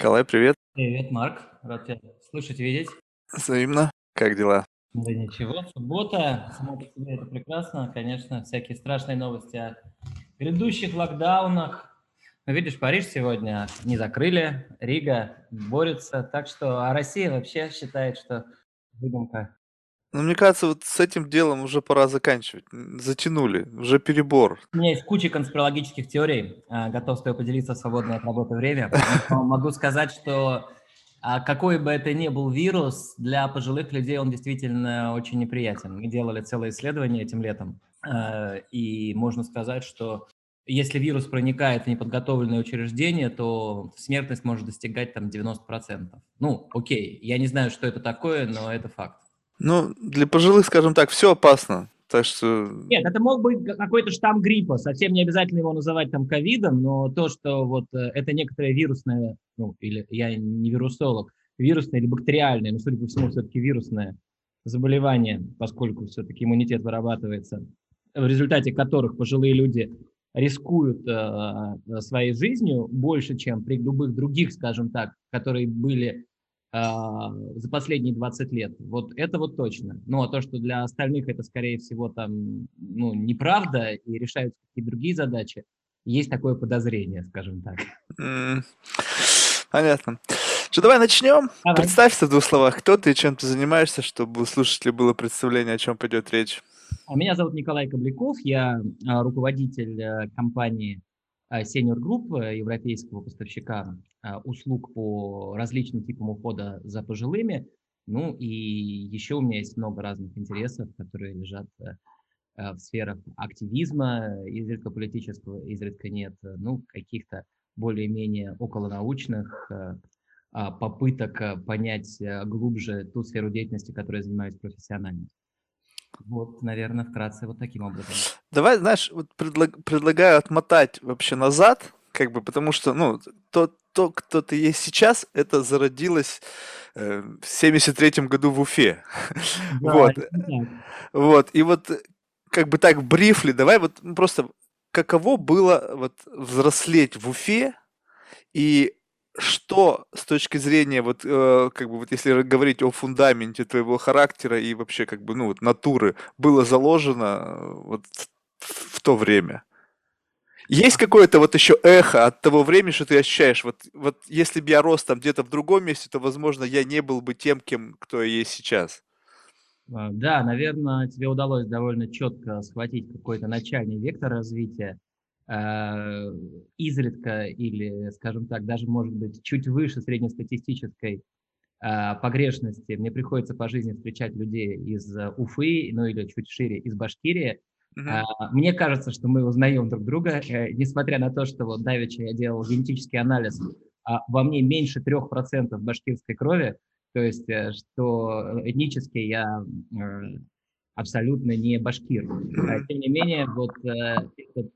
Николай, привет. Привет, Марк. Рад тебя слышать, видеть. Взаимно. Как дела? Да ничего, суббота, само по себе это прекрасно. Конечно, всякие страшные новости о грядущих локдаунах. Но видишь, Париж сегодня не закрыли, Рига борется. Так что, а Россия вообще считает, что выдумка. Ну, мне кажется, вот с этим делом уже пора заканчивать. Затянули, уже перебор. У меня есть куча конспирологических теорий. а, Готов с тобой поделиться в свободное от работы время. Но Могу сказать, что а, какой бы это ни был вирус, для пожилых людей он действительно очень неприятен. Мы делали целое исследование этим летом, а, и можно сказать, что если вирус проникает в неподготовленное учреждение, то смертность может достигать там 90%. Ну, окей, я не знаю, что это такое, но это факт. Ну, для пожилых, скажем так, все опасно. Так что... Нет, это мог быть ка- какой-то штамм гриппа. Совсем не обязательно его называть там ковидом, но то, что вот э, это некоторое вирусное, ну, или я не вирусолог, вирусное или бактериальное, но, судя по всему, все-таки вирусное заболевание, поскольку все-таки иммунитет вырабатывается, в результате которых пожилые люди рискуют э, своей жизнью больше, чем при любых других, скажем так, которые были за последние 20 лет. Вот это вот точно. Ну, а то, что для остальных это, скорее всего, там, ну, неправда и решаются какие-то другие задачи, есть такое подозрение, скажем так. Понятно. Что, давай начнем. Давай. Представься в двух словах, кто ты и чем ты занимаешься, чтобы у слушателей было представление, о чем пойдет речь. А Меня зовут Николай Кобляков, я а, руководитель э, компании а, Senior Group, э, европейского поставщика а, услуг по различным типам ухода за пожилыми. Ну и еще у меня есть много разных интересов, которые лежат э, э, в сферах активизма, изредка политического, изредка нет, э, ну, каких-то более-менее околонаучных а, попыток понять глубже ту сферу деятельности, которой я занимаюсь профессионально. Вот, наверное, вкратце вот таким образом. Давай, знаешь, вот предлаг- предлагаю отмотать вообще назад, как бы, потому что, ну, то, то, кто ты есть сейчас, это зародилось э, в 73 году в Уфе. Да, Вот. Вот, и вот э, как бы так брифли, давай вот просто каково было вот взрослеть в Уфе и что с точки зрения вот э, как бы вот если говорить о фундаменте твоего характера и вообще как бы ну вот натуры было заложено э, вот в то время? Есть какое-то вот еще эхо от того времени, что ты ощущаешь? Вот, вот если бы я рос там где-то в другом месте, то, возможно, я не был бы тем, кем кто я есть сейчас. А, Да, наверное, тебе удалось довольно четко схватить какой-то начальный вектор развития. Э, Изредка или, скажем так, даже, может быть, чуть выше среднестатистической а, погрешности мне приходится по жизни встречать людей из э, Уфы, ну или чуть шире, из Башкирии. А, Мне кажется, что мы узнаем друг друга, э, несмотря на то, что вот давеча я делал генетический анализ, а во мне меньше 3% башкирской крови, то есть э, что этнически я абсолютно не башкир. А, Тем не менее, вот э, этот,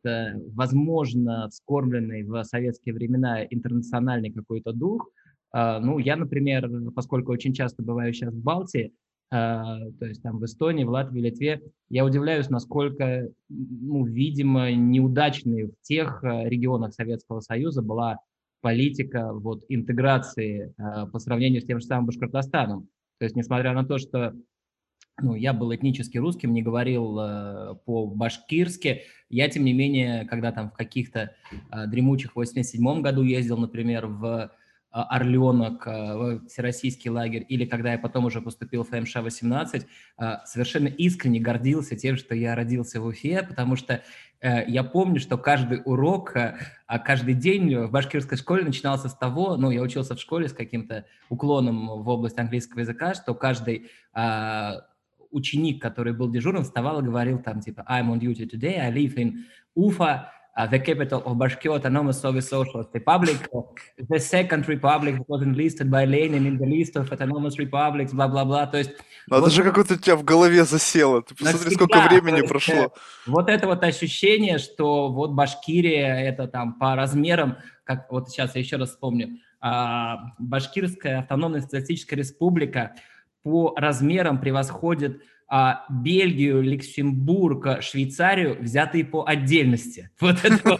возможно, вскормленный в советские времена интернациональный какой-то дух, а, ну, я, например, поскольку очень часто бываю сейчас в Балтии, то есть там в Эстонии, в Латвии, Литве, я удивляюсь, насколько, ну, видимо, неудачной в тех э, регионах Советского Союза была политика вот интеграции э, по сравнению с тем же самым Башкортостаном. То есть, несмотря на то, что ну, я был этнически русским, не говорил э, по-башкирски. Я, тем не менее, когда там в каких-то э, дремучих 87 году ездил, например, в Орленок, э, Всероссийский лагерь, или когда я потом уже поступил в ФМШ-18, э, совершенно искренне гордился тем, что я родился в Уфе, потому что э, я помню, что каждый урок, э, а каждый день в башкирской школе начинался с того, ну, я учился в школе с каким-то уклоном в область английского языка, что каждый ученик, который был дежурным, вставал и говорил там типа I'm on duty today, I live in Ufa, uh, the capital of Bashkir Autonomous Soviet Socialist Republic, the second republic was enlisted by Lenin in the list of autonomous republics, бла-бла-бла. То есть Ну, это вот же как-то у тебя в голове засело. Ты посмотри, сколько навсегда, то времени есть, прошло. э, Вот это вот ощущение, что вот Башкирия, это там по размерам, как вот сейчас я еще раз вспомню, а, Башкирская автономная социалистическая республика по размерам превосходит Бельгию, Люксембург, Швейцарию, взятые по отдельности. Вот это.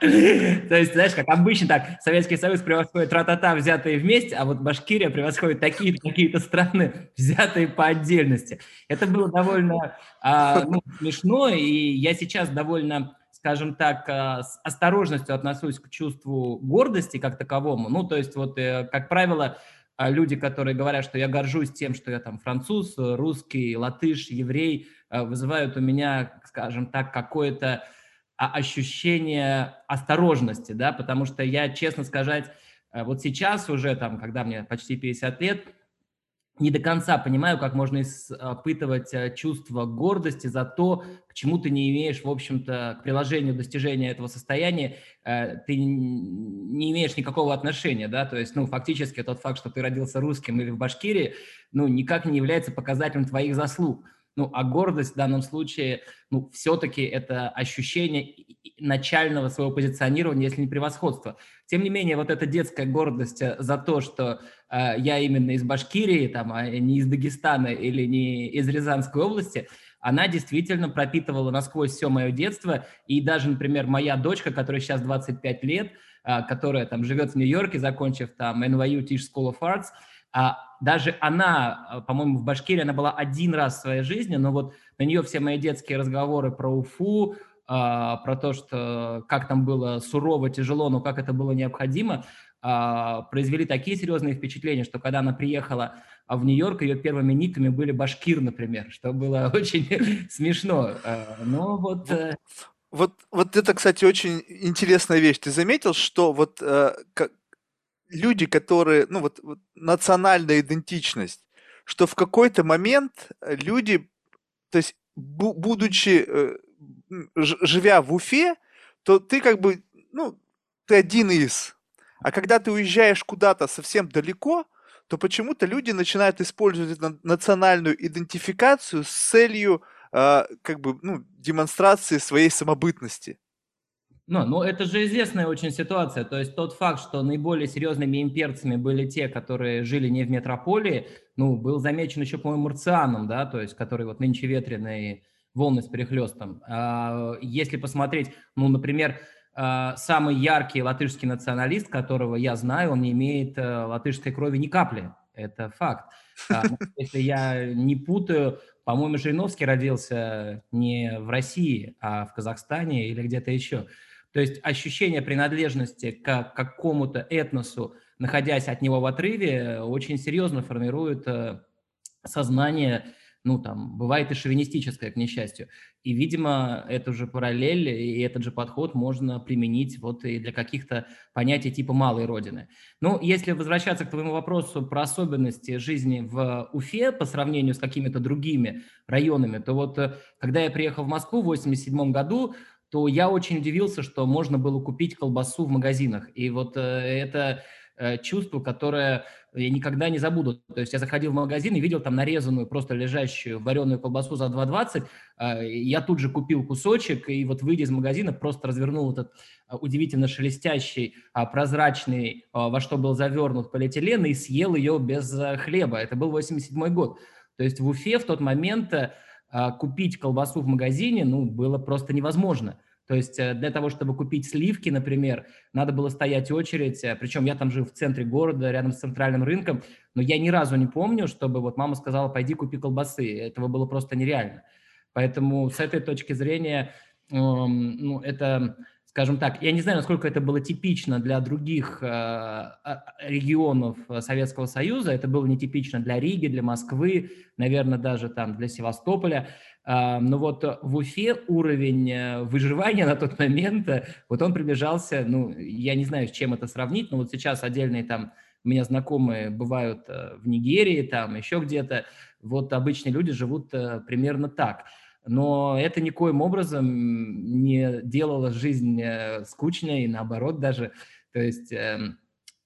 То есть, знаешь, как обычно так, Советский Союз превосходит тра-та-та, взятые вместе, а вот Башкирия превосходит такие-то какие-то страны, взятые по отдельности. Это было довольно а, ну, смешно, и я сейчас довольно скажем так, а, с осторожностью отношусь к чувству гордости как таковому. Ну, то есть, вот, э, как правило, а, люди, которые говорят, что я горжусь тем, что я там француз, русский, латыш, еврей, а, вызывают у меня, скажем так, какое-то ощущение осторожности, да, потому что я, честно сказать, вот сейчас уже, там, когда мне почти 50 лет, не до конца понимаю, как можно испытывать э, чувство гордости за то, к чему ты не имеешь, в общем-то, к приложению достижения этого состояния, э, ты не имеешь никакого отношения, да, то есть, ну, фактически тот факт, что ты родился русским или в Башкирии, ну, никак не является показателем твоих заслуг. Ну, а гордость в данном случае, ну, все-таки это ощущение начального своего позиционирования, если не превосходства. Тем не менее, вот эта детская гордость э, за то, что я именно из Башкирии, там, а не из Дагестана или не из Рязанской области, она действительно пропитывала насквозь все мое детство. И даже, например, моя дочка, которая сейчас 25 лет, э, которая там живет в Нью-Йорке, закончив там NYU Tisch School of Arts, а даже она, по-моему, в Башкирии она была один раз в своей жизни, но вот на нее все мои детские разговоры про Уфу, а, про то, что как там было сурово, тяжело, но как это было необходимо, а, произвели такие серьезные впечатления, что когда она приехала в Нью-Йорк, ее первыми никами были башкир, например, что было очень смешно. А, но вот... Э, вот, вот это, кстати, очень интересная вещь. Ты заметил, что вот э, как, люди, которые, ну вот, вот национальная идентичность, что в какой-то момент люди, то есть бу- будучи, э, живя в Уфе, то ты как бы, ну, ты один из. А когда ты уезжаешь куда-то совсем далеко, то почему-то люди начинают использовать национальную идентификацию с целью э, как бы, ну, демонстрации своей самобытности. Ну, ну, это же известная очень ситуация. То есть тот факт, что наиболее серьезными имперцами были те, которые жили не в метрополии, ну, был замечен еще, по-моему, Марцианом, да, то есть который вот нынче ветреные волны с перехлестом. А, если посмотреть, ну, например, самый яркий латышский националист, которого я знаю, он не имеет э, латышской крови ни капли. Это факт. А, если я не путаю, по-моему, Жириновский родился не в России, а в Казахстане или где-то еще. То есть ощущение принадлежности к какому-то этносу, находясь от него в отрыве, очень серьезно формирует э, сознание, ну там, бывает и шовинистическое, к несчастью. И, видимо, эту же параллель и этот же подход можно применить вот и для каких-то понятий типа малой родины. Ну, если возвращаться к твоему вопросу про особенности жизни в Уфе по сравнению с какими-то другими районами, то вот э, когда я приехал в Москву в 87 году, то я очень удивился, что можно было купить колбасу в магазинах. И вот э, это чувство, которое я никогда не забуду. То есть я заходил в магазин и видел там нарезанную, просто лежащую вареную колбасу за 2,20. Э, я тут же купил кусочек и вот выйдя из магазина просто развернул этот э, удивительно шелестящий, э, прозрачный, э, во что был завернут полиэтилен и съел ее без э, хлеба. Это был 87 год. То есть в Уфе в тот момент... Э, а, купить колбасу в магазине, ну, было просто невозможно. То есть э, для того, чтобы купить сливки, например, надо было стоять очередь, э, причем я там жил в центре города, рядом с центральным рынком, но я ни разу не помню, чтобы вот мама сказала, пойди купи колбасы. Этого было просто нереально. Поэтому с этой точки зрения, ну, это скажем так, я не знаю, насколько это было типично для других э, а, регионов Советского Союза, это было нетипично для Риги, для Москвы, наверное, даже там для Севастополя, но вот в Уфе уровень э, выживания на тот момент, э, вот он приближался, ну, я не знаю, с чем это сравнить, но вот сейчас отдельные там у меня знакомые бывают в Нигерии, там еще где-то, вот обычные люди живут примерно так – но это никоим образом не делало жизнь э, скучной, наоборот даже. То есть, эм,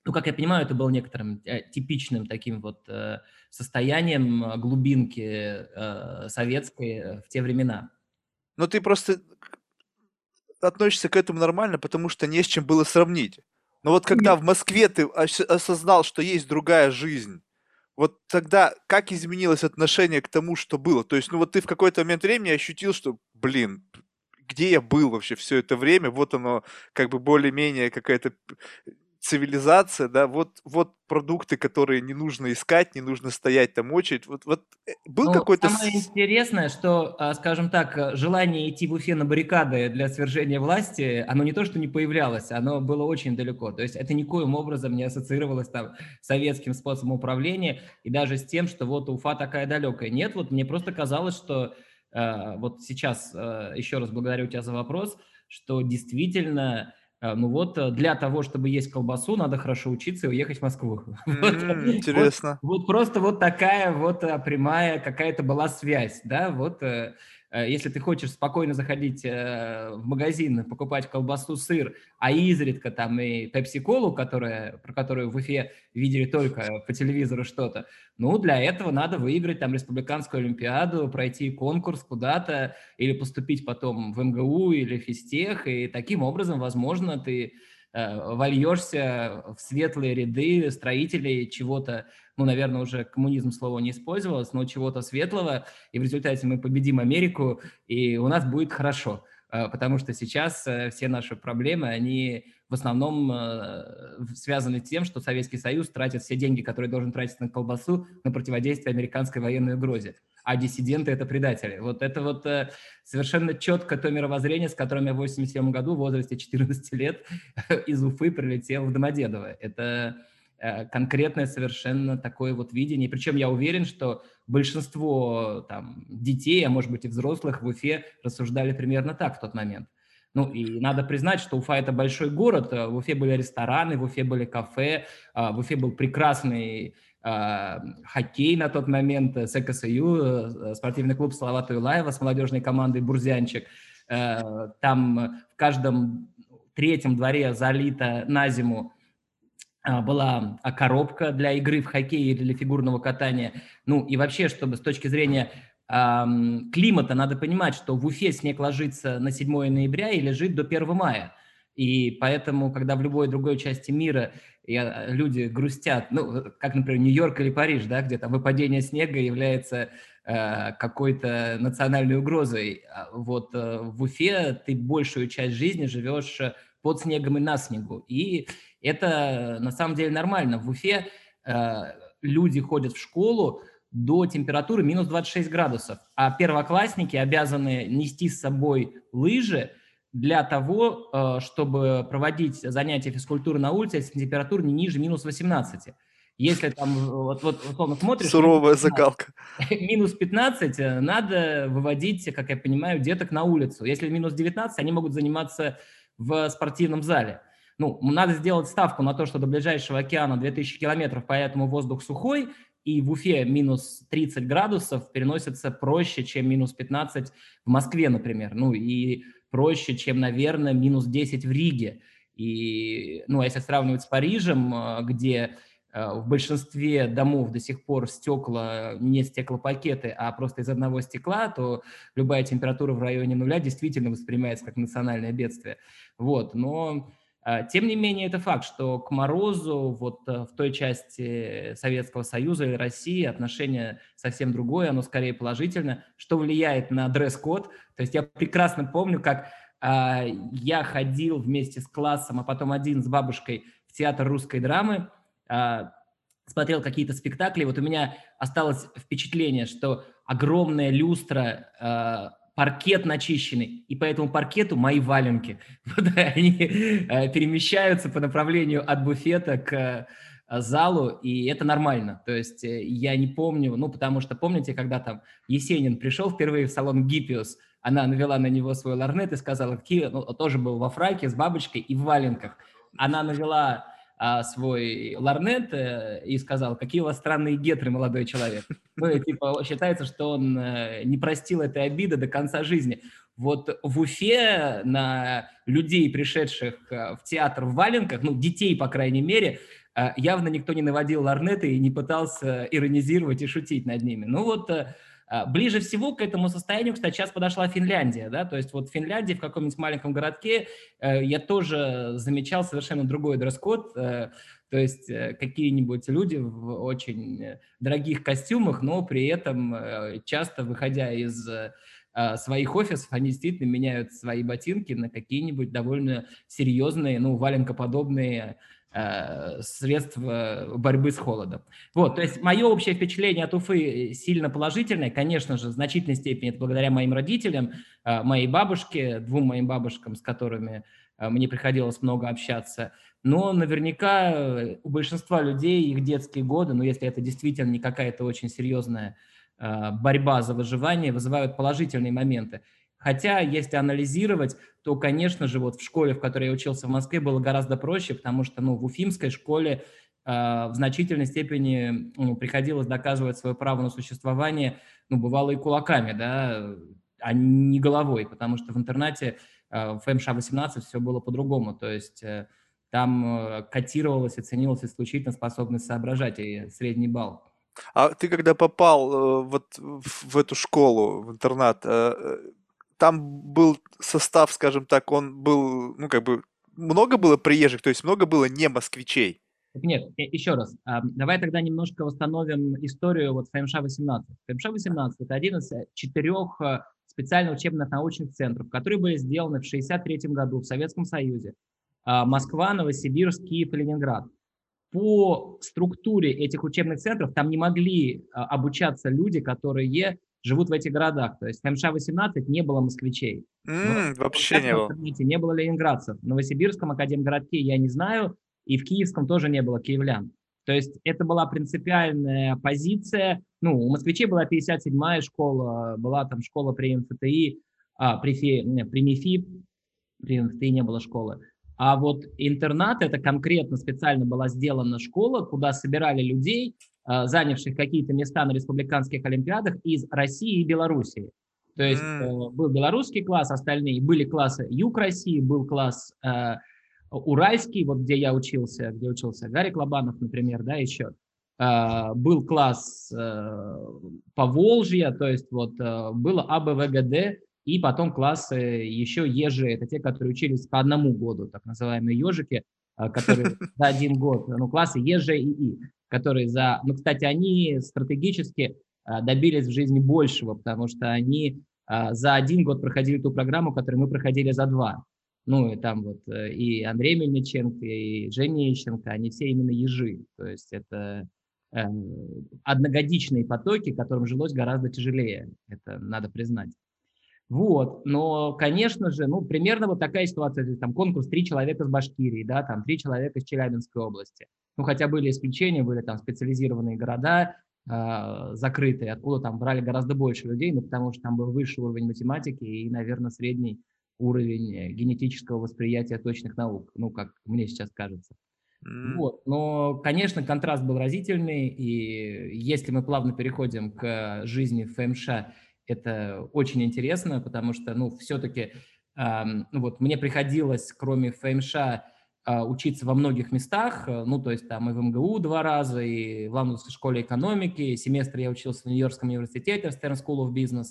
ну, как я понимаю, это было некоторым э, типичным таким вот э, состоянием глубинки советской в те времена. Но ты просто относишься к этому нормально, потому что не с чем было сравнить. Но вот когда в Москве ты осознал, что есть другая жизнь, вот тогда как изменилось отношение к тому, что было? То есть, ну вот ты в какой-то момент времени ощутил, что, блин, где я был вообще все это время, вот оно как бы более-менее какая-то цивилизация, да, вот, вот продукты, которые не нужно искать, не нужно стоять там очередь. Вот, вот э, был ну, какой-то... Самое интересное, что, а, скажем так, э, желание идти в Уфе на баррикады для свержения власти, оно не то, что не появлялось, оно было очень далеко. То есть это никоим образом не ассоциировалось там с советским способом управления и даже с тем, что вот Уфа такая далекая. Нет, вот мне просто казалось, что э, вот сейчас, еще раз благодарю тебя за вопрос, что действительно ну вот э, для того, чтобы есть колбасу, надо хорошо учиться и уехать в Москву. Mm, интересно. Вот, вот просто вот такая вот э, прямая какая-то была связь, да, вот э, Э, если ты хочешь спокойно заходить э, в магазин, покупать колбасу, сыр, а изредка там и пепси-колу, которая, про которую в Уфе видели только по телевизору что-то, ну, для этого надо выиграть там республиканскую олимпиаду, пройти конкурс куда-то или поступить потом в МГУ или физтех, и таким образом, возможно, ты Э, вольешься в светлые ряды строителей чего-то, ну, наверное, уже коммунизм слово не использовалось, но чего-то светлого, и в результате мы победим Америку, и у нас будет хорошо, э, потому что сейчас э, все наши проблемы, они в основном связаны с тем, что Советский Союз тратит все деньги, которые должен тратить на колбасу, на противодействие американской военной угрозе а диссиденты – это предатели. Вот это вот э, совершенно четко то мировоззрение, с которым я в 87 году в возрасте 14 лет из Уфы прилетел в Домодедово. Это э, конкретное совершенно такое вот видение. Причем я уверен, что большинство там, детей, а может быть и взрослых в Уфе рассуждали примерно так в тот момент. Ну, и надо признать, что Уфа – это большой город. В Уфе были рестораны, в Уфе были кафе, а в Уфе был прекрасный хоккей на тот момент, с СКСЮ, э, спортивный клуб Салавата Юлаева с молодежной командой «Бурзянчик». Э, там в каждом третьем дворе залита на зиму была коробка для игры в хоккей или для фигурного катания. Ну и вообще, чтобы с точки зрения климата, надо понимать, что в Уфе снег ложится на 7 ноября и лежит до 1 мая. И поэтому, когда в любой другой части мира а, люди грустят, ну, как, например, Нью-Йорк или Париж, да, где там выпадение снега является э, какой-то национальной угрозой. А вот э, в Уфе ты большую часть жизни живешь под снегом и на снегу. И это на самом деле нормально. В Уфе э, люди ходят в школу до температуры минус 26 градусов, а первоклассники обязаны нести с собой лыжи, для того, э, чтобы проводить занятия физкультуры на улице, если температура не ниже минус 18. Если там, вот, вот условно смотришь... Суровая закалка. Минус 15 э, надо выводить, как я понимаю, деток на улицу. Если минус 19, они могут заниматься в спортивном зале. Ну, надо сделать ставку на то, что до ближайшего океана 2000 километров, поэтому воздух сухой, и в Уфе минус 30 градусов переносится проще, чем минус 15 в Москве, например. Ну, и проще, чем, наверное, минус 10 в Риге. И, ну, а если сравнивать с Парижем, э, где э, в большинстве домов до сих пор стекла не стеклопакеты, а просто из одного стекла, то любая температура в районе нуля действительно воспринимается как национальное бедствие. Вот, но тем не менее, это факт, что к морозу вот э, в той части Советского Союза или России отношение совсем другое, оно скорее положительно, что влияет на дресс-код. То есть я прекрасно помню, как а, я ходил вместе с классом, а потом один с бабушкой в театр русской драмы, а, смотрел какие-то спектакли. Вот у меня осталось впечатление, что огромная люстра а, паркет начищенный, и по этому паркету мои валенки. Вот, они э, перемещаются по направлению от буфета к э, залу, и это нормально. То есть э, я не помню, ну, потому что помните, когда там Есенин пришел впервые в салон Гиппиус, она навела на него свой ларнет и сказала, какие, ну, тоже был во фраке с бабочкой и в валенках. Она навела а, свой ларнет э, и сказал, какие у вас странные гетры, молодой человек. Ну, типа, считается, что он э, не простил этой обиды до конца жизни. Вот в Уфе на людей, пришедших э, в театр в валенках, ну, детей, по крайней мере, явно никто не наводил ларнеты и не пытался иронизировать и шутить над ними. Ну вот ближе всего к этому состоянию, кстати, сейчас подошла Финляндия, да, то есть вот в Финляндии, в каком-нибудь маленьком городке, э, я тоже замечал совершенно другой дресс-код, э, то есть э, какие-нибудь люди в очень дорогих костюмах, но при этом часто выходя из своих офисов, они действительно меняют свои ботинки на какие-нибудь довольно серьезные, ну, валенкоподобные э, средства борьбы с холодом. Вот, то есть мое общее впечатление от Уфы сильно положительное. Конечно же, в значительной степени это благодаря моим родителям, э, моей бабушке, двум моим бабушкам, с которыми э, мне приходилось много общаться. Но наверняка э, у большинства людей их детские годы, ну если это действительно не какая-то очень серьезная э, борьба за выживание, вызывают положительные моменты. Хотя, если анализировать, то, конечно же, вот в школе, в которой я учился в Москве, было гораздо проще, потому что, ну, в Уфимской школе э, в значительной степени ну, приходилось доказывать свое право на существование, ну, бывало и кулаками, да, а не головой, потому что в интернате э, в МШ-18 все было по-другому, то есть э, там э, котировалась и ценилась исключительно способность соображать и средний балл. А ты когда попал э, вот в эту школу, в интернат, там был состав, скажем так, он был, ну, как бы, много было приезжих, то есть много было не москвичей? Нет, еще раз, а, давай тогда немножко восстановим историю вот ФМШ-18. ФМШ-18 – это один из четырех э, специально учебных научных центров, которые были сделаны в 1963 году в Советском Союзе. А, Москва, Новосибирск, Киев Ленинград. По структуре этих учебных центров там не могли а, обучаться люди, которые живут в этих городах. То есть в МШ-18 не было москвичей. Mm, вообще не было. Не было ленинградцев. В Новосибирском академгородке я не знаю, и в Киевском тоже не было киевлян. То есть это была принципиальная позиция. Ну, у москвичей была 57-я школа, была там школа при МФТИ, а, при, ФИ, при МИФИ, при МФТИ не было школы. А вот интернат, это конкретно специально была сделана школа, куда собирали людей, занявших какие-то места на республиканских олимпиадах из России и Белоруссии. То есть mm. был белорусский класс, остальные были классы Юг России, был класс э, Уральский, вот где я учился, где учился Гарик Лобанов, например, да, еще. Э, был класс э, Поволжья, то есть вот э, было АБВГД, и потом классы еще ежи, это те, которые учились по одному году, так называемые ежики, э, которые за один год, ну, классы ЕЖ и И которые за... Ну, кстати, они стратегически а, добились в жизни большего, потому что они а, за один год проходили ту программу, которую мы проходили за два. Ну, и там вот э, и Андрей Мельниченко, и Женя Ищенко, они все именно ежи. То есть это э, одногодичные потоки, которым жилось гораздо тяжелее. Это надо признать. Вот, но, конечно же, ну, примерно вот такая ситуация, там конкурс три человека с Башкирии, да, там три человека из Челябинской области. Ну, хотя были исключения, были там специализированные города, э, закрытые, откуда там брали гораздо больше людей, ну, потому что там был высший уровень математики и, наверное, средний уровень генетического восприятия точных наук, ну, как мне сейчас кажется. Mm. Вот. Но, конечно, контраст был разительный, и если мы плавно переходим к жизни в ФМШ, это очень интересно, потому что, ну, все-таки, ну, вот мне приходилось, кроме ФМШ, э, учиться во многих местах, э, ну, то есть там и в МГУ два раза, и в Лондонской школе экономики, семестр я учился в Нью-Йоркском университете, в Stern School of Business,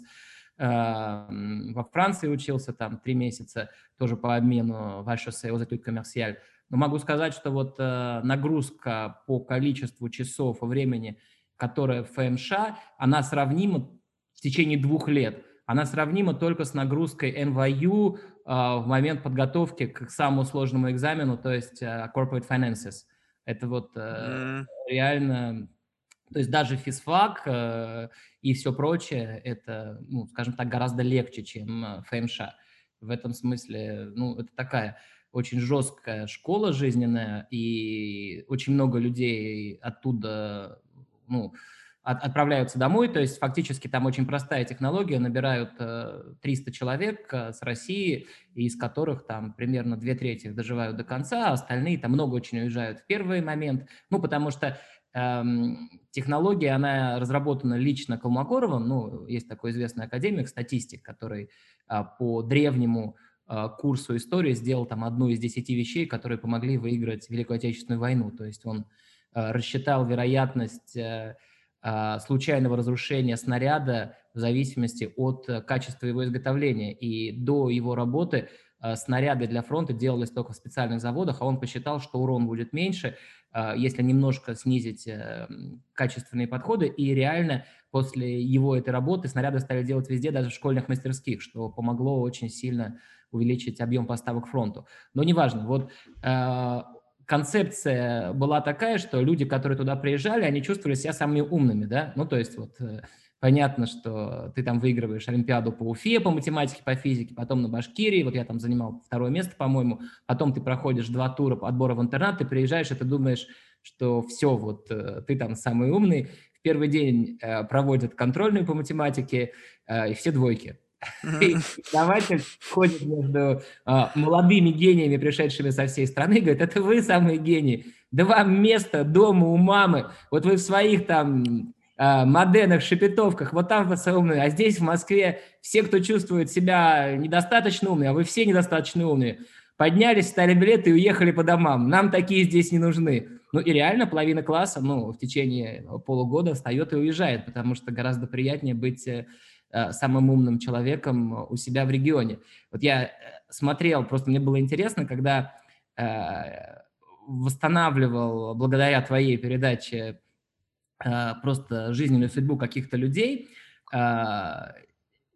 э, во Франции учился там три месяца, тоже по обмену в HEC aux études. Но могу сказать, что вот э, нагрузка по количеству часов и времени, которая в ФМШ, она сравнима в течение двух лет, она сравнима только с нагрузкой NYU э, в момент подготовки к самому сложному экзамену, то есть э, Corporate Finances. Это вот э, mm. реально, то есть даже физфак э, и все прочее, это, ну, скажем так, гораздо легче, чем э, ФМШ. В этом смысле, ну, это такая очень жесткая школа жизненная, и очень много людей оттуда, ну, от, отправляются домой, то есть фактически там очень простая технология, набирают э, 300 человек э, с России, из которых там примерно две трети доживают до конца, а остальные там много очень уезжают в первый момент, ну, потому что эм, технология, она разработана лично Колмогоровым, ну, есть такой известный академик, статистик, который э, по древнему э, курсу истории сделал там одну из десяти вещей, которые помогли выиграть Великую Отечественную войну, то есть он э, рассчитал вероятность э, а, случайного разрушения снаряда в зависимости от э, качества его изготовления. И до его работы э, снаряды для фронта делались только в специальных заводах, а он посчитал, что урон будет меньше, э, если немножко снизить э, качественные подходы, и реально после его этой работы снаряды стали делать везде, даже в школьных мастерских, что помогло очень сильно увеличить объем поставок фронту. Но неважно, вот концепция была такая, что люди, которые туда приезжали, они чувствовали себя самыми умными, да, ну, то есть вот понятно, что ты там выигрываешь Олимпиаду по Уфе, по математике, по физике, потом на Башкирии, вот я там занимал второе место, по-моему, потом ты проходишь два тура отбора в интернат, ты приезжаешь, и ты думаешь, что все, вот э, ты там самый умный, в первый день э, проводят контрольную по математике, э, и все двойки. Преподаватель ходит между молодыми гениями, пришедшими со всей страны, говорит, это вы самые гении, да вам место дома у мамы, вот вы в своих там Э, Моденах, Шепетовках, вот там вы умные, а здесь, в Москве, все, кто чувствует себя недостаточно умные, а вы все недостаточно умные, поднялись, стали билеты и уехали по домам. Нам такие здесь не нужны. Ну и реально половина класса, ну, в течение полугода встает и уезжает, потому что гораздо приятнее быть э, самым умным человеком у себя в регионе. Вот я э, смотрел, просто мне было интересно, когда восстанавливал благодаря твоей передаче просто жизненную судьбу каких-то людей.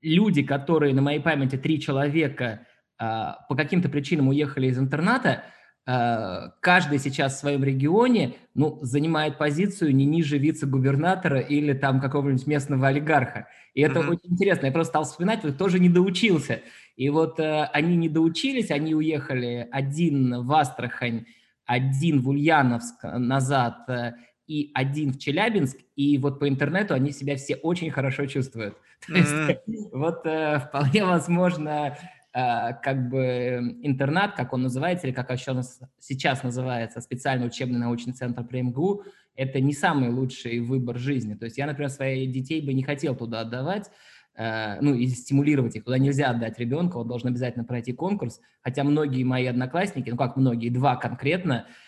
Люди, которые на моей памяти три человека по каким-то причинам уехали из интерната, каждый сейчас в своем регионе ну, занимает позицию не ниже вице-губернатора или там какого-нибудь местного олигарха. И это mm-hmm. очень интересно. Я просто стал вспоминать, вот тоже не доучился. И вот э, они не доучились, они уехали один в Астрахань, один в Ульяновск назад, э, и один в Челябинск, и вот по интернету они себя все очень хорошо чувствуют. То есть вот э, вполне возможно, э, как бы интернат, как он называется, или как еще сейчас называется, специальный учебный научный центр при МГУ, это не самый лучший выбор жизни. То есть я, например, своих детей бы не хотел туда отдавать, э, ну, и стимулировать их. Туда нельзя отдать ребенка, он должен обязательно пройти конкурс. Хотя многие мои одноклассники, ну как многие, два конкретно, Э,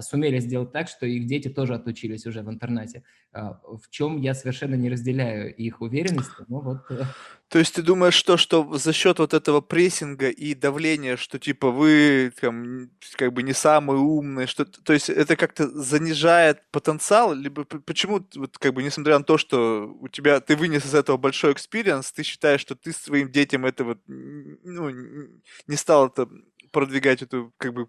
сумели сделать так, что их дети тоже отучились уже в интернете. А, в чем я совершенно не разделяю их уверенности. Ну, вот. Э. То есть ты думаешь, что, что за счет вот этого прессинга и давления, что типа вы там, как бы не самые умные, что то есть это как-то занижает потенциал, либо почему вот как бы несмотря на то, что у тебя ты вынес из этого большой experience, ты считаешь, что ты своим детям это вот ну, не стал это продвигать эту как бы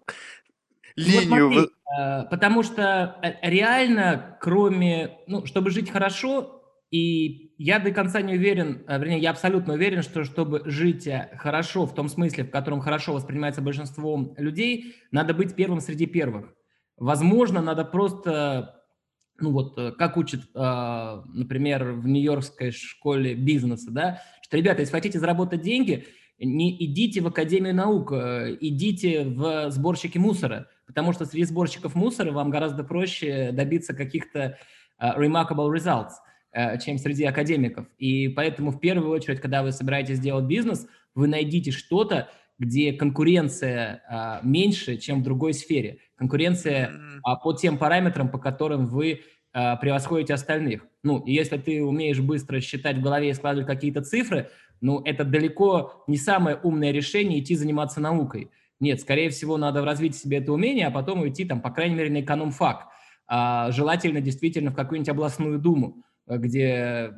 линию. Вот смотри, э, потому что э, реально, кроме, ну, чтобы жить хорошо, и я до конца не уверен, э, вернее, я абсолютно уверен, что чтобы жить хорошо в том смысле, в котором хорошо воспринимается большинством людей, надо быть первым среди первых. Возможно, надо просто, ну вот, как учат, например, в Нью-Йоркской школе бизнеса, да, что, ребята, если хотите заработать деньги, не идите в Академию наук, идите в сборщики мусора – потому что среди сборщиков мусора вам гораздо проще добиться каких-то uh, remarkable results, uh, чем среди академиков. И поэтому в первую очередь, когда вы собираетесь делать бизнес, вы найдите что-то, где конкуренция uh, меньше, чем в другой сфере. Конкуренция uh, по тем параметрам, по которым вы uh, превосходите остальных. Ну, и если ты умеешь быстро считать в голове и складывать какие-то цифры, ну, это далеко не самое умное решение идти заниматься наукой. Нет, скорее всего, надо развить себе это умение, а потом уйти, там, по крайней мере, на эконом-фак. А, желательно действительно в какую-нибудь областную думу, где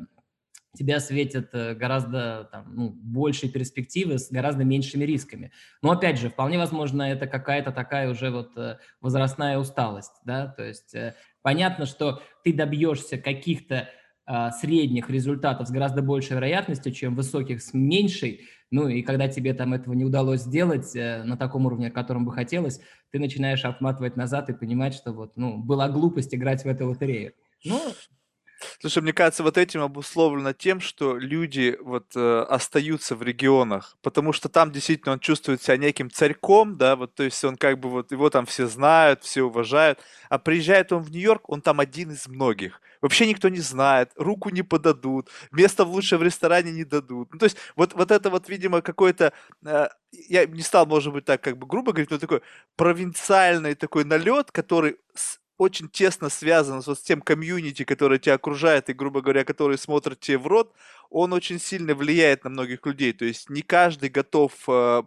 тебя светят э, гораздо там, ну, большие перспективы с гораздо меньшими рисками. Но опять же, вполне возможно, это какая-то такая уже вот э, возрастная усталость, да, то есть э, понятно, что ты добьешься каких-то а, средних результатов с гораздо большей вероятностью, чем высоких с меньшей, ну и когда тебе там этого не удалось сделать э, на таком уровне, о котором бы хотелось, ты начинаешь отматывать назад и понимать, что вот, ну, была глупость играть в эту лотерею. Ну, Слушай, мне кажется, вот этим обусловлено тем, что люди вот э, остаются в регионах, потому что там действительно он чувствует себя неким царьком, да, вот, то есть он как бы вот, его там все знают, все уважают, а приезжает он в Нью-Йорк, он там один из многих. Вообще никто не знает, руку не подадут, место в лучшем ресторане не дадут. Ну, то есть вот, вот это вот, видимо, какой-то, э, я не стал, может быть, так как бы грубо говорить, но такой провинциальный такой налет, который очень тесно связан вот с тем комьюнити, которое тебя окружает и, грубо говоря, который смотрит тебе в рот, он очень сильно влияет на многих людей. То есть не каждый готов э,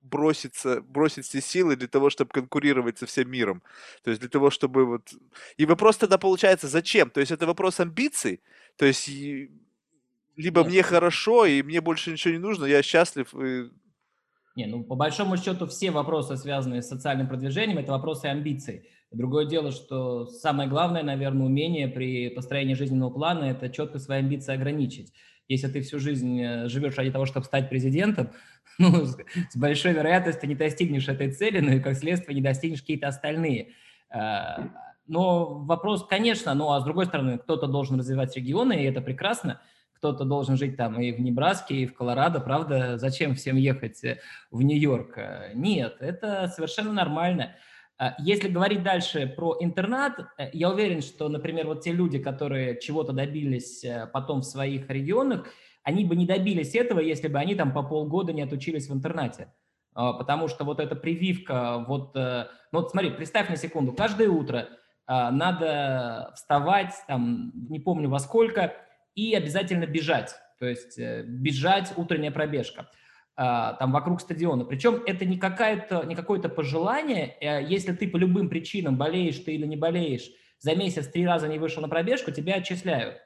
броситься, бросить все силы для того, чтобы конкурировать со всем миром. То есть для того, чтобы вот... И вопрос тогда получается, зачем? То есть это вопрос амбиций? То есть либо Нет. мне хорошо, и мне больше ничего не нужно, я счастлив, и не, ну по большому счету все вопросы, связанные с социальным продвижением, это вопросы амбиций. Другое дело, что самое главное, наверное, умение при построении жизненного плана – это четко свои амбиции ограничить. Если ты всю жизнь э, живешь ради того, чтобы стать президентом, ну, с большой вероятностью не достигнешь этой цели, но и как следствие не достигнешь какие-то остальные. Э, но вопрос, конечно, ну а с другой стороны, кто-то должен развивать регионы, и это прекрасно – кто-то должен жить там и в Небраске, и в Колорадо, правда, зачем всем ехать э, в Нью-Йорк? Нет, это совершенно нормально. А если говорить дальше про интернат, э, я уверен, что, например, вот те люди, которые чего-то добились потом в своих регионах, они бы не добились этого, если бы они там по полгода не отучились в интернате. Потому что вот эта прививка, вот, ну вот смотри, представь на секунду, каждое утро надо вставать, там, не помню во сколько, и обязательно бежать, то есть э, бежать утренняя пробежка там вокруг стадиона. Причем это не, какая-то, не какое-то пожелание, э, если ты по любым причинам болеешь ты или не болеешь, за месяц три раза не вышел на пробежку, тебя отчисляют.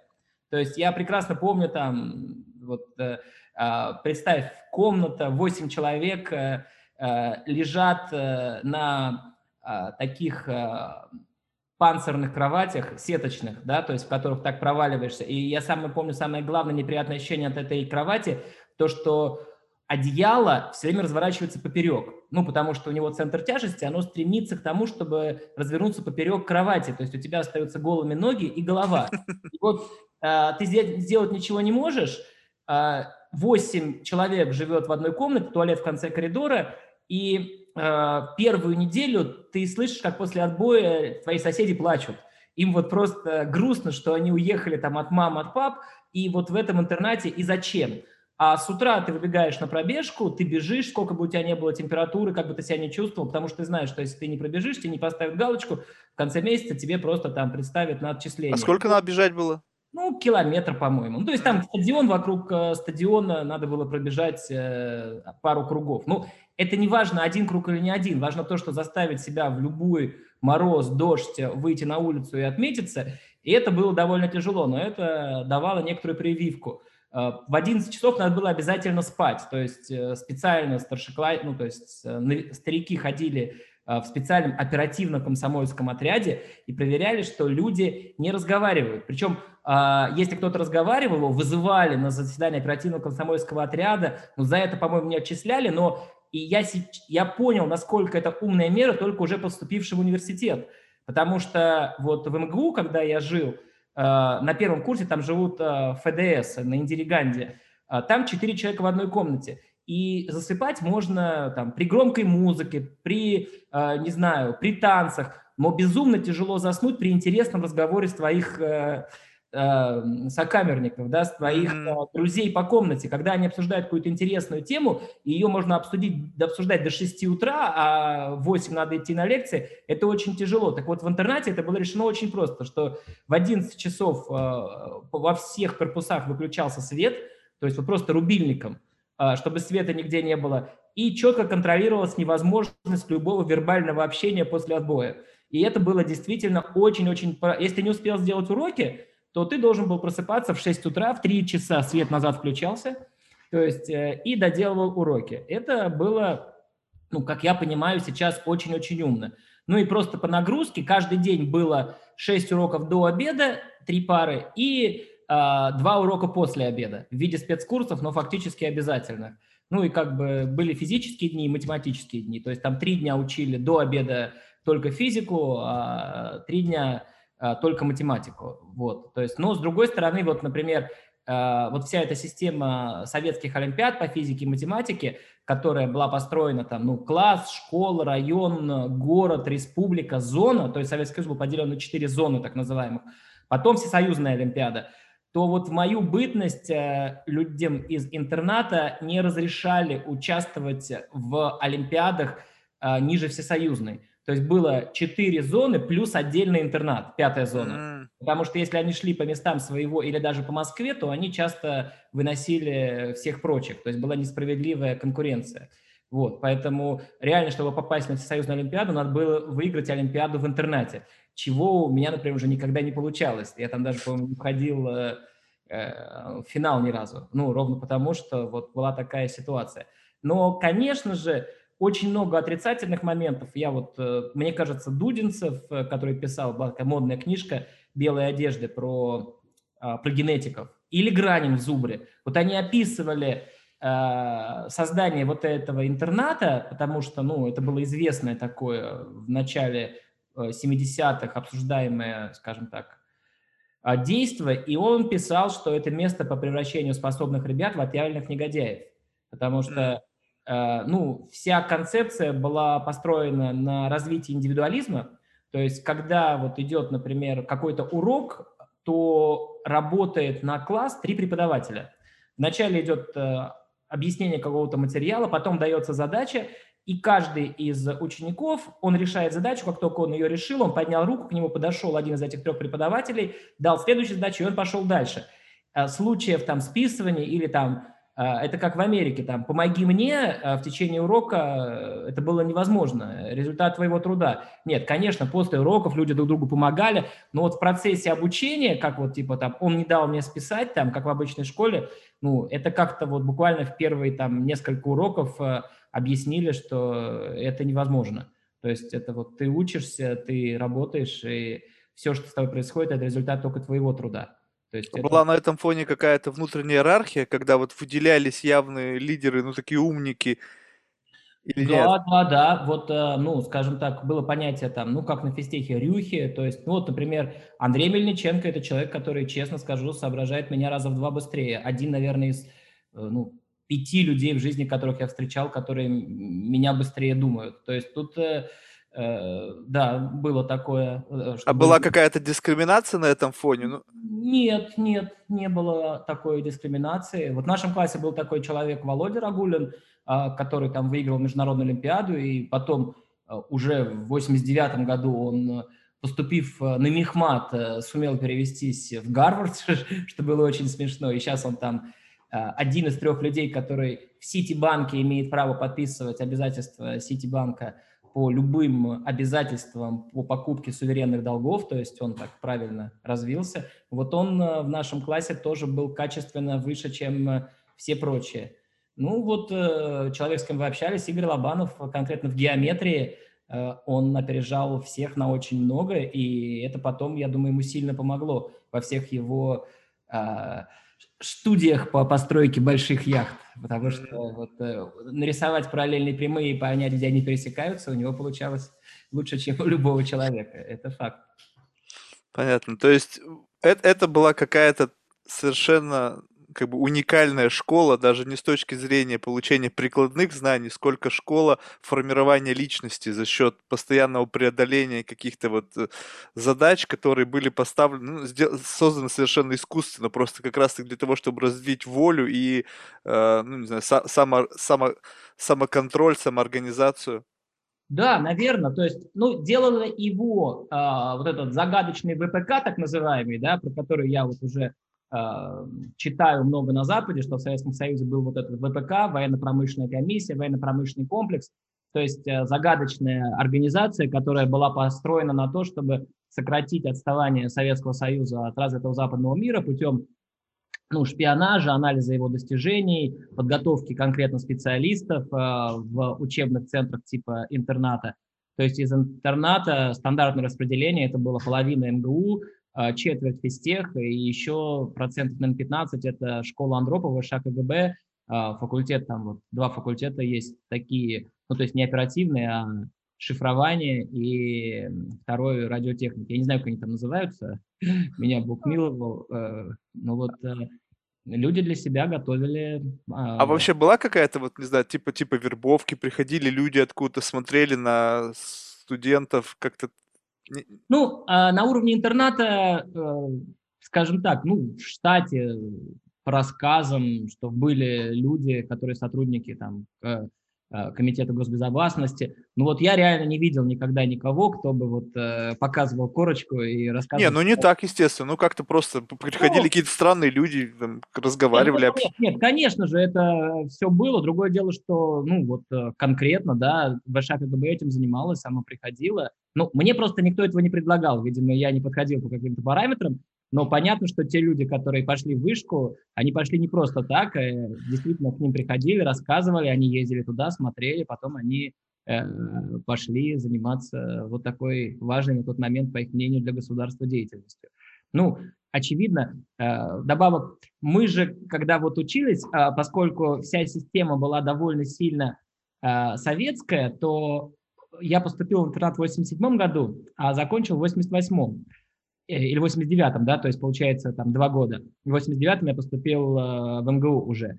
То есть я прекрасно помню там, вот э, а, представь, комната, 8 человек лежат на а, таких панцирных кроватях, сеточных, да, то есть в которых так проваливаешься. И я сам помню самое главное неприятное ощущение от этой кровати, то, что одеяло все время разворачивается поперек. Ну, потому что у него центр тяжести, оно стремится к тому, чтобы развернуться поперек кровати. То есть у тебя остаются голыми ноги и голова. И вот э, ты сделать ничего не можешь, э, 8 человек живет в одной комнате, туалет в конце коридора, и Э, первую неделю ты слышишь, как после отбоя твои соседи плачут. Им вот просто грустно, что они уехали там от мам, от пап, и вот в этом интернате и зачем? А с утра ты выбегаешь на пробежку, ты бежишь, сколько бы у тебя не было температуры, как бы ты себя не чувствовал, потому что ты знаешь, что если ты не пробежишь, тебе не поставят галочку, в конце месяца тебе просто там представят на отчисление. А сколько надо бежать было? Ну, километр, по-моему. Ну, то есть там стадион, вокруг э, стадиона надо было пробежать э, пару кругов. Ну, это не важно, один круг или не один. Важно то, что заставить себя в любой мороз, дождь выйти на улицу и отметиться. И это было довольно тяжело, но это давало некоторую прививку. Э, в 11 часов надо было обязательно спать, то есть э, специально старшекласс, ну, то есть старики ходили Э, в специальном оперативно-комсомольском отряде и проверяли, что люди не разговаривают. Причем, э, если кто-то разговаривал, вызывали на заседание оперативно-комсомольского отряда, ну, за это, по-моему, не отчисляли, но и я, я понял, насколько это умная мера, только уже поступивший в университет. Потому что вот в МГУ, когда я жил, э, на первом курсе там живут ФДС на Индириганде, там четыре человека в одной комнате. И засыпать можно там при громкой музыке, при, э, не знаю, при танцах, но безумно тяжело заснуть при интересном разговоре с твоих э, э, сокамерников, да, с твоих mm-hmm. друзей по комнате, когда они обсуждают какую-то интересную тему, и ее можно обсудить, обсуждать до 6 утра, а в 8 надо идти на лекции, это очень тяжело. Так вот, в интернате это было решено очень просто, что в 11 часов э, во всех корпусах выключался свет, то есть вот просто рубильником – а, чтобы света нигде не было, и четко контролировалась невозможность любого вербального общения после отбоя. И это было действительно очень-очень... Если ты не успел сделать уроки, то ты должен был просыпаться в 6 утра, в 3 часа свет назад включался, то есть э, и доделывал уроки. Это было, ну, как я понимаю, сейчас очень-очень умно. Ну и просто по нагрузке каждый день было 6 уроков до обеда, 3 пары, и а, два урока после обеда в виде спецкурсов, но фактически обязательных. Ну и как бы были физические дни и математические дни. То есть там три дня учили до обеда только физику, а три дня только математику. Вот. То есть, но с другой стороны, вот, например, а, вот вся эта система советских олимпиад по физике и математике, которая была построена там, ну, класс, школа, район, город, республика, зона, то есть Советский Союз был поделен на четыре зоны так называемых, потом всесоюзная олимпиада – то вот в мою бытность э, людям из интерната не разрешали участвовать в олимпиадах э, ниже всесоюзной. То есть было четыре зоны плюс отдельный интернат, пятая зона. Mm. Потому что если они шли по местам своего или даже по Москве, то они часто выносили всех прочих. То есть была несправедливая конкуренция. Вот, поэтому реально, чтобы попасть на Всесоюзную Олимпиаду, надо было выиграть Олимпиаду в интернете, чего у меня, например, уже никогда не получалось. Я там даже, по-моему, не входил э, э, в финал ни разу. Ну, ровно потому, что вот была такая ситуация. Но, конечно же, очень много отрицательных моментов. Я вот, э, мне кажется, Дудинцев, э, который писал, модная книжка «Белые одежды» про, а, про генетиков, или Гранин в Зубре. Вот они описывали э, создание вот этого интерната, потому что, ну, это было известное такое в начале 70-х обсуждаемое, скажем так, действие, и он писал, что это место по превращению способных ребят в отъявленных негодяев, потому что ну, вся концепция была построена на развитии индивидуализма, то есть когда вот идет, например, какой-то урок, то работает на класс три преподавателя. Вначале идет э, объяснение какого-то материала, потом дается задача, и каждый из учеников, он решает задачу, как только он ее решил, он поднял руку, к нему подошел один из этих трех преподавателей, дал следующую задачу, и он пошел дальше. Э, случаев там списывания или там это как в Америке, там, помоги мне а, в течение урока, э, это было невозможно, результат твоего труда. Нет, конечно, после уроков люди друг другу помогали, но вот в процессе обучения, как вот типа там, он не дал мне списать, там, как в обычной школе, ну, это как-то вот буквально в первые там несколько уроков э, объяснили, что это невозможно. То есть это вот ты учишься, ты работаешь, и все, что с тобой происходит, это результат только твоего труда. То есть Была это... на этом фоне какая-то внутренняя иерархия, когда вот выделялись явные лидеры, ну такие умники, или да, нет? да, да. Вот, э, ну, скажем так, было понятие там, ну, как на физтехе Рюхи. То есть, ну, вот, например, Андрей Мельниченко – это человек, который, честно скажу, соображает меня раза в два быстрее. Один, наверное, из, э, ну, пяти людей в жизни, которых я встречал, которые меня быстрее думают. То есть тут э, да, было такое. Э, а была какая-то дискриминация на этом фоне? Ну... Нет, нет, не было такой дискриминации. Вот в нашем классе был такой человек Володя Рагулин, а, который там выиграл международную олимпиаду, и потом э, уже в 89 году он, поступив на Мехмат, сумел перевестись в Гарвард, что было очень смешно, и сейчас он там один из трех людей, который в Ситибанке имеет право подписывать обязательства Ситибанка по любым обязательствам по покупке суверенных долгов, то есть он так правильно развился, вот он э, в нашем классе тоже был качественно выше, чем э, все прочие. Ну вот э, человек, с кем вы общались, Игорь Лобанов, конкретно в геометрии, он опережал всех на очень много, и это потом, я думаю, ему сильно помогло во всех его а, студиях по постройке больших яхт, потому что вот, э, нарисовать параллельные прямые и понять, где они пересекаются, у него получалось лучше, чем у любого человека. Это факт. Понятно. То есть это, это была какая-то совершенно как бы уникальная школа, даже не с точки зрения получения прикладных знаний, сколько школа формирования личности за счет постоянного преодоления каких-то вот э, задач, которые были поставлены, ну, созданы совершенно искусственно, просто как раз для того, чтобы развить волю и, э, ну, не знаю, са- само, само, самоконтроль, самоорганизацию. Да, наверное. То есть, ну, делало его э, вот этот загадочный ВПК, так называемый, да, про который я вот уже читаю много на Западе, что в Советском Союзе был вот этот ВПК, военно-промышленная комиссия, военно-промышленный комплекс, то есть э, загадочная организация, которая была построена на то, чтобы сократить отставание Советского Союза от развитого западного мира путем ну, шпионажа, анализа его достижений, подготовки конкретно специалистов э, в учебных центрах типа интерната. То есть из интерната стандартное распределение, это было половина МГУ, четверть физтех, и еще процентов, наверное, 15 – это школа Андропова, ШКГБ, а, факультет, там вот два факультета есть такие, ну, то есть не оперативные, а шифрование и второй радиотехника. Я не знаю, как они там называются, меня Бог миловал, э, но вот э, люди для себя готовили. А, а вообще была какая-то, вот, не знаю, типа, типа вербовки, приходили люди откуда-то, смотрели на студентов, как-то ну, а на уровне интерната, э, скажем так, ну, в штате по рассказам, что были люди, которые сотрудники там Э, Комитета госбезопасности. Ну вот я реально не видел никогда никого, кто бы вот э, показывал корочку и рассказывал. Не, ну не так, естественно. Ну как-то просто приходили ну, какие-то странные люди, там, разговаривали. Нет, нет, нет, конечно же, это все было. Другое дело, что, ну вот э, конкретно, да, ВШ КГБ этим занималась, сама приходила. Ну, мне просто никто этого не предлагал. Видимо, я не подходил по каким-то параметрам. Но понятно, что те люди, которые пошли в вышку, они пошли не просто так, а действительно к ним приходили, рассказывали, они ездили туда, смотрели, потом они э, пошли заниматься вот такой важной на тот момент, по их мнению, для государства деятельностью. Ну, очевидно, э, добавок, мы же, когда вот учились, э, поскольку вся система была довольно сильно э, советская, то я поступил в интернат в 87 году, а закончил в 88 Э, или 89-м, да, то есть получается там два года. В 89-м я поступил э, в МГУ уже.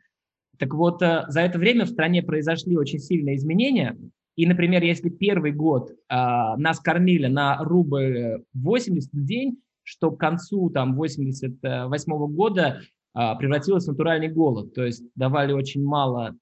Так вот, э, за это время в стране произошли очень сильные изменения. И, например, если первый год нас кормили на рубль 80 в день, что к концу там 88 -го года превратилось в натуральный голод. То есть давали очень мало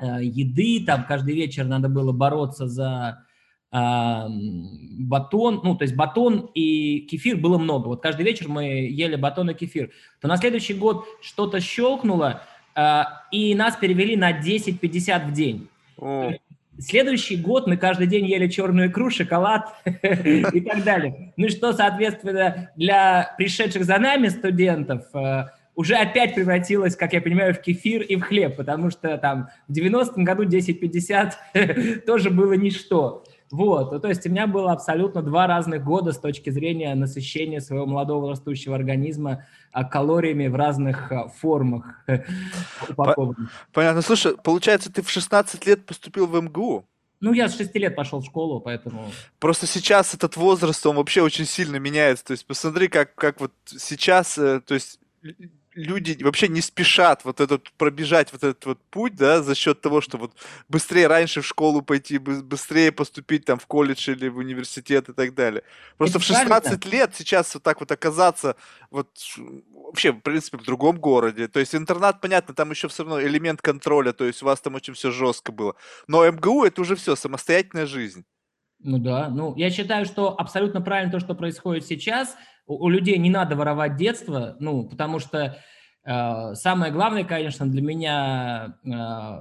еды, там каждый вечер надо было бороться за батон, ну, то есть батон и кефир было много. Вот каждый вечер мы ели батон и кефир. То на следующий год что-то щелкнуло, а, и нас перевели на 10-50 в день. Следующий год мы каждый день ели черную икру, шоколад и так далее. Ну и что, соответственно, для пришедших за нами студентов а, уже опять превратилось, как я понимаю, в кефир и в хлеб, потому что там в 90-м году 10-50 тоже было ничто. Вот, ну, то есть у меня было абсолютно два разных года с точки зрения насыщения своего молодого растущего организма а, калориями в разных а, формах Понятно. Слушай, получается, ты в 16 лет поступил в МГУ? Ну, я с 6 лет пошел в школу, поэтому... Просто сейчас этот возраст, он вообще очень сильно меняется. То есть посмотри, как, как вот сейчас, э, то есть люди вообще не спешат вот этот пробежать вот этот вот путь, да, за счет того, что вот быстрее раньше в школу пойти, быстрее поступить там в колледж или в университет и так далее. Просто Это в 16 правильно. лет сейчас вот так вот оказаться вот вообще, в принципе, в другом городе. То есть интернат, понятно, там еще все равно элемент контроля, то есть у вас там очень все жестко было. Но МГУ это уже все, самостоятельная жизнь. Ну да, ну я считаю, что абсолютно правильно то, что происходит сейчас – у, у людей не надо воровать детство, ну, потому что э, самое главное, конечно, для меня э,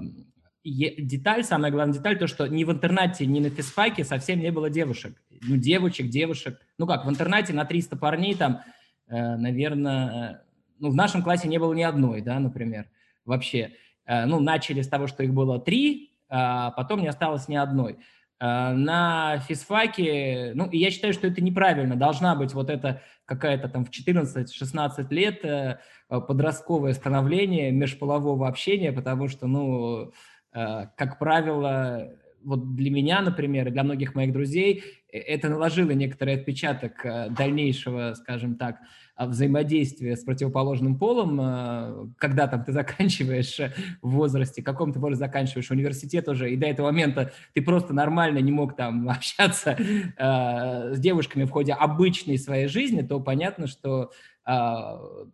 деталь, самая главная деталь, то, что ни в интернате, ни на физфаке совсем не было девушек. Ну, девочек, девушек. Ну как, в интернате на 300 парней там, э, наверное, ну, в нашем классе не было ни одной, да, например, вообще. Э, ну, начали с того, что их было три, а потом не осталось ни одной. Э, на физфаке, ну, я считаю, что это неправильно. Должна быть вот эта какая-то там в 14-16 лет э, подростковое становление межполового общения, потому что, ну, э, как правило, вот для меня, например, и для многих моих друзей это наложило некоторый отпечаток дальнейшего, скажем так, взаимодействие с противоположным полом, а, когда там ты заканчиваешь в возрасте, каком ты возрасте заканчиваешь университет уже, и до этого момента ты просто нормально не мог там общаться э, с девушками в ходе обычной своей жизни, то понятно, что э,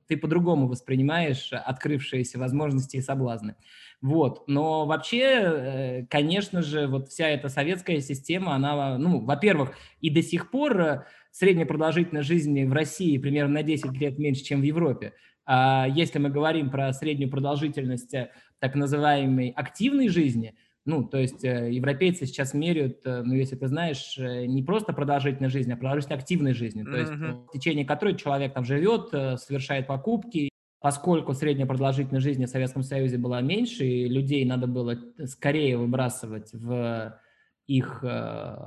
ты по-другому воспринимаешь открывшиеся возможности и соблазны. Вот. Но вообще, конечно же, вот вся эта советская система, она, ну, во-первых, и до сих пор средняя продолжительность жизни в России примерно на 10 лет меньше, чем в Европе. А если мы говорим про среднюю продолжительность э, так называемой активной жизни, ну, то есть э, европейцы сейчас меряют, э, ну, если ты знаешь, не просто продолжительность жизни, а продолжительность активной жизни, то есть mm-hmm. в течение которой человек там живет, совершает покупки, поскольку средняя продолжительность жизни в Советском Союзе была меньше, и людей надо было скорее выбрасывать в их э,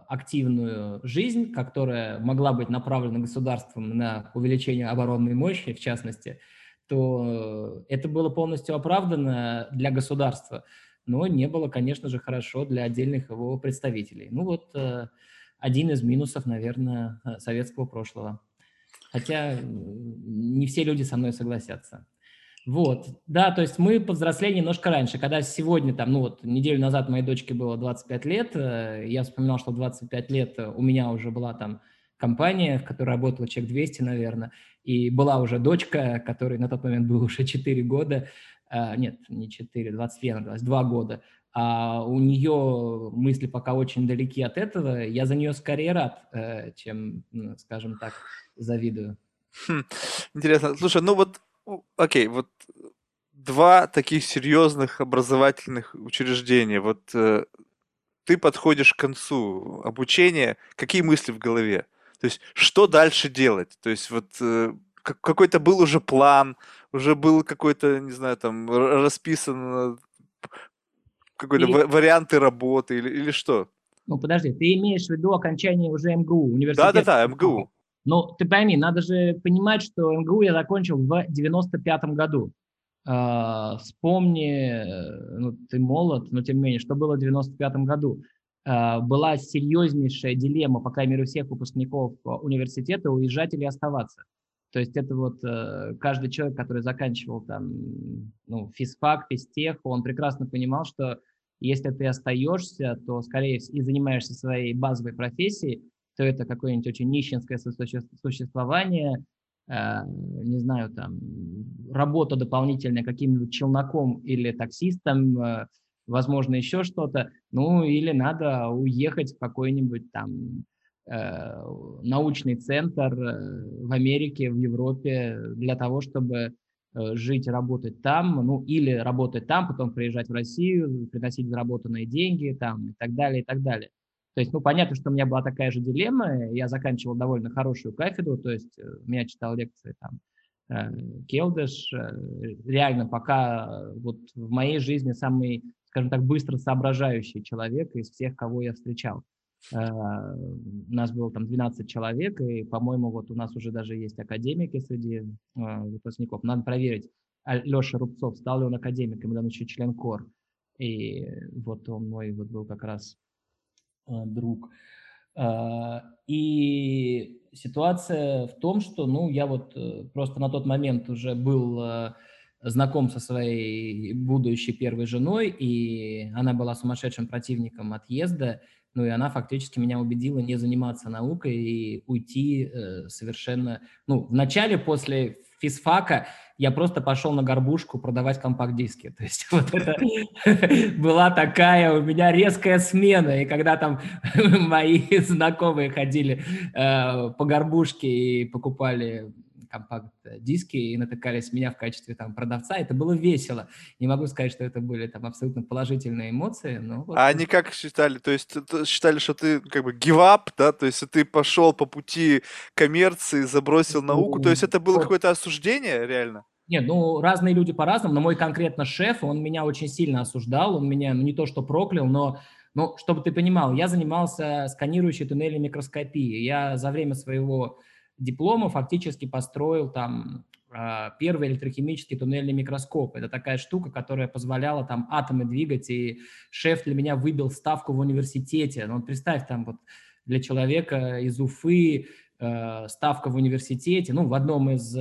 активную жизнь, которая могла быть направлена государством на увеличение оборонной мощи, в частности, то это было полностью оправдано для государства, но не было, конечно же, хорошо для отдельных его представителей. Ну вот э, один из минусов, наверное, советского прошлого. Хотя не все люди со мной согласятся. Вот, да, то есть мы повзрослели немножко раньше. Когда сегодня, там, ну вот, неделю назад моей дочке было 25 лет, э, я вспоминал, что 25 лет у меня уже была там компания, в которой работало человек 200, наверное, и была уже дочка, которой на тот момент было уже 4 года, а, нет, не 4, 21, 22 года, а у нее мысли пока очень далеки от этого. Я за нее скорее рад, э, чем, скажем так, завидую. Хм, интересно. Слушай, ну вот, окей, вот два таких серьезных образовательных учреждения. Вот э, ты подходишь к концу обучения, какие мысли в голове? То есть, что дальше делать? То есть, вот э, какой-то был уже план, уже был какой-то, не знаю, там, расписан какой-то или... варианты работы или, или что? Ну, подожди, ты имеешь в виду окончание уже МГУ, университета? Да-да-да, МГУ. Ну, ты пойми, надо же понимать, что МГУ я закончил в 95-м году. Вспомни, э, ну, ты молод, но тем не менее, что было в 95-м году. Uh, была серьезнейшая дилемма, по крайней мере, у всех выпускников университета, уезжать или оставаться. То есть это вот uh, каждый человек, который заканчивал там, ну, физфак, физтех, он прекрасно понимал, что если ты остаешься, то, скорее и занимаешься своей базовой профессией, то это какое-нибудь очень нищенское существование, Э, не знаю, там, работа дополнительная каким-нибудь челноком или таксистом, э, возможно, еще что-то, ну, или надо уехать в какой-нибудь там э, научный центр в Америке, в Европе для того, чтобы жить, работать там, ну, или работать там, потом приезжать в Россию, приносить заработанные деньги там и так далее, и так далее. То есть, ну, понятно, что у меня была такая же дилемма. Я заканчивал довольно хорошую кафедру, то есть э, меня читал лекции там э, Келдыш. Э, реально пока вот в моей жизни самый, скажем так, быстро соображающий человек из всех, кого я встречал. У нас было там 12 человек, и, по-моему, вот у нас уже даже есть академики среди выпускников. Надо проверить. А Леша Рубцов, стал ли он академиком, или он еще член КОР. И вот он мой вот был как раз друг. А, и ситуация в том, что, ну, я вот э, просто на тот момент уже был э, знаком со своей будущей первой женой, и она была сумасшедшим противником отъезда, ну и она фактически меня убедила не заниматься наукой и уйти э, совершенно... Ну, вначале после физфака я просто пошел на горбушку продавать компакт-диски. То есть вот это была такая у меня резкая смена. И когда там мои знакомые ходили э, по горбушке и покупали компакт-диски и натыкались меня в качестве там продавца, это было весело. Не могу сказать, что это были там абсолютно положительные эмоции, но... Вот... А они как считали? То есть считали, что ты как бы give up, да? То есть ты пошел по пути коммерции, забросил науку? То есть это было какое-то осуждение реально? Нет, ну, разные люди по-разному, но мой конкретно шеф, он меня очень сильно осуждал, он меня, ну, не то что проклял, но, ну, чтобы ты понимал, я занимался сканирующей туннельной микроскопией. Я за время своего диплома фактически построил там а, первый электрохимический туннельный микроскоп. Это такая штука, которая позволяла там атомы двигать, и шеф для меня выбил ставку в университете. Ну, представь, там вот для человека из Уфы э, ставка в университете, ну, в одном из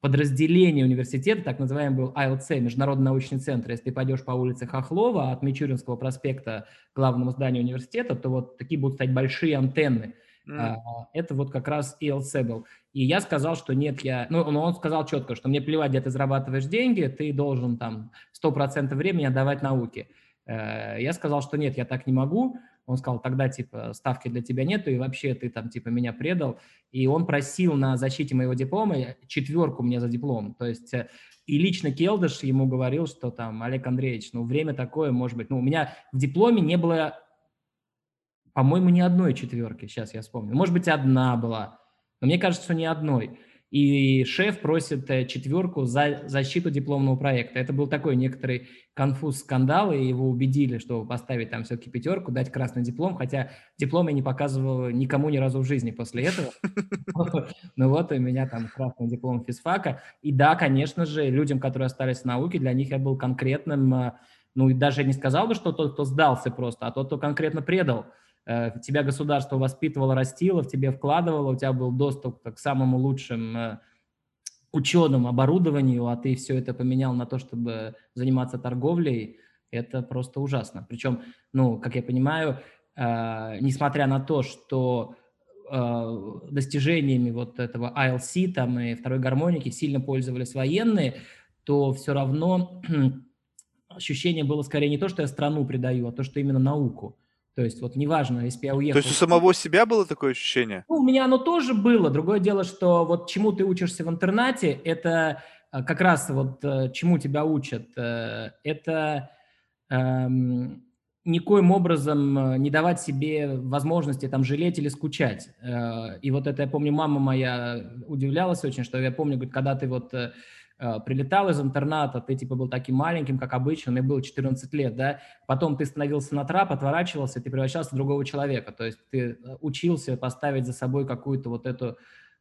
подразделений университета, так называемый был АЛЦ, Международный научный центр. Если ты пойдешь по улице Хохлова от Мичуринского проспекта к главному зданию университета, то вот такие будут стоять большие антенны – Mm. Это вот как раз ELC был. И я сказал, что нет, я... Ну, он сказал четко, что мне плевать, где ты зарабатываешь деньги, ты должен там 100% времени отдавать науке. Э, я сказал, что нет, я так не могу. Он сказал, тогда, типа, ставки для тебя нету, и вообще ты там, типа, меня предал. И он просил на защите моего диплома четверку мне за диплом. То есть э, и лично Келдыш ему говорил, что там, Олег Андреевич, ну, время такое, может быть, ну, у меня в дипломе не было по-моему, ни одной четверки, сейчас я вспомню. Может быть, одна была, но мне кажется, ни одной. И шеф просит э, четверку за защиту дипломного проекта. Это был такой некоторый конфуз, скандал, и его убедили, что поставить там все-таки пятерку, дать красный диплом, хотя диплом я не показывал никому ни разу в жизни после этого. Ну вот у меня там красный диплом физфака. И да, конечно же, людям, которые остались в науке, для них я был конкретным, э, ну и даже не сказал бы, что тот, кто сдался просто, а тот, кто конкретно предал тебя государство воспитывало, растило, в тебе вкладывало, у тебя был доступ к самому лучшим э, ученым оборудованию, а ты все это поменял на то, чтобы заниматься торговлей, это просто ужасно. Причем, ну, как я понимаю, э, несмотря на то, что э, достижениями вот этого ILC там и второй гармоники сильно пользовались военные, то все равно ощущение было скорее не то, что я страну предаю, а то, что именно науку. То есть вот неважно, если я уехал... То есть у самого себя было такое ощущение? Ну, у меня оно тоже было. Другое дело, что вот чему ты учишься в интернате, это э, как раз вот э, чему тебя учат. Э, это эм, никоим образом не давать себе возможности там жалеть или скучать. И вот это, я помню, мама моя удивлялась очень, что я помню, говорит, когда ты вот прилетал из интерната, ты типа был таким маленьким, как обычно, мне было 14 лет, да, потом ты становился на трап, отворачивался, ты превращался в другого человека, то есть ты э, учился поставить за собой какую-то вот эту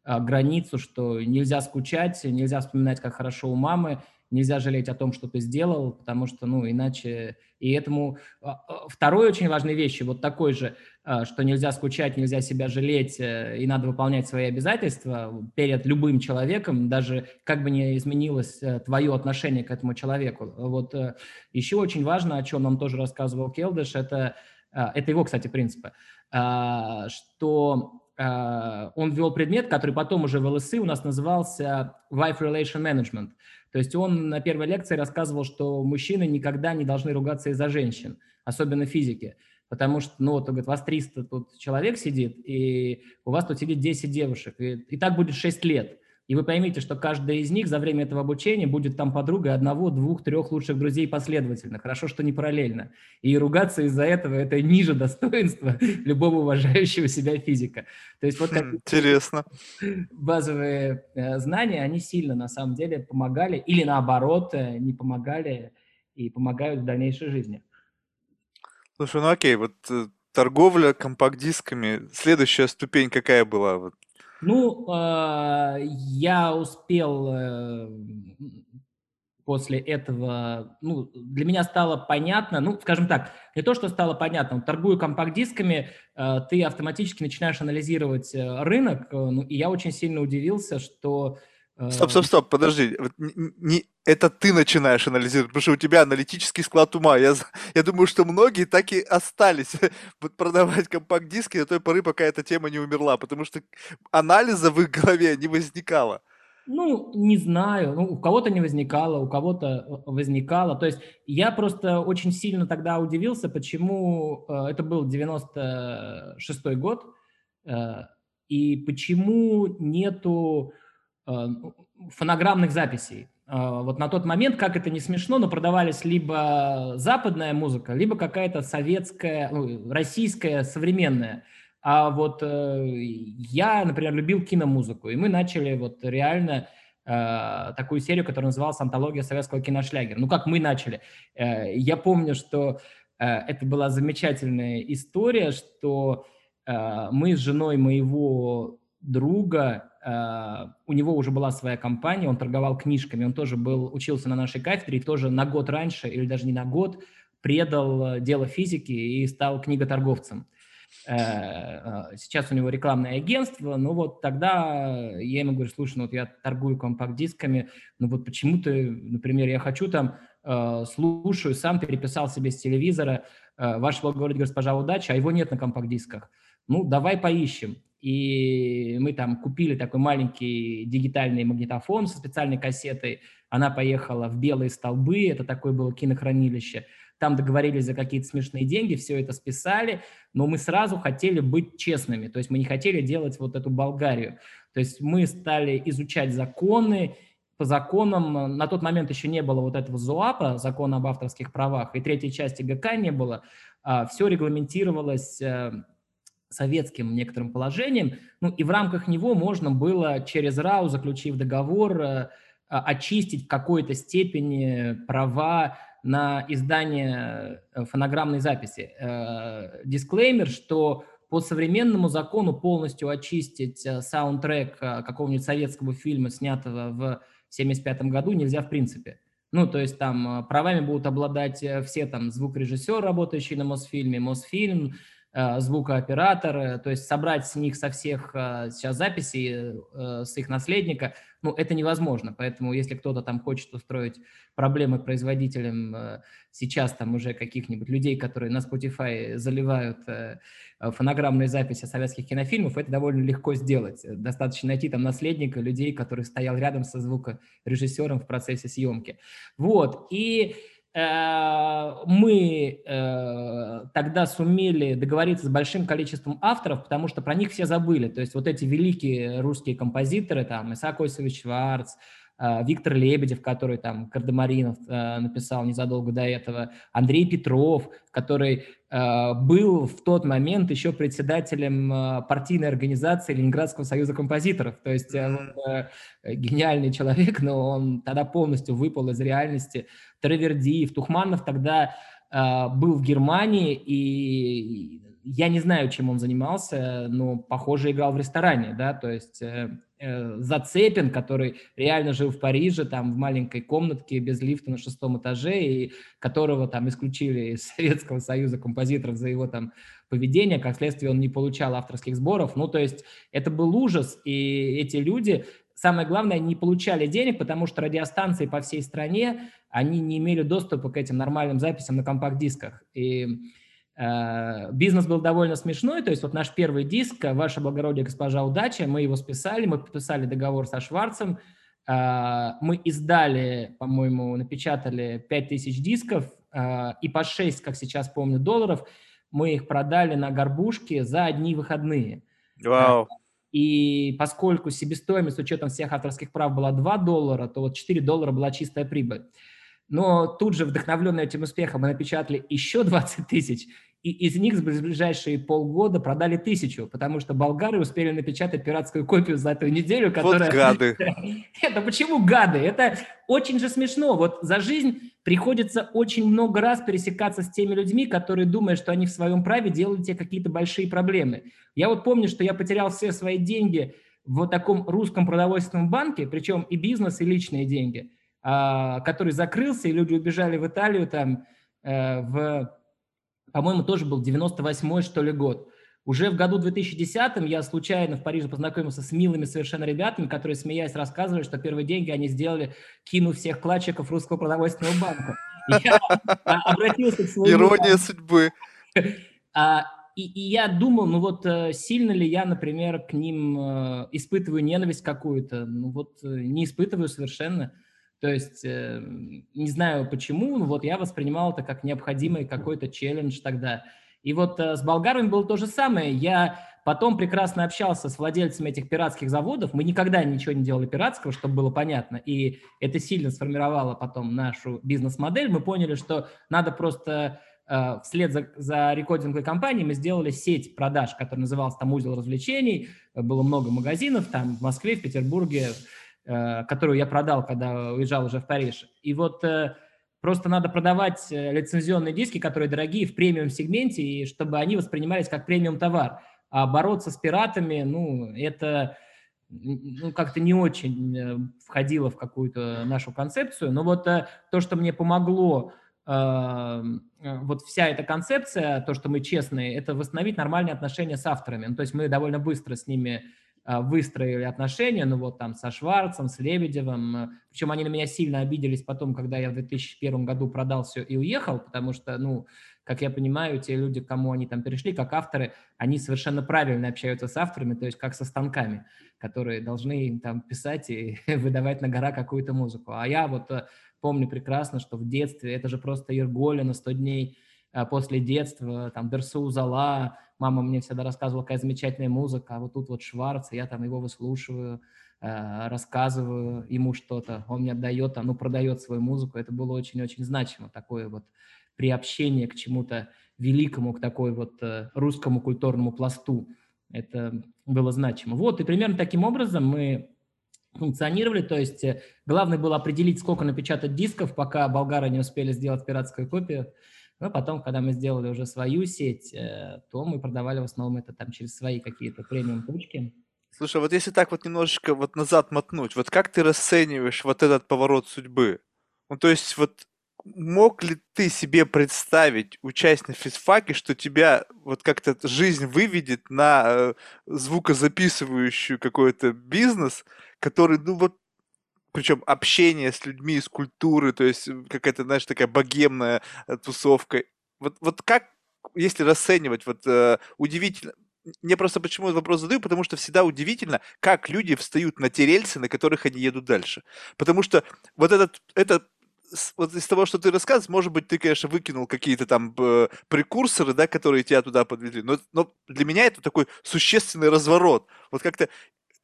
а, границу, что нельзя скучать, нельзя вспоминать, как хорошо у мамы, нельзя жалеть о том, что ты сделал, потому что, ну, иначе... И этому а, а, второй очень важной вещи, вот такой же, а, что нельзя скучать, нельзя себя жалеть, э, и надо выполнять свои обязательства перед любым человеком, даже как бы не изменилось э, твое отношение к этому человеку. Вот э, еще очень важно, о чем нам тоже рассказывал Келдыш, это, это его, кстати, принципы, что он ввел предмет, который потом уже в ЛСИ у нас назывался Wife Relation Management – то есть он на первой лекции рассказывал, что мужчины никогда не должны ругаться из-за женщин, особенно физики. Потому что, ну, вот, говорит, вас 300 тут человек сидит, и у вас тут сидит 10 девушек, и, и так будет 6 лет. И вы поймите, что каждая из них за время этого обучения будет там подругой одного, двух, трех лучших друзей последовательно. Хорошо, что не параллельно. И ругаться из-за этого – это ниже достоинства любого уважающего себя физика. То есть вот хм, Интересно. базовые э, знания, они сильно на самом деле помогали или наоборот э, не помогали и помогают в дальнейшей жизни. Слушай, ну окей, вот э, торговля компакт-дисками, следующая ступень какая была? Вот ну, э, я успел э, после этого, ну, для меня стало понятно, ну, скажем так, не то, что стало понятно, торгую компакт-дисками, э, ты автоматически начинаешь анализировать э, рынок, э, ну, и я очень сильно удивился, что Стоп, стоп, стоп, подожди. Вот не, это ты начинаешь анализировать, потому что у тебя аналитический склад ума. Я, я думаю, что многие так и остались продавать компакт-диски до той поры, пока эта тема не умерла, потому что анализа в их голове не возникало. Ну, не знаю. Ну, у кого-то не возникало, у кого-то э, возникало. То есть я просто очень сильно тогда удивился, почему э, это был 96-й год, э, и почему нету фонограммных записей. Э, вот на тот момент, как это не смешно, но продавались либо западная музыка, либо какая-то советская, ну, российская, современная. А вот э, я, например, любил киномузыку, и мы начали вот реально э, такую серию, которая называлась «Антология советского киношлягера». Ну, как мы начали? Э, я помню, что э, это была замечательная история, что э, мы с женой моего друга Э, у него уже была своя компания, он торговал книжками, он тоже был, учился на нашей кафедре и тоже на год раньше, или даже не на год, предал э, дело физики и стал книготорговцем. Э, сейчас у него рекламное агентство, ну вот тогда я ему говорю, слушай, ну вот я торгую компакт-дисками, ну вот почему ты, например, я хочу там, слушаю, сам переписал себе с телевизора, ваш говорит госпожа удача, а его нет на компакт-дисках. Ну, давай поищем и мы там купили такой маленький дигитальный магнитофон со специальной кассетой. Она поехала в Белые столбы, это такое было кинохранилище. Там договорились за какие-то смешные деньги, все это списали, но мы сразу хотели быть честными, то есть мы не хотели делать вот эту Болгарию. То есть мы стали изучать законы, по законам, на тот момент еще не было вот этого ЗОАПа, закона об авторских правах, и третьей части ГК не было, а все регламентировалось э, советским некоторым положением, ну и в рамках него можно было через РАУ, заключив договор, э, очистить в какой-то степени права на издание э, фонограммной записи. Э, дисклеймер, что по современному закону полностью очистить саундтрек какого-нибудь советского фильма, снятого в 1975 году, нельзя в принципе. Ну, то есть там правами будут обладать все там звукорежиссер, работающий на Мосфильме, Мосфильм, звукооператор, то есть собрать с них со всех э, сейчас записей, э, с их наследника, ну, это невозможно. Поэтому если кто-то там хочет устроить проблемы производителям сейчас там уже каких-нибудь людей, которые на Spotify заливают фонограммные записи советских кинофильмов, это довольно легко сделать. Достаточно найти там наследника, людей, который стоял рядом со звукорежиссером в процессе съемки. Вот, и э, мы э, тогда сумели договориться с большим количеством авторов, потому что про них все забыли. То есть вот эти великие русские композиторы, там Исаак Осипович Шварц, а, Виктор Лебедев, который там Кардемаринов написал незадолго до этого, Андрей Петров, который был в тот момент еще председателем партийной организации Ленинградского союза композиторов. То есть он гениальный человек, но он тогда полностью выпал из реальности. Травердиев, Тухманов тогда был в Германии, и я не знаю, чем он занимался, но, похоже, играл в ресторане, да, то есть э, э, Зацепин, который реально жил в Париже, там, в маленькой комнатке без лифта на шестом этаже, и которого там исключили из Советского Союза композиторов за его там поведение, как следствие он не получал авторских сборов, ну, то есть это был ужас, и эти люди, самое главное, не получали денег, потому что радиостанции по всей стране, они не имели доступа к этим нормальным записям на компакт-дисках, и Э, бизнес был довольно смешной, то есть вот наш первый диск «Ваше благородие, госпожа удача», мы его списали, мы подписали договор со Шварцем, э, мы издали, по-моему, напечатали 5000 дисков э, и по 6, как сейчас помню, долларов, мы их продали на горбушке за одни выходные. Вау. И поскольку себестоимость с учетом всех авторских прав была 2 доллара, то вот 4 доллара была чистая прибыль. Но тут же, вдохновленные этим успехом, мы напечатали еще 20 тысяч, и из них в ближайшие полгода продали тысячу, потому что болгары успели напечатать пиратскую копию за эту неделю, которая... Вот гады. Это почему гады? Это очень же смешно. Вот за жизнь приходится очень много раз пересекаться с теми людьми, которые думают, что они в своем праве делают тебе какие-то большие проблемы. Я вот помню, что я потерял все свои деньги в таком русском продовольственном банке, причем и бизнес, и личные деньги, который закрылся, и люди убежали в Италию там э, в по-моему, тоже был 98-й, что ли, год. Уже в году 2010 я случайно в Париже познакомился с милыми совершенно ребятами, которые, смеясь, рассказывали, что первые деньги они сделали, кинув всех вкладчиков русского продовольственного банка. Я обратился к своему... Ирония судьбы. А, и, и я думал, ну вот э, сильно ли я, например, к ним э, испытываю ненависть какую-то? Ну вот не испытываю совершенно. То есть э, не знаю почему, но вот я воспринимал это как необходимый какой-то челлендж тогда. И вот э, с болгарами было то же самое. Я потом прекрасно общался с владельцами этих пиратских заводов. Мы никогда ничего не делали пиратского, чтобы было понятно. И это сильно сформировало потом нашу бизнес-модель. Мы поняли, что надо просто э, вслед за, за рекординговой компанией мы сделали сеть продаж, которая называлась там «Узел развлечений». Было много магазинов там в Москве, в Петербурге, которую я продал, когда уезжал уже в Париж. И вот э, просто надо продавать э, лицензионные диски, которые дорогие в премиум-сегменте, и чтобы они воспринимались как премиум-товар. А бороться с пиратами, ну, это ну, как-то не очень входило в какую-то нашу концепцию. Но вот то, что мне помогло вот вся эта концепция, то, что мы честные, это восстановить нормальные отношения с авторами. Ну, то есть мы довольно быстро с ними выстроили отношения, ну вот там со Шварцем, с Лебедевым, причем они на меня сильно обиделись потом, когда я в 2001 году продал все и уехал, потому что, ну, как я понимаю, те люди, кому они там перешли, как авторы, они совершенно правильно общаются с авторами, то есть как со станками, которые должны там писать и выдавать на гора какую-то музыку. А я вот э, помню прекрасно, что в детстве это же просто Ерголина 100 дней а, после детства, там Дерсу Зала, мама мне всегда рассказывала, какая замечательная музыка, а вот тут вот Шварц, я там его выслушиваю, а, рассказываю ему что-то, он мне отдает, ну, продает свою музыку, это было очень-очень значимо, такое вот приобщение к чему-то великому, к такой вот э, русскому культурному пласту, это было значимо. Вот, и примерно таким образом мы функционировали, то есть э, главное было определить, сколько напечатать дисков, пока болгары не успели сделать пиратскую копию, но потом, когда мы сделали уже свою сеть, э, то мы продавали в основном это там через свои какие-то премиум-точки. Слушай, вот если так вот немножечко вот назад мотнуть, вот как ты расцениваешь вот этот поворот судьбы? Ну, то есть вот мог ли ты себе представить, участие на физфаке, что тебя вот как-то жизнь выведет на э, звукозаписывающую какой-то бизнес, который, ну вот причем общение с людьми из культуры, то есть какая-то, знаешь, такая богемная э, тусовка. Вот, вот как, если расценивать, вот э, удивительно, мне просто почему этот вопрос задаю, потому что всегда удивительно, как люди встают на те рельсы, на которых они едут дальше. Потому что вот этот, это вот из того, что ты рассказываешь, может быть, ты, конечно, выкинул какие-то там э, прекурсоры, да, которые тебя туда подвели, но, но для меня это такой существенный разворот. Вот как-то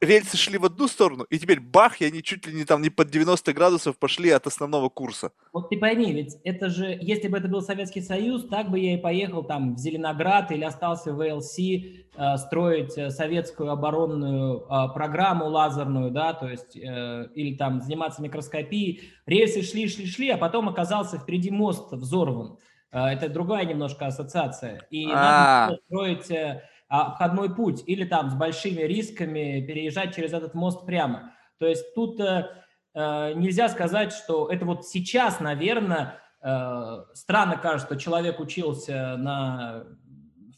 рельсы шли в одну сторону, и теперь бах, и они чуть ли не там не под 90 градусов пошли от основного курса. Вот ты пойми, ведь это же, если бы это был Советский Союз, так бы я и поехал там в Зеленоград или остался в ВЛС э, строить э, советскую оборонную э, программу лазерную, да, то есть, э, или там заниматься микроскопией. Рельсы шли, шли, шли, а потом оказался впереди мост взорван. Э, это другая немножко ассоциация. И А-а-а. надо строить... Э, обходной путь или там с большими рисками переезжать через этот мост прямо. То есть тут э, э, нельзя сказать, что это вот сейчас, наверное, э, странно кажется, что человек учился на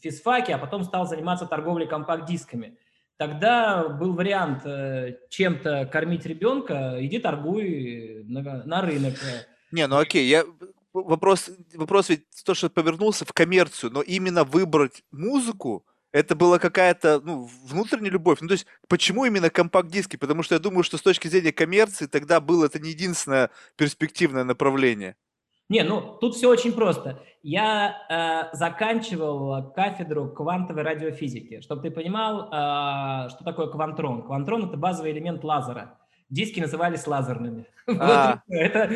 физфаке, а потом стал заниматься торговлей компакт-дисками. Тогда был вариант чем-то кормить ребенка, иди торгуй на, на рынок. Не, ну окей, я вопрос, вопрос ведь то, что повернулся в коммерцию, но именно выбрать музыку, это была какая-то ну, внутренняя любовь. Ну, то есть, почему именно компакт-диски? Потому что я думаю, что с точки зрения коммерции тогда было это не единственное перспективное направление. Не, ну тут все очень просто. Я э, заканчивал кафедру квантовой радиофизики. Чтобы ты понимал, э, что такое квантрон. Квантрон – это базовый элемент лазера. Диски назывались лазерными. А. Вот это,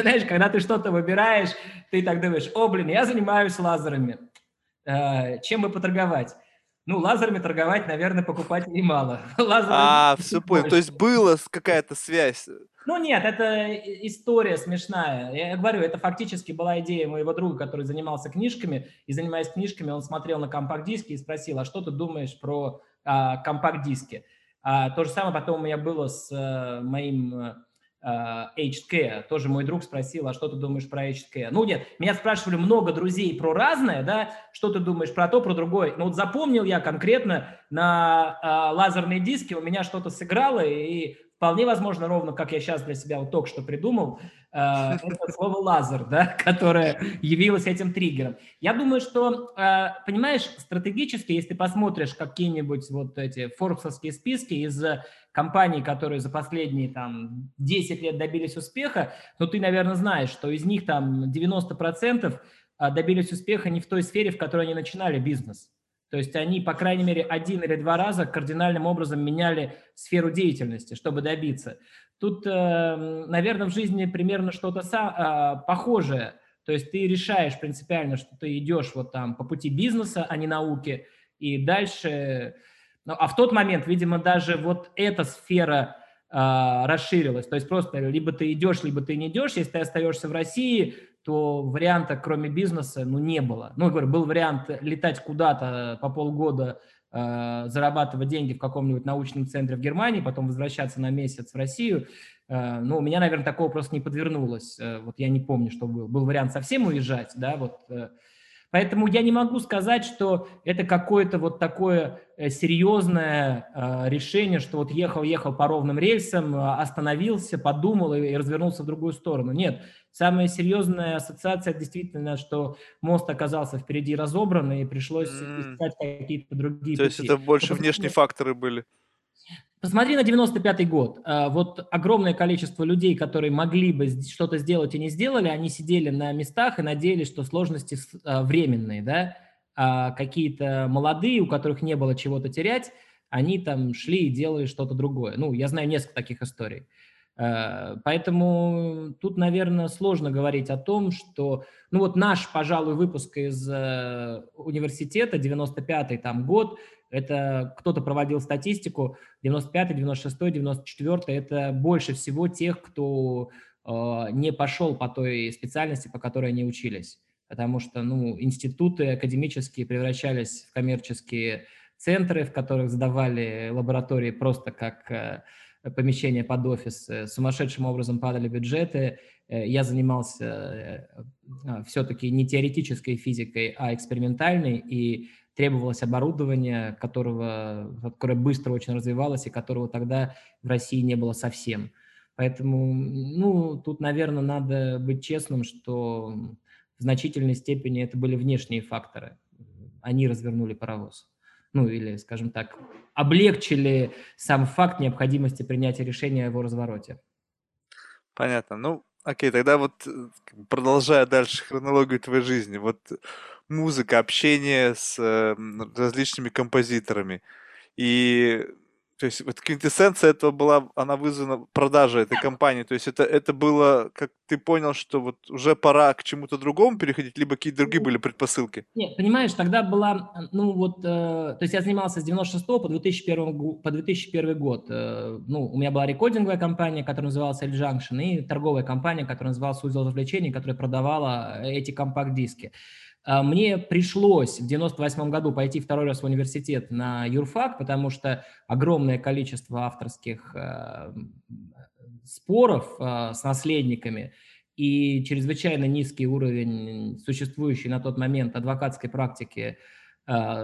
знаешь, когда ты что-то выбираешь, ты так думаешь, о, блин, я занимаюсь лазерами. Э, чем бы поторговать? Ну, лазерами торговать, наверное, покупателей мало. Лазерами а, все понял. То есть была какая-то связь. Ну нет, это история смешная. Я говорю, это фактически была идея моего друга, который занимался книжками, и занимаясь книжками, он смотрел на компакт-диски и спросил, а что ты думаешь про а, компакт-диски? А, то же самое потом у меня было с а, моим Aged Care. Тоже мой друг спросил, а что ты думаешь про Aged Care? Ну нет, меня спрашивали много друзей про разное, да, что ты думаешь про то, про другое. Но вот запомнил я конкретно на э, лазерные диски, у меня что-то сыграло, и вполне возможно, ровно как я сейчас для себя вот только что придумал, э, это слово лазер, да, которое явилось этим триггером. Я думаю, что, э, понимаешь, стратегически, если ты посмотришь какие-нибудь вот эти форбсовские списки из компаний, которые за последние там 10 лет добились успеха, но ты, наверное, знаешь, что из них там 90% а, добились успеха не в той сфере, в которой они начинали бизнес. То есть они, по крайней мере, один или два раза кардинальным образом меняли сферу деятельности, чтобы добиться. Тут, э, наверное, в жизни примерно что-то а, похожее. То есть ты решаешь принципиально, что ты идешь вот там по пути бизнеса, а не науки, и дальше... Ну, а в тот момент, видимо, даже вот эта сфера э, расширилась. То есть просто либо ты идешь, либо ты не идешь. Если ты остаешься в России, то варианта, кроме бизнеса, ну, не было. Ну, говорю, был вариант летать куда-то по полгода, э, зарабатывать деньги в каком-нибудь научном центре в Германии, потом возвращаться на месяц в Россию. Э, ну, у меня, наверное, такого просто не подвернулось. Э, вот я не помню, что был. Был вариант совсем уезжать, да, вот. Э, поэтому я не могу сказать, что это какое-то вот такое э, серьезное э, решение, что вот ехал, ехал по ровным рельсам, остановился, подумал и, развернулся в другую сторону. Нет, Самая серьезная ассоциация действительно, что мост оказался впереди разобран, и пришлось искать какие-то другие То пути. есть это больше внешние факторы были? Посмотри на 95-й год. А, вот огромное количество людей, которые могли бы что-то сделать и не сделали, они сидели на местах и надеялись, что сложности а, временные, да, а какие-то молодые, у которых не было чего-то терять, они там шли и делали что-то другое. Ну, я знаю несколько таких историй. Э, поэтому тут, наверное, сложно говорить о том, что, ну вот наш, пожалуй, выпуск из э, университета, 95-й там год, это кто-то проводил статистику, 95-й, 96-й, 94-й, это больше всего тех, кто э, не пошел по той специальности, по которой они учились. Потому что, ну, институты академические превращались в коммерческие центры, в которых сдавали лаборатории просто как помещения под офис, э, сумасшедшим образом падали бюджеты. Э, я занимался э, все-таки не теоретической физикой, а экспериментальной, и требовалось оборудование, которого, которое быстро очень развивалось и которого тогда в России не было совсем. Поэтому, ну, тут, наверное, надо быть честным, что в значительной степени это были внешние факторы. Они развернули паровоз ну или, скажем так, облегчили сам факт необходимости принятия решения о его развороте. Понятно. Ну, Окей, тогда вот э, продолжая дальше хронологию твоей жизни, вот музыка, общение с э, различными композиторами. И то есть вот квинтэссенция этого была, она вызвана продажей этой компании. То есть это, это было, как ты понял, что вот уже пора к чему-то другому переходить, либо какие-то другие были предпосылки? Нет, понимаешь, тогда была, ну вот, э, то есть я занимался с 96 по 2001, по 2001 год. Э, ну, у меня была рекординговая компания, которая называлась L Junction, и торговая компания, которая называлась Узел развлечений, которая продавала эти компакт-диски. Мне пришлось в 98 году пойти второй раз в университет на юрфак, потому что огромное количество авторских э, споров э, с наследниками и чрезвычайно низкий уровень существующей на тот момент адвокатской практики,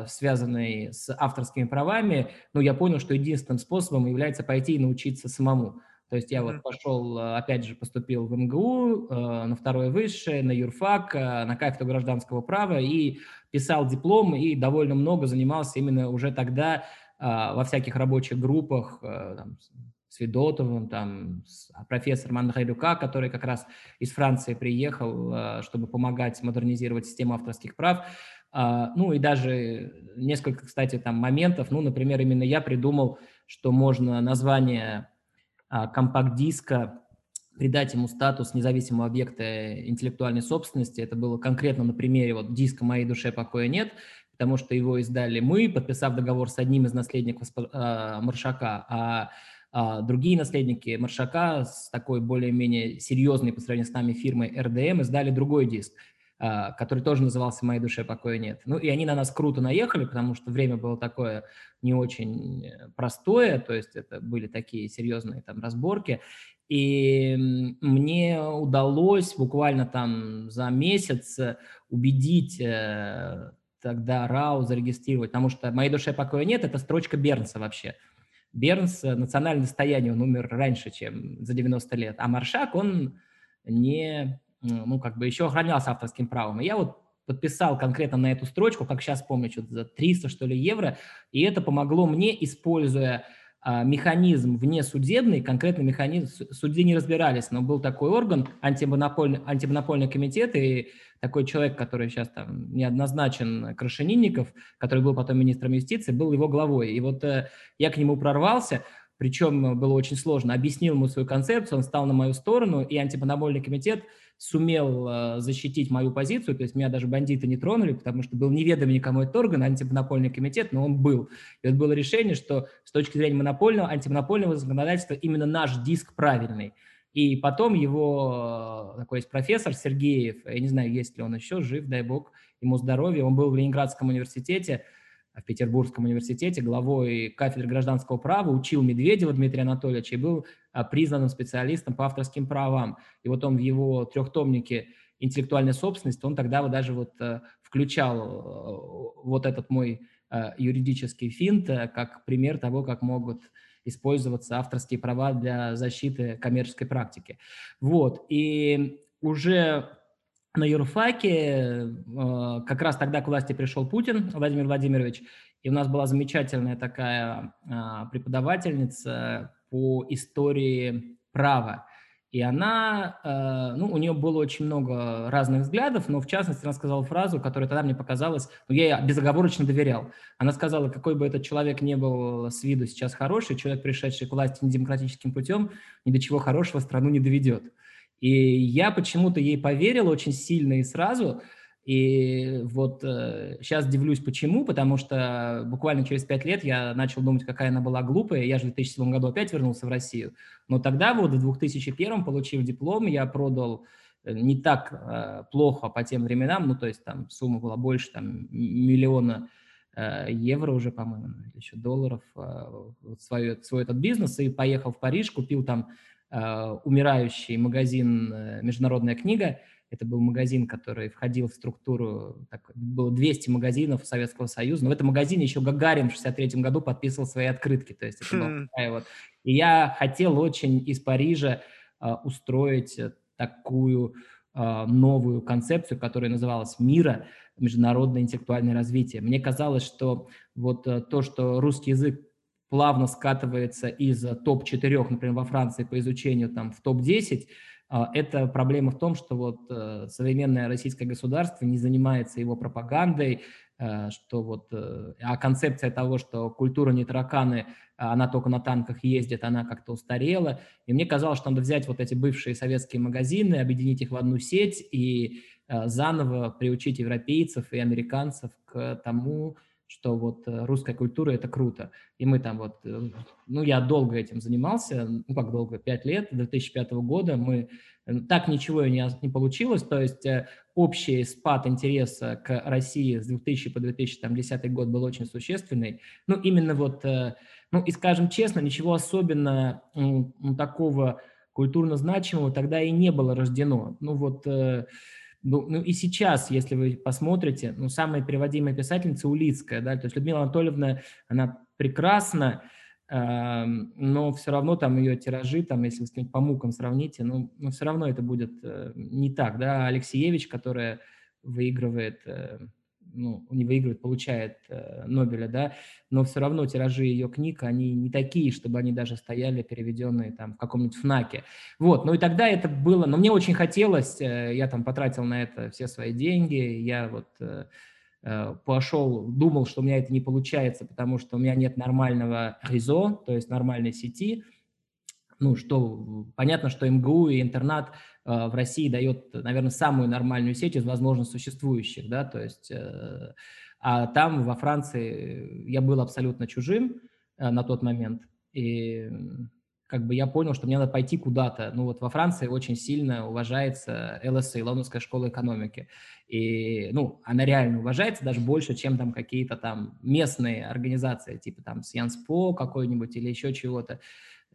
связанной с авторскими правами, ну, я понял, что единственным способом является пойти и научиться самому. То есть я вот пошел, э, опять же, поступил в МГУ, э, на второе высшее, на юрфак, э, на кафедру гражданского права и писал диплом, и довольно много занимался именно уже тогда во всяких рабочих группах, там, с Федотовым, там, с профессором Андре Люка, который как раз из Франции приехал, чтобы помогать модернизировать систему авторских прав. Ну и даже несколько, кстати, там моментов, ну, например, именно я придумал, что можно название а, компакт-диска, придать ему статус независимого объекта интеллектуальной собственности. Это было конкретно на примере вот диска «Моей душе покоя нет», потому что его издали мы, подписав договор с одним из наследников а, Маршака, а, а другие наследники Маршака с такой более-менее серьезной по сравнению с нами фирмой РДМ издали другой диск. А, который тоже назывался «Моей душе покоя нет». Ну, и они на нас круто наехали, потому что время было такое не очень э, простое, то есть это были такие серьезные там разборки. И мне удалось буквально там за месяц убедить э, тогда РАУ зарегистрировать, потому что «Моей душе покоя нет» — это строчка Бернса вообще. Бернс — национальное достояние, он умер раньше, чем за 90 лет, а Маршак, он не ну, как бы еще охранялся авторским правом. И я вот подписал конкретно на эту строчку, как сейчас помню, что-то за 300, что ли, евро, и это помогло мне, используя а, механизм внесудебный, конкретно механизм, судьи не разбирались, но был такой орган, антимонопольный, антимонопольный комитет, и такой человек, который сейчас там неоднозначен, Крашенинников, который был потом министром юстиции, был его главой. И вот э, я к нему прорвался, причем было очень сложно, объяснил ему свою концепцию, он стал на мою сторону, и антимонопольный комитет – сумел э, защитить мою позицию, то есть меня даже бандиты не тронули, потому что был неведомый никому этот орган, антимонопольный комитет, но он был. И вот было решение, что с точки зрения монопольного, антимонопольного законодательства именно наш диск правильный. И потом его э, такой есть профессор Сергеев, я не знаю, есть ли он еще жив, дай бог ему здоровья, он был в Ленинградском университете, в Петербургском университете главой кафедры гражданского права, учил Медведева Дмитрия Анатольевича и был а, признанным специалистом по авторским правам. И вот он в его трехтомнике интеллектуальной собственности, он тогда вот даже вот э, включал э, вот этот мой э, юридический финт как пример того, как могут использоваться авторские права для защиты коммерческой практики. Вот, и уже на юрфаке э, как раз тогда к власти пришел Путин, Владимир Владимирович, и у нас была замечательная такая а, преподавательница по истории права. И она, э, ну, у нее было очень много разных взглядов, но в частности она сказала фразу, которая тогда мне показалась, ну, я ей безоговорочно доверял. Она сказала, какой бы этот человек не был с виду сейчас хороший, человек, пришедший к власти недемократическим путем, ни до чего хорошего страну не доведет. И я почему-то ей поверил очень сильно и сразу. И вот э, сейчас дивлюсь почему, потому что буквально через пять лет я начал думать, какая она была глупая. Я же в 2007 году опять вернулся в Россию. Но тогда вот в 2001, получив диплом, я продал э, не так э, плохо по тем временам, ну то есть там сумма была больше там миллиона э, евро уже, по-моему, или еще долларов, э, свой, свой этот бизнес, и поехал в Париж, купил там умирающий магазин э, «Международная книга». Это был магазин, который входил в структуру, так, было 200 магазинов Советского Союза, но в этом магазине еще Гагарин в 63 году подписывал свои открытки. То есть это была такая вот... И я хотел очень из Парижа э, устроить такую новую концепцию, которая называлась «Мира», международное интеллектуальное развитие. Мне казалось, что вот то, что русский язык плавно скатывается из топ-4, например, во Франции по изучению там, в топ-10, а, это проблема в том, что вот э, современное российское государство не занимается его пропагандой, э, что вот, э, а концепция того, что культура не тараканы, а она только на танках ездит, она как-то устарела. И мне казалось, что надо взять вот эти бывшие советские магазины, объединить их в одну сеть и заново приучить европейцев и американцев к тому, что вот э, русская культура – это круто. И мы там вот, э, ну, я долго этим занимался, ну, как долго, пять лет, 2005 года мы, э, так ничего и не, не получилось, то есть общий спад интереса к России с 2000 по 2010 год был очень существенный. Ну, именно вот, ну, и скажем честно, ничего особенно ну, такого культурно значимого тогда и не было рождено. Ну, вот ну, ну и сейчас, если вы посмотрите, ну, самая переводимая писательница Улицкая, да, то есть Людмила Анатольевна, она прекрасна, э, но все равно там ее тиражи, там, если вы с по мукам сравните, ну, ну все равно это будет э, не так, да, Алексеевич, которая выигрывает э, ну, не выигрывает, получает э, Нобеля, да, но все равно тиражи ее книг, они не такие, чтобы они даже стояли переведенные там в каком-нибудь ФНАКе. Вот, ну и тогда это было, но мне очень хотелось, э, я там потратил на это все свои деньги, я вот э, э, пошел, думал, что у меня это не получается, потому что у меня нет нормального РИЗО, то есть нормальной сети, ну, что понятно, что МГУ и интернат в России дает, наверное, самую нормальную сеть из возможно существующих, да, то есть, э, а там, во Франции, я был абсолютно чужим э, на тот момент, и как бы я понял, что мне надо пойти куда-то. Ну вот во Франции очень сильно уважается ЛСИ, Лондонская школа экономики. И, ну, она реально уважается даже больше, чем там какие-то там местные организации, типа там Сьянспо какой-нибудь или еще чего-то.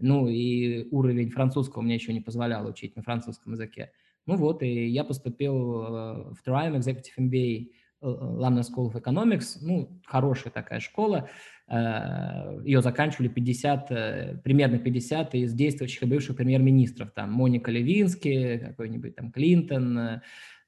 Ну и уровень французского мне еще не позволял учить на французском языке. Ну вот, и я поступил э, в Triumph Executive MBA э, London School of Economics, ну, хорошая такая школа, э, ее заканчивали 50, примерно 50 из действующих и бывших премьер-министров, там Моника Левински, какой-нибудь там Клинтон,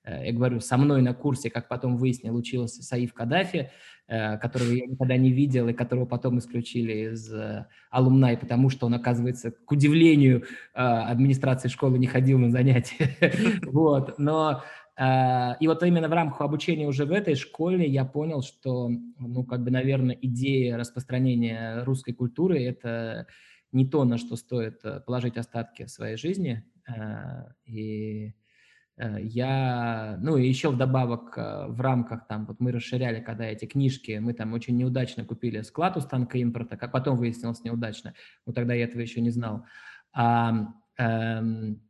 я говорю, со мной на курсе, как потом выяснил, учился Саиф Каддафи, Э, которого я никогда не видел и которого потом исключили из э, алумнай, потому что он, оказывается, к удивлению э, администрации школы не ходил на занятия. Вот, но и вот именно в рамках обучения уже в этой школе я понял, что, ну, как бы, наверное, идея распространения русской культуры – это не то, на что стоит положить остатки своей жизни. И Э, я, ну и еще вдобавок э, в рамках там, вот мы расширяли, когда эти книжки, мы там очень неудачно купили склад у станка импорта, как потом выяснилось неудачно, но тогда я этого еще не знал. А, эм,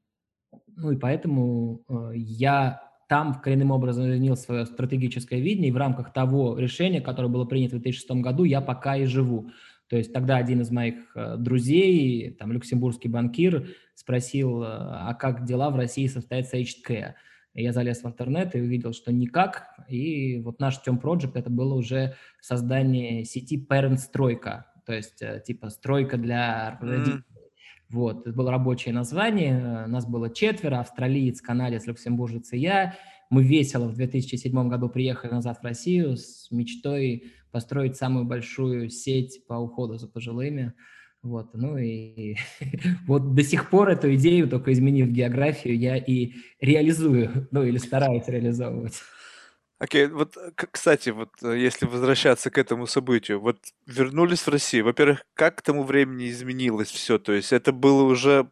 ну и поэтому э, я там коренным образом изменил свое стратегическое видение, и в рамках того решения, которое было принято в 2006 году, я пока и живу. То есть тогда один из моих э, друзей, там, люксембургский банкир, спросил, э, а как дела в России состоят с HTK? Я залез в интернет и увидел, что никак. И вот наш Тем Project это было уже создание сети Parent Стройка, то есть э, типа стройка для родителей. Mm. Вот, это было рабочее название, нас было четверо, австралиец, канадец, люксембуржец и я. Мы весело в 2007 году приехали назад в Россию с мечтой построить самую большую сеть по уходу за пожилыми. Вот, ну и вот до сих пор эту идею, только изменив географию, я и реализую, ну или стараюсь реализовывать. Окей, okay, вот, кстати, вот э, если возвращаться к этому событию, вот вернулись в Россию, во-первых, как к тому времени изменилось все? То есть это было уже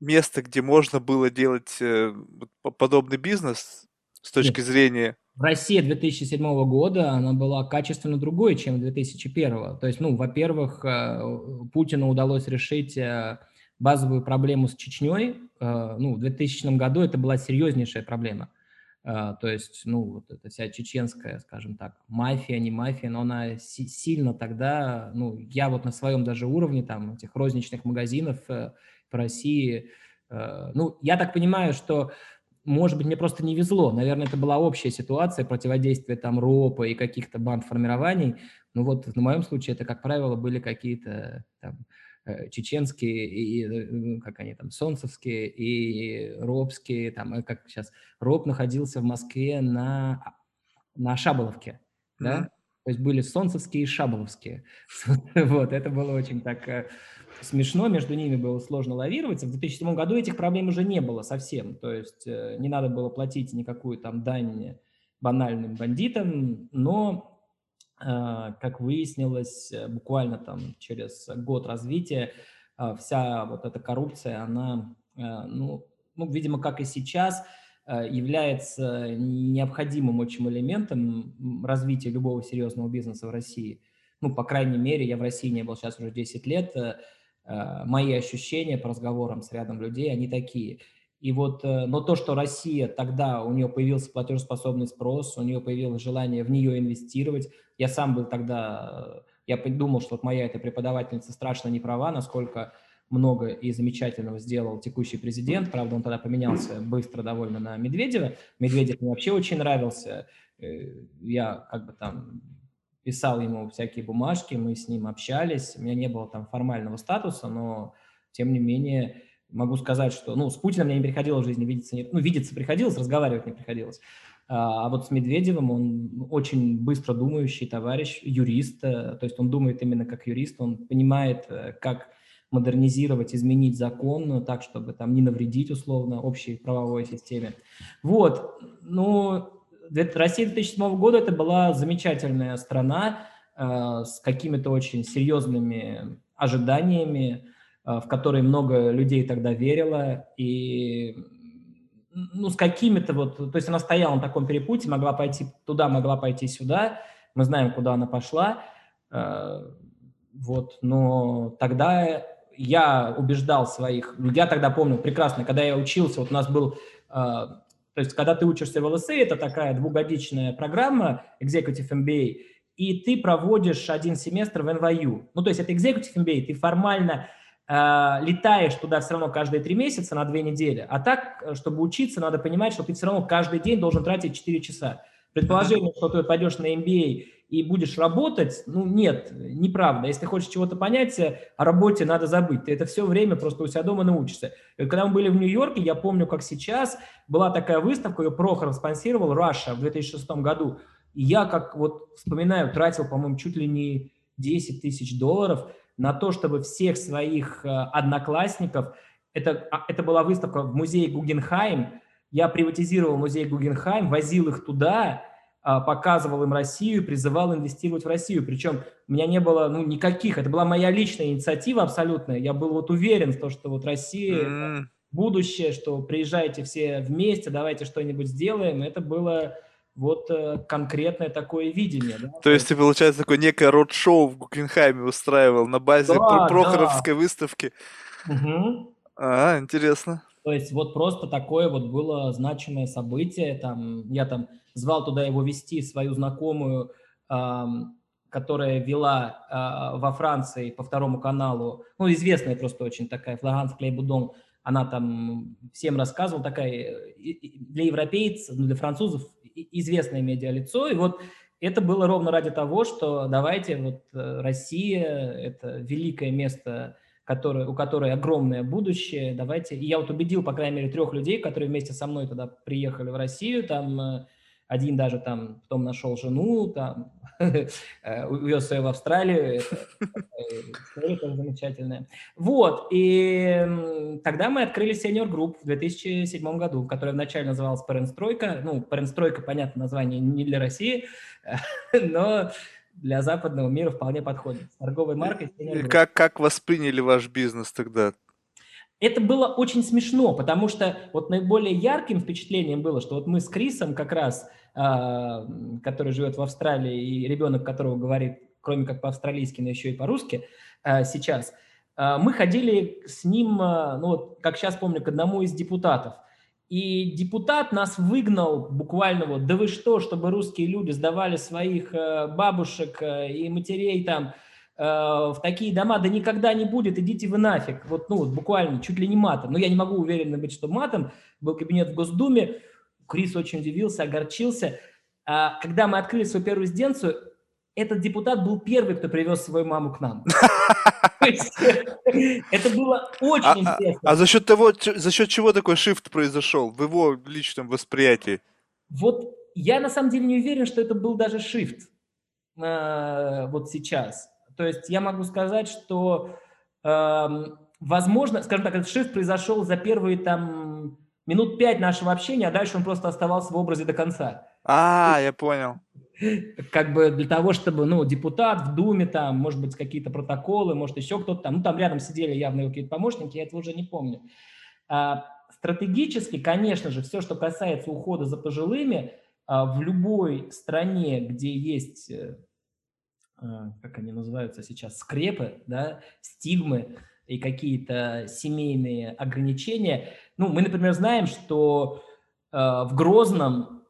место, где можно было делать э, подобный бизнес с точки Нет. зрения Россия 2007 года, она была качественно другой, чем 2001. То есть, ну, во-первых, э, Путину удалось решить э, базовую проблему с Чечней. Э, ну, в 2000 году это была серьезнейшая проблема. То есть, ну, вот эта вся чеченская, скажем так, мафия, не мафия, но она сильно тогда, ну, я вот на своем даже уровне, там, этих розничных магазинов по России, ну, я так понимаю, что может быть, мне просто не везло. Наверное, это была общая ситуация противодействия там РОПа и каких-то банд-формирований. Ну вот в моем случае это, как правило, были какие-то там э, чеченские, и, э, как они там, солнцевские и ропские, там, э, как сейчас, РОП находился в Москве на, на Шаболовке, да, То есть были солнцевские и шаболовские. Вот, это было очень так смешно, между ними было сложно лавировать. В 2007 году этих проблем уже не было совсем. То есть э, не надо было платить никакую там дань банальным бандитам, но, э, как выяснилось, буквально там через год развития вся вот эта коррупция, она, ну, ну, видимо, как и сейчас – Э, является необходимым очень элементом развития любого серьезного бизнеса в России. Ну, по крайней мере, я в России не был сейчас уже 10 лет. Э, э, мои ощущения по разговорам с рядом людей, они такие. И вот, но то, что Россия тогда, у нее появился платежеспособный спрос, у нее появилось желание в нее инвестировать. Я сам был тогда, я думал, что вот моя эта преподавательница страшно не права, насколько много и замечательного сделал текущий президент. Правда, он тогда поменялся быстро довольно на Медведева. Медведев мне вообще очень нравился. Э, я как бы там писал ему всякие бумажки, мы с ним общались. У меня не было там формального статуса, но тем не менее могу сказать, что ну, с Путиным мне не приходилось в жизни видеться. Ну, видеться приходилось, разговаривать не приходилось. А, а вот с Медведевым он очень быстро думающий товарищ, юрист, э, то есть он думает именно как юрист, он понимает, э, как модернизировать, изменить закон ну, так, чтобы там не навредить условно общей правовой системе. Вот, ну, Россия 2007 года это была замечательная страна э, с какими-то очень серьезными ожиданиями, э, в которые много людей тогда верило, и ну, с какими-то вот, то есть она стояла на таком перепуте, могла пойти туда, могла пойти сюда, мы знаем, куда она пошла, э, вот, но тогда я убеждал своих, я тогда помню прекрасно, когда я учился, вот у нас был, то есть когда ты учишься в ЛСА, это такая двухгодичная программа Executive MBA, и ты проводишь один семестр в NYU. Ну, то есть это Executive MBA, ты формально э, летаешь туда все равно каждые три месяца на две недели, а так, чтобы учиться, надо понимать, что ты все равно каждый день должен тратить 4 часа. Предположение, что ты пойдешь на MBA и будешь работать, ну нет, неправда. Если ты хочешь чего-то понять, о работе надо забыть. Ты это все время просто у себя дома научишься. Когда мы были в Нью-Йорке, я помню, как сейчас, была такая выставка, ее Прохоров спонсировал, Russia в 2006 году. И я, как вот вспоминаю, тратил, по-моему, чуть ли не 10 тысяч долларов на то, чтобы всех своих э, одноклассников, это, а, это была выставка в музее Гугенхайм, я приватизировал музей Гугенхайм, возил их туда, показывал им Россию, призывал инвестировать в Россию. Причем у меня не было ну, никаких, это была моя личная инициатива абсолютная. Я был вот уверен в том, что вот Россия mm. будущее, что приезжайте все вместе, давайте что-нибудь сделаем. Это было вот э, конкретное такое видение. Да? То есть ты, получается, такое некое род-шоу в Гугенхайме устраивал на базе да, Прохоровской да. выставки. Угу. А, интересно. То есть вот просто такое вот было значимое событие. Там, я там звал туда его вести свою знакомую, которая вела а, во Франции по второму каналу, ну, известная просто очень такая, Флоранс Клейбудон, она там всем рассказывала, такая для европейцев, ну, для французов известное медиалицо, и вот это было ровно ради того, что давайте вот э, Россия, это великое место, которое, у которой огромное будущее, давайте, и я вот убедил, по крайней мере, трех людей, которые вместе со мной тогда приехали в Россию, там э, один даже там потом нашел жену, там, э, увез ее в Австралию. История тоже замечательная. Вот, и тогда мы открыли сеньор групп в 2007 году, которая вначале называлась Паренстройка. Ну, Паренстройка, понятно, название не для России, но для западного мира вполне подходит. торговой маркой. Как, как восприняли ваш бизнес тогда? Это было очень смешно, потому что вот наиболее ярким впечатлением было, что вот мы с Крисом как раз а, который живет в Австралии, и ребенок которого говорит, кроме как по-австралийски, но еще и по-русски а, сейчас, а, мы ходили с ним, ну вот, как сейчас помню, к одному из депутатов. И депутат нас выгнал буквально вот, да вы что, чтобы русские люди сдавали своих бабушек и матерей там в такие дома, да никогда не будет, идите вы нафиг. Вот, ну, вот буквально, чуть ли не матом. Но я не могу уверенно быть, что матом. Был кабинет в Госдуме, Крис очень удивился, огорчился. А, когда мы открыли свою первую резиденцию, этот депутат был первый, кто привез свою маму к нам. Это было очень а, а, интересно. А за счет того, за счет чего такой шифт произошел в его личном восприятии? Вот я на самом деле не уверен, что это был даже шифт. э, вот сейчас. То есть я могу сказать, что, э, возможно, скажем так, этот шифт произошел за первые там минут пять нашего общения, а дальше он просто оставался в образе до конца. А, я понял. Как бы для того, чтобы, ну, депутат в Думе, там, может быть, какие-то протоколы, может, еще кто-то там, ну, там рядом сидели явно какие-то помощники, я этого уже не помню. А, стратегически, конечно же, все, что касается ухода за пожилыми, а, в любой стране, где есть, э, а, как они называются сейчас, скрепы, да, стигмы и какие-то семейные ограничения. Ну, мы, например, знаем, что в Грозном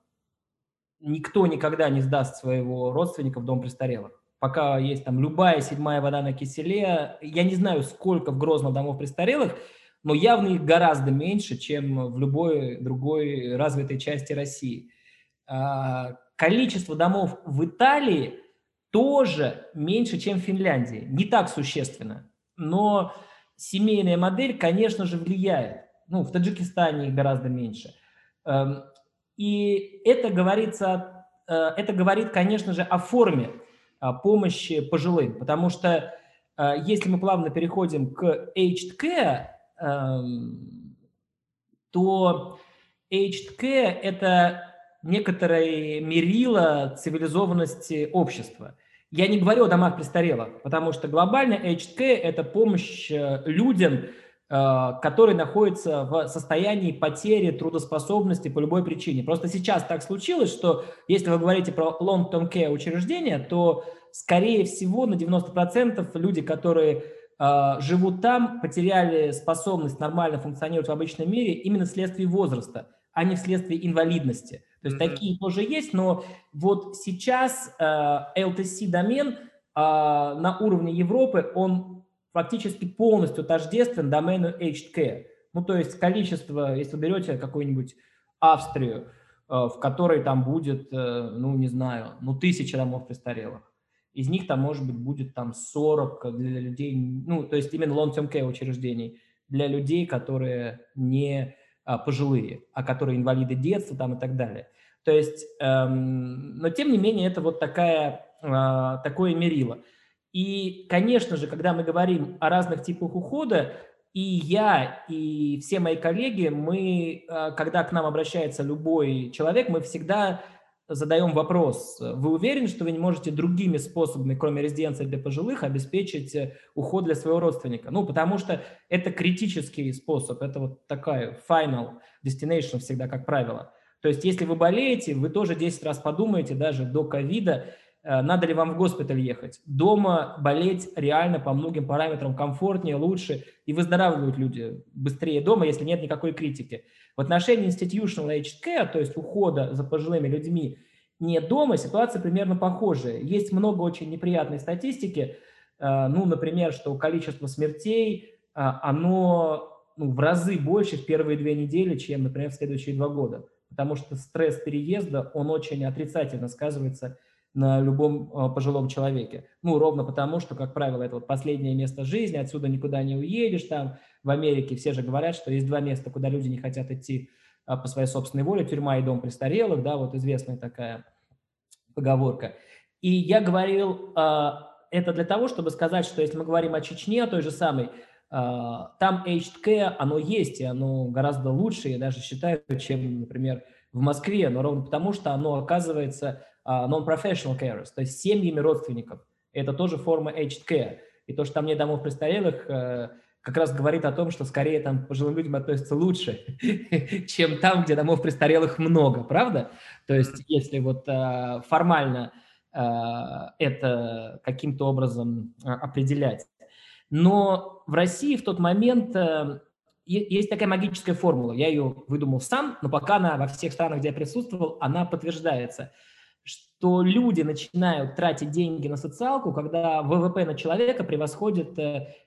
никто никогда не сдаст своего родственника в дом престарелых. Пока есть там любая седьмая вода на киселе, я не знаю, сколько в Грозном домов престарелых, но явно их гораздо меньше, чем в любой другой развитой части России. А, количество домов в Италии тоже меньше, чем в Финляндии. Не так существенно. Но семейная модель, конечно же, влияет. Ну, в Таджикистане их гораздо меньше. И это, говорится, э, это говорит, конечно же, о форме а, помощи пожилым, потому что э, если мы плавно переходим к aged care, эм, то aged care – это некоторое мерило цивилизованности общества. Я не говорю о домах престарелых, потому что глобально aged care – это помощь э, людям, Э, который находится в состоянии потери трудоспособности по любой причине. Просто сейчас так случилось, что если вы говорите про long-term care учреждения, то, скорее всего, на 90% люди, которые э, живут там, потеряли способность нормально функционировать в обычном мире именно вследствие возраста, а не вследствие инвалидности. То есть mm-hmm. такие тоже есть, но вот сейчас э, LTC-домен э, на уровне Европы, он фактически полностью тождествен домену care. Ну, то есть количество, если вы берете какую-нибудь Австрию, э, в которой там будет, э, ну, не знаю, ну, тысяча домов престарелых. Из них там, может быть, будет там 40 для людей, ну, то есть именно long-term care учреждений для людей, которые не а, пожилые, а которые инвалиды детства там и так далее. То есть, эм, но тем не менее, это вот такая, э, такое мерило. И, конечно же, когда мы говорим о разных типах ухода, и я, и все мои коллеги, мы, э, когда к нам обращается любой человек, мы всегда задаем вопрос, вы уверены, что вы не можете другими способами, кроме резиденции для пожилых, обеспечить э, уход для своего родственника? Ну, потому что это критический способ, это вот такая final destination всегда, как правило. То есть, если вы болеете, вы тоже 10 раз подумаете, даже до ковида, надо ли вам в госпиталь ехать. Дома болеть реально по многим параметрам комфортнее, лучше, и выздоравливают люди быстрее дома, если нет никакой критики. В отношении institutional aged care, то есть ухода за пожилыми людьми не дома, ситуация примерно похожая. Есть много очень неприятной статистики, э, ну, например, что количество смертей, э, оно ну, в разы больше в первые две недели, чем, например, в следующие два года. Потому что стресс переезда, он очень отрицательно сказывается любом а, пожилом человеке. Ну, ровно потому, что, как правило, это вот последнее место жизни, отсюда никуда не уедешь. Там в Америке все же говорят, что есть два места, куда люди не хотят идти а, по своей собственной воле, тюрьма и дом престарелых, да, вот известная такая поговорка. И я говорил а, это для того, чтобы сказать, что если мы говорим о Чечне, той же самой, там aged оно есть, и оно гораздо лучше, я даже считаю, чем, например, в Москве, но ровно потому, что оно оказывается non-professional carers, то есть семьями родственников. Это тоже форма aged care. И то, что там нет домов престарелых, uh, как раз говорит о том, что скорее там пожилым людям относятся лучше, чем там, где домов престарелых много, правда? То есть если вот uh, формально uh, это каким-то образом uh, определять. Но в России в тот момент есть такая магическая формула, я ее выдумал сам, но пока она во всех странах, где я присутствовал, она подтверждается, что люди начинают тратить деньги на социалку, когда ВВП на человека превосходит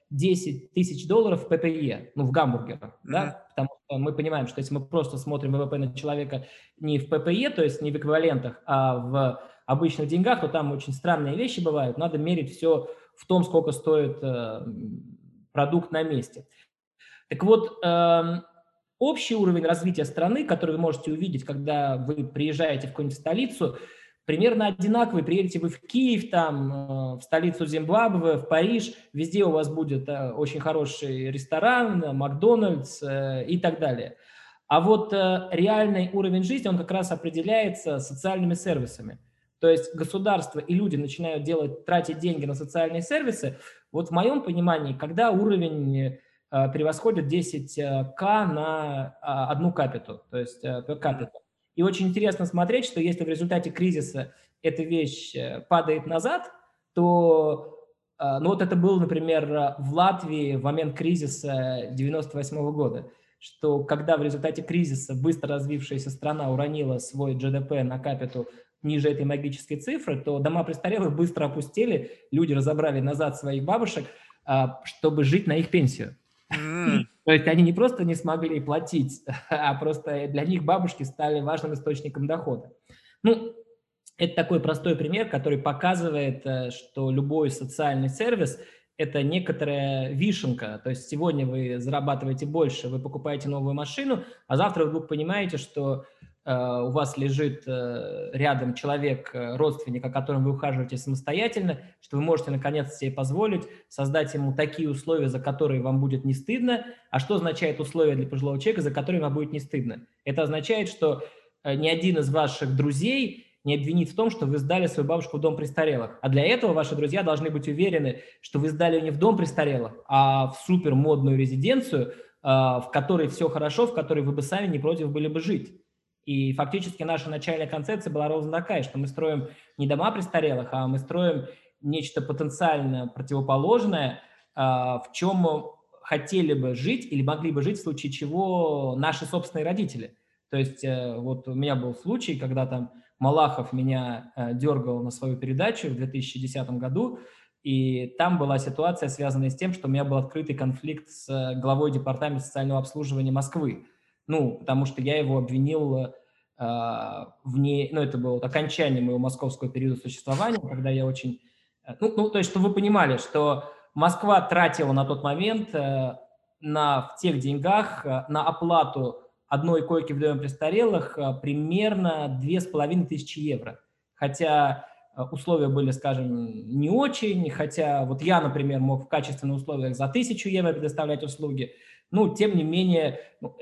10 э, тысяч долларов в ППЕ, ну, в гамбургерах, mm-hmm. да, потому что мы понимаем, что если мы просто смотрим ВВП на человека не в ППЕ, то есть не в эквивалентах, а в обычных деньгах, то там очень странные вещи бывают, надо мерить все в том, сколько стоит э, продукт на месте. Так вот, э, общий уровень развития страны, который вы можете увидеть, когда вы приезжаете в какую-нибудь столицу, примерно одинаковый. Приедете вы в Киев, там, э, в столицу Зимбабве, в Париж, везде у вас будет э, очень хороший ресторан, Макдональдс э, и так далее. А вот реальный уровень жизни, он как раз определяется социальными сервисами. То есть государство и люди начинают делать, тратить деньги на социальные сервисы. Вот в моем понимании, когда уровень превосходит 10к на одну капиту, то есть per capita. И очень интересно смотреть, что если в результате кризиса эта вещь э, падает назад, то, э, ну вот это было, например, в Латвии в момент кризиса 98 -го года, что когда в результате кризиса быстро развившаяся страна уронила свой ГДП на капиту ниже этой магической цифры, то дома престарелых быстро опустили, люди разобрали назад своих бабушек, чтобы жить на их пенсию. То есть они не просто не смогли платить, а просто для них бабушки стали важным источником дохода. Ну, это такой простой пример, который показывает, э, что любой социальный сервис – это некоторая вишенка. То есть сегодня вы зарабатываете больше, вы покупаете новую машину, а завтра вы вдруг понимаете, что у вас лежит э, рядом человек, э, родственник, о котором вы ухаживаете самостоятельно, что вы можете наконец себе позволить создать ему такие условия, за которые вам будет не стыдно. А что означает условия для пожилого человека, за которые вам будет не стыдно? Это означает, что ни один из ваших друзей не обвинит в том, что вы сдали свою бабушку в дом престарелых. А для этого ваши друзья должны быть уверены, что вы сдали не в дом престарелых, а в супер модную резиденцию, в которой все хорошо, в которой вы бы сами не против были бы жить. И фактически наша начальная концепция была ровно такая, что мы строим не дома престарелых, а мы строим нечто потенциально противоположное, а, в чем хотели бы жить или могли бы жить в случае чего наши собственные родители. То есть э, вот у меня был случай, когда там Малахов меня э, дергал на свою передачу в 2010 году, и там была ситуация, связанная с тем, что у меня был открытый конфликт с э, главой департамента социального обслуживания Москвы. Ну, потому что я его обвинил э, в ней, ну, это было окончание моего московского периода существования, когда я очень, э, ну, ну то есть, чтобы вы понимали, что Москва тратила на тот момент э, на, в тех деньгах э, на оплату одной койки в доме престарелых э, примерно половиной тысячи евро. Хотя э, условия были, скажем, не очень, хотя вот я, например, мог в качественных условиях за тысячу евро предоставлять услуги, ну, тем не менее, ну,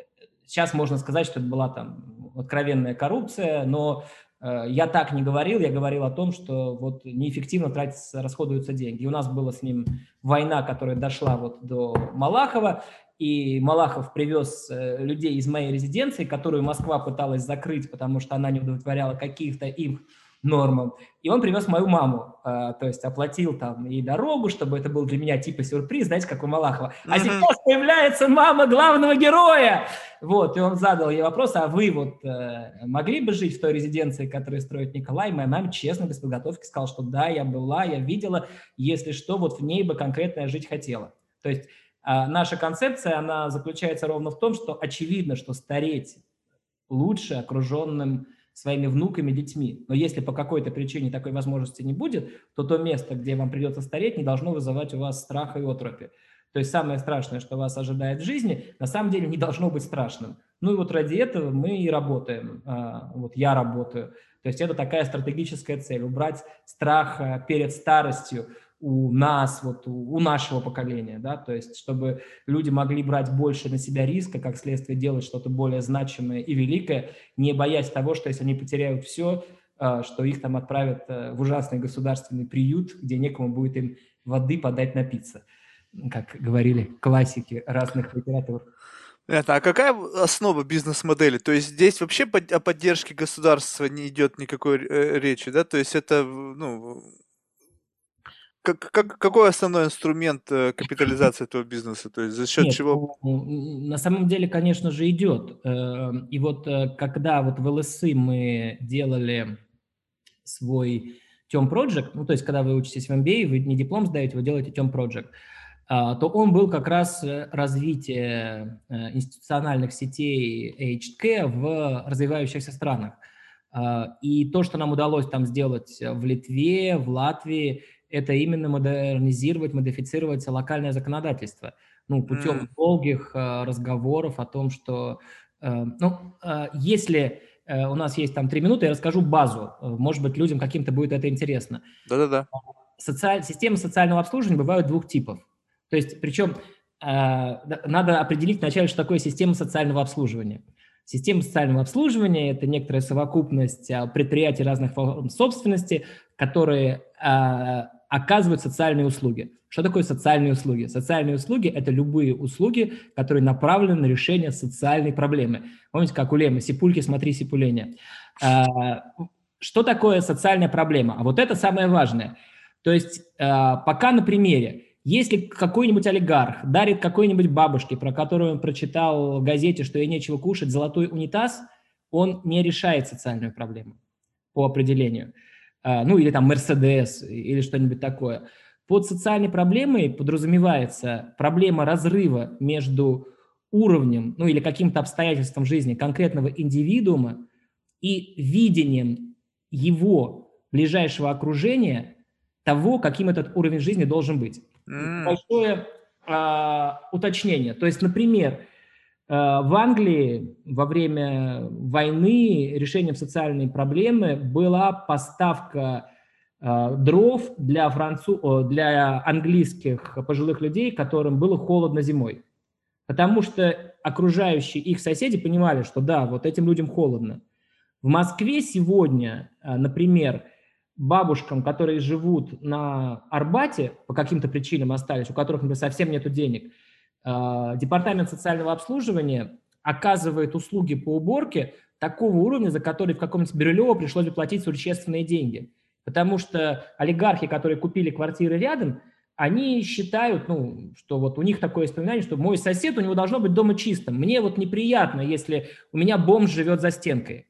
Сейчас можно сказать, что это была там откровенная коррупция, но э, я так не говорил, я говорил о том, что вот неэффективно тратятся, расходуются деньги. И у нас была с ним война, которая дошла вот до Малахова, и Малахов привез э, людей из моей резиденции, которую Москва пыталась закрыть, потому что она не удовлетворяла каких-то их нормам. И он привез мою маму, э, то есть оплатил там и дорогу, чтобы это был для меня типа сюрприз, знаете, как у Малахова. А mm-hmm. сейчас появляется мама главного героя. Вот, и он задал ей вопрос, а вы вот э, могли бы жить в той резиденции, которую строит Николай? Моя мама честно, без подготовки сказала, что да, я была, я видела, если что, вот в ней бы конкретно я жить хотела. То есть э, наша концепция, она заключается ровно в том, что очевидно, что стареть лучше окруженным своими внуками, детьми. Но если по какой-то причине такой возможности не будет, то то место, где вам придется стареть, не должно вызывать у вас страха и отропи. То есть самое страшное, что вас ожидает в жизни, на самом деле не должно быть страшным. Ну и вот ради этого мы и работаем. А, вот я работаю. То есть это такая стратегическая цель – убрать страх а, перед старостью, у нас, вот у, у нашего поколения, да, то есть чтобы люди могли брать больше на себя риска, как следствие делать что-то более значимое и великое, не боясь того, что если они потеряют все, а, что их там отправят э, в ужасный государственный приют, где некому будет им воды подать напиться, как говорили классики разных литератур. Это, а какая основа бизнес-модели? То есть здесь вообще о поддержке государства не идет никакой э, речи, да? То есть это, ну, как, как, какой основной инструмент э, капитализации этого бизнеса? То есть за счет Нет, чего? Ну, на самом деле, конечно же, идет. Эм, и вот э, когда вот в ЛСИ мы делали свой Тем Project, ну, то есть когда вы учитесь в MBA, вы не диплом сдаете, вы делаете Тем Project, а, то он был как раз э, развитие институциональных сетей HK в развивающихся странах. А, и то, что нам удалось там сделать в Литве, в Латвии, это именно модернизировать, модифицировать локальное законодательство. Ну, путем mm. долгих э, разговоров о том, что, э, ну, э, если э, у нас есть там три минуты, я расскажу базу. Э, может быть, людям каким-то будет это интересно. Да-да-да. Социаль... Системы социального обслуживания бывают двух типов. То есть, причем э, надо определить вначале, что такое система социального обслуживания. Система социального обслуживания – это некоторая совокупность а, предприятий разных форм собственности, которые оказывают социальные услуги. Что такое социальные услуги? Социальные услуги – это любые услуги, которые направлены на решение социальной проблемы. Помните, как у Лемы «Сипульки, смотри, сипуление». А, что такое социальная проблема? А вот это самое важное. То есть пока на примере если какой-нибудь олигарх дарит какой-нибудь бабушке, про которую он прочитал в газете, что ей нечего кушать, золотой унитаз, он не решает социальную проблему по определению. А, ну, или там Мерседес, или что-нибудь такое. Под социальной проблемой подразумевается проблема разрыва между уровнем, ну или каким-то обстоятельством жизни конкретного индивидуума и видением его ближайшего окружения того, каким этот уровень жизни должен быть. Mm. Большое а, уточнение. То есть, например, в Англии во время войны решением социальной проблемы была поставка а, дров для, францу... для английских пожилых людей, которым было холодно зимой. Потому что окружающие их соседи понимали, что да, вот этим людям холодно. В Москве сегодня, а, например, бабушкам, которые живут на Арбате, по каким-то причинам остались, у которых, например, совсем нет денег, э, Департамент социального обслуживания оказывает услуги по уборке такого уровня, за который в каком-нибудь Бирюлево пришлось бы платить существенные деньги. Потому что олигархи, которые купили квартиры рядом, они считают, ну, что вот у них такое воспоминание, что мой сосед, у него должно быть дома чистым. Мне вот неприятно, если у меня бомж живет за стенкой.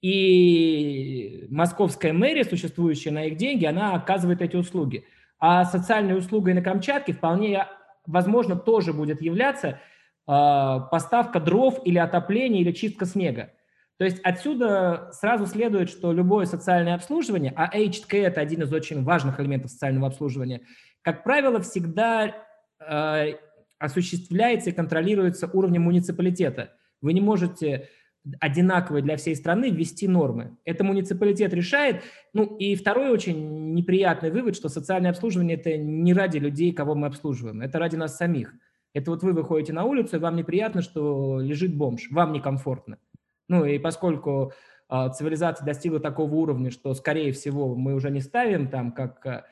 И московская мэрия, существующая на их деньги, она оказывает эти услуги. А социальной услугой на Камчатке вполне возможно тоже будет являться э, поставка дров или отопление или чистка снега. То есть отсюда сразу следует, что любое социальное обслуживание, а HTK – это один из очень важных элементов социального обслуживания, как правило, всегда э, осуществляется и контролируется уровнем муниципалитета. Вы не можете одинаковые для всей страны ввести нормы. Это муниципалитет решает. Ну и второй очень неприятный вывод, что социальное обслуживание – это не ради людей, кого мы обслуживаем, это ради нас самих. Это вот вы выходите на улицу, и вам неприятно, что лежит бомж, вам некомфортно. Ну и поскольку э, цивилизация достигла такого уровня, что, скорее всего, мы уже не ставим там, как э,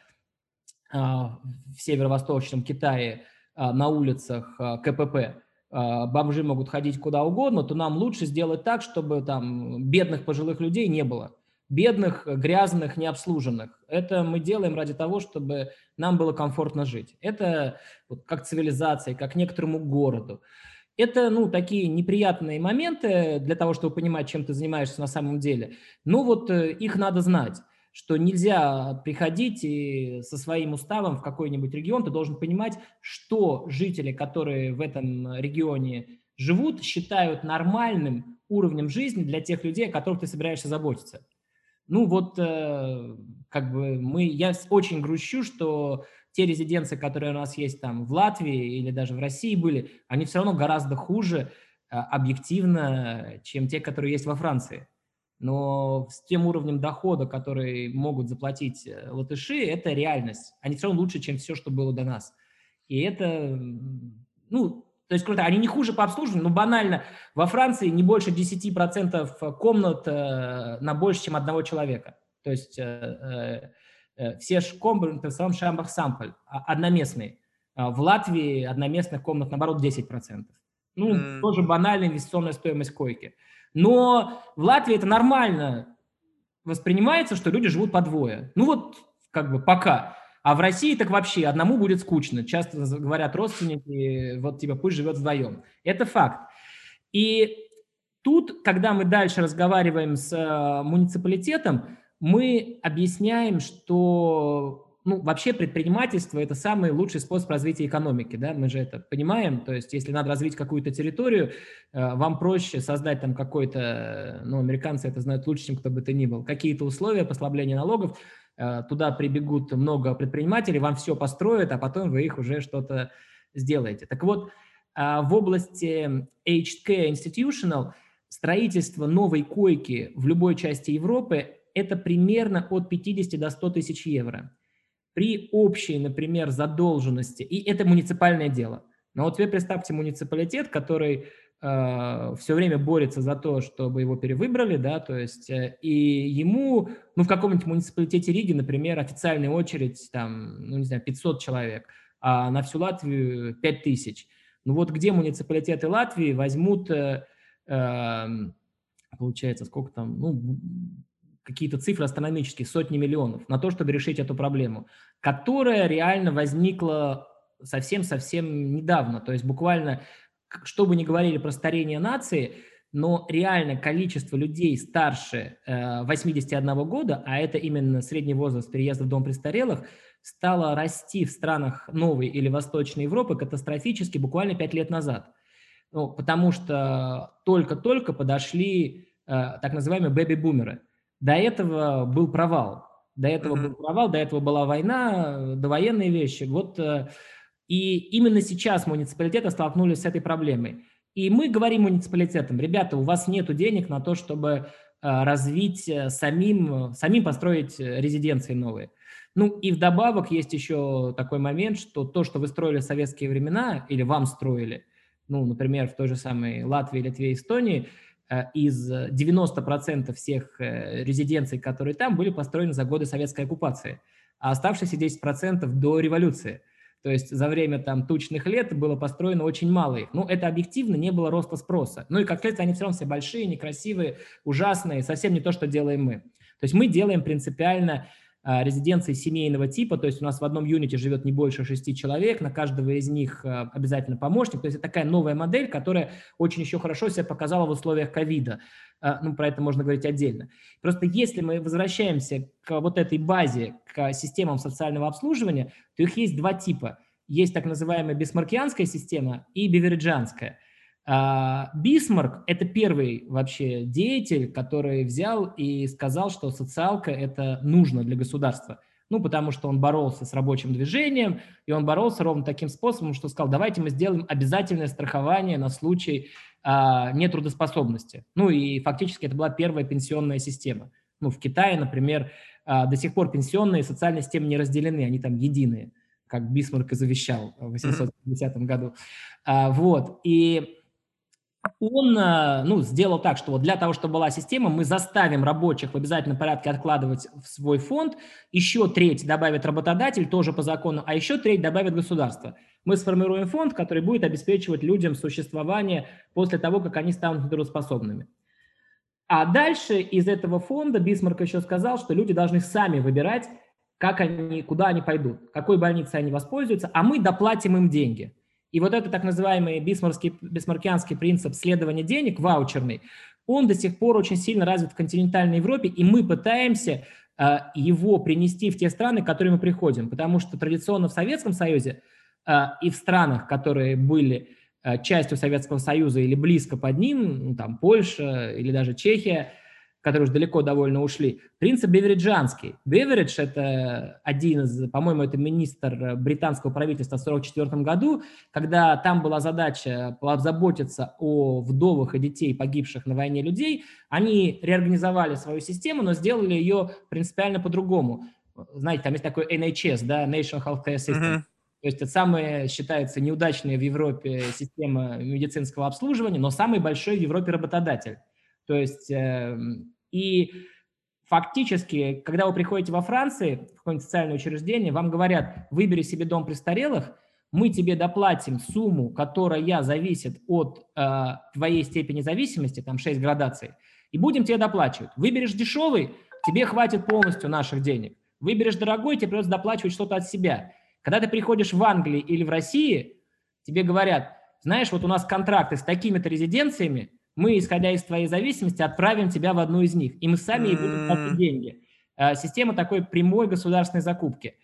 в северо-восточном Китае на улицах КПП, а, бомжи могут ходить куда угодно, то нам лучше сделать так, чтобы там бедных пожилых людей не было. Бедных, грязных, необслуженных. Это мы делаем ради того, чтобы нам было комфортно жить. Это вот как цивилизация, как некоторому городу. Это, ну, такие неприятные моменты для того, чтобы понимать, чем ты занимаешься на самом деле. Ну, вот э, их надо знать что нельзя приходить и со своим уставом в какой-нибудь регион, ты должен понимать, что жители, которые в этом регионе живут, считают нормальным уровнем жизни для тех людей, о которых ты собираешься заботиться. Ну вот, э, как бы мы, я очень грущу, что те резиденции, которые у нас есть там в Латвии или даже в России были, они все равно гораздо хуже э, объективно, чем те, которые есть во Франции но с тем уровнем дохода, который могут заплатить э, латыши, это реальность. Они все равно лучше, чем все, что было до нас. И это, ну, то есть круто. Они не хуже по обслуживанию, но банально. Во Франции не больше 10% комнат э, на больше, чем одного человека. То есть э, все комнаты в самом шамбах сампль, одноместные. А в Латвии одноместных комнат, наоборот, 10%. Ну, mm. тоже банальная инвестиционная стоимость койки. Но в Латвии это нормально воспринимается, что люди живут по двое. Ну вот, как бы пока. А в России так вообще одному будет скучно. Часто говорят родственники, вот типа пусть живет вдвоем. Это факт. И тут, когда мы дальше разговариваем с э, муниципалитетом, мы объясняем, что ну, вообще предпринимательство – это самый лучший способ развития экономики, да, мы же это понимаем, то есть если надо развить какую-то территорию, э, вам проще создать там какой-то, ну, американцы это знают лучше, чем кто бы то ни был, какие-то условия послабления налогов, э, туда прибегут много предпринимателей, вам все построят, а потом вы их уже что-то сделаете. Так вот, э, в области HK Institutional строительство новой койки в любой части Европы – это примерно от 50 до 100 тысяч евро. При общей, например, задолженности, и это муниципальное дело. Но вот вы представьте муниципалитет, который э, все время борется за то, чтобы его перевыбрали, да, то есть, э, и ему, ну, в каком-нибудь муниципалитете Риги, например, официальная очередь, там, ну, не знаю, 500 человек, а на всю Латвию 5000. Ну вот где муниципалитеты Латвии возьмут, э, э, получается, сколько там, ну, какие-то цифры астрономические, сотни миллионов, на то, чтобы решить эту проблему, которая реально возникла совсем-совсем недавно. То есть буквально, что бы ни говорили про старение нации, но реально количество людей старше э, 81 года, а это именно средний возраст переезда в дом престарелых, стало расти в странах новой или восточной Европы катастрофически буквально 5 лет назад. Ну, потому что только-только подошли э, так называемые бэби-бумеры. До этого был провал. До этого mm-hmm. был провал, до этого была война, довоенные вещи. Вот э, и именно сейчас муниципалитеты столкнулись с этой проблемой. И мы говорим муниципалитетам, ребята, у вас нет денег на то, чтобы э, развить э, самим, самим построить резиденции новые. Ну и вдобавок есть еще такой момент, что то, что вы строили в советские времена или вам строили, ну, например, в той же самой Латвии, Литве, Эстонии, из 90% всех резиденций, которые там, были построены за годы советской оккупации, а оставшиеся 10% до революции – то есть за время там тучных лет было построено очень мало их. Ну, это объективно не было роста спроса. Ну и как следствие они все равно все большие, некрасивые, ужасные, совсем не то, что делаем мы. То есть мы делаем принципиально резиденции семейного типа, то есть у нас в одном юните живет не больше шести человек, на каждого из них а, обязательно помощник, то есть это такая новая модель, которая очень еще хорошо себя показала в условиях ковида, а, ну, про это можно говорить отдельно. Просто если мы возвращаемся к вот этой базе, к системам социального обслуживания, то их есть два типа. Есть так называемая бисмаркианская система и бивериджанская – а, Бисмарк – это первый вообще деятель, который взял и сказал, что социалка – это нужно для государства. Ну, потому что он боролся с рабочим движением, и он боролся ровно таким способом, что сказал, давайте мы сделаем обязательное страхование на случай а, нетрудоспособности. Ну, и фактически это была первая пенсионная система. Ну, в Китае, например, а, до сих пор пенсионные и социальные системы не разделены, они там единые, как Бисмарк и завещал в 850 году. А, вот, и он э, ну, сделал так, что вот для того, чтобы была система, мы заставим рабочих в обязательном порядке откладывать в свой фонд, еще треть добавит работодатель, тоже по закону, а еще треть добавит государство. Мы сформируем фонд, который будет обеспечивать людям существование после того, как они станут нетрудоспособными. А дальше из этого фонда Бисмарк еще сказал, что люди должны сами выбирать, как они, куда они пойдут, какой больницей они воспользуются, а мы доплатим им деньги – и вот этот так называемый бисмаркианский принцип следования денег, ваучерный, он до сих пор очень сильно развит в континентальной Европе, и мы пытаемся э, его принести в те страны, к которым мы приходим. Потому что традиционно в Советском Союзе э, и в странах, которые были э, частью Советского Союза или близко под ним, ну, там Польша или даже Чехия, которые уже далеко довольно ушли. Принцип бевериджанский. Беверидж – это один из, по-моему, это министр британского правительства в 1944 году, когда там была задача заботиться о вдовах и детей, погибших на войне людей. Они реорганизовали свою систему, но сделали ее принципиально по-другому. Знаете, там есть такой NHS, да, National Healthcare System. Uh-huh. То есть это самая, считается, неудачная в Европе система медицинского обслуживания, но самый большой в Европе работодатель. То есть э, и фактически, когда вы приходите во Франции, в какое-нибудь социальное учреждение, вам говорят, выбери себе дом престарелых, мы тебе доплатим сумму, которая зависит от э, твоей степени зависимости, там 6 градаций, и будем тебе доплачивать. Выберешь дешевый, тебе хватит полностью наших денег. Выберешь дорогой, тебе придется доплачивать что-то от себя. Когда ты приходишь в Англии или в России, тебе говорят, знаешь, вот у нас контракты с такими-то резиденциями, мы, исходя из твоей зависимости, отправим тебя в одну из них, и мы сами и будем платить деньги. Э, система такой прямой государственной закупки.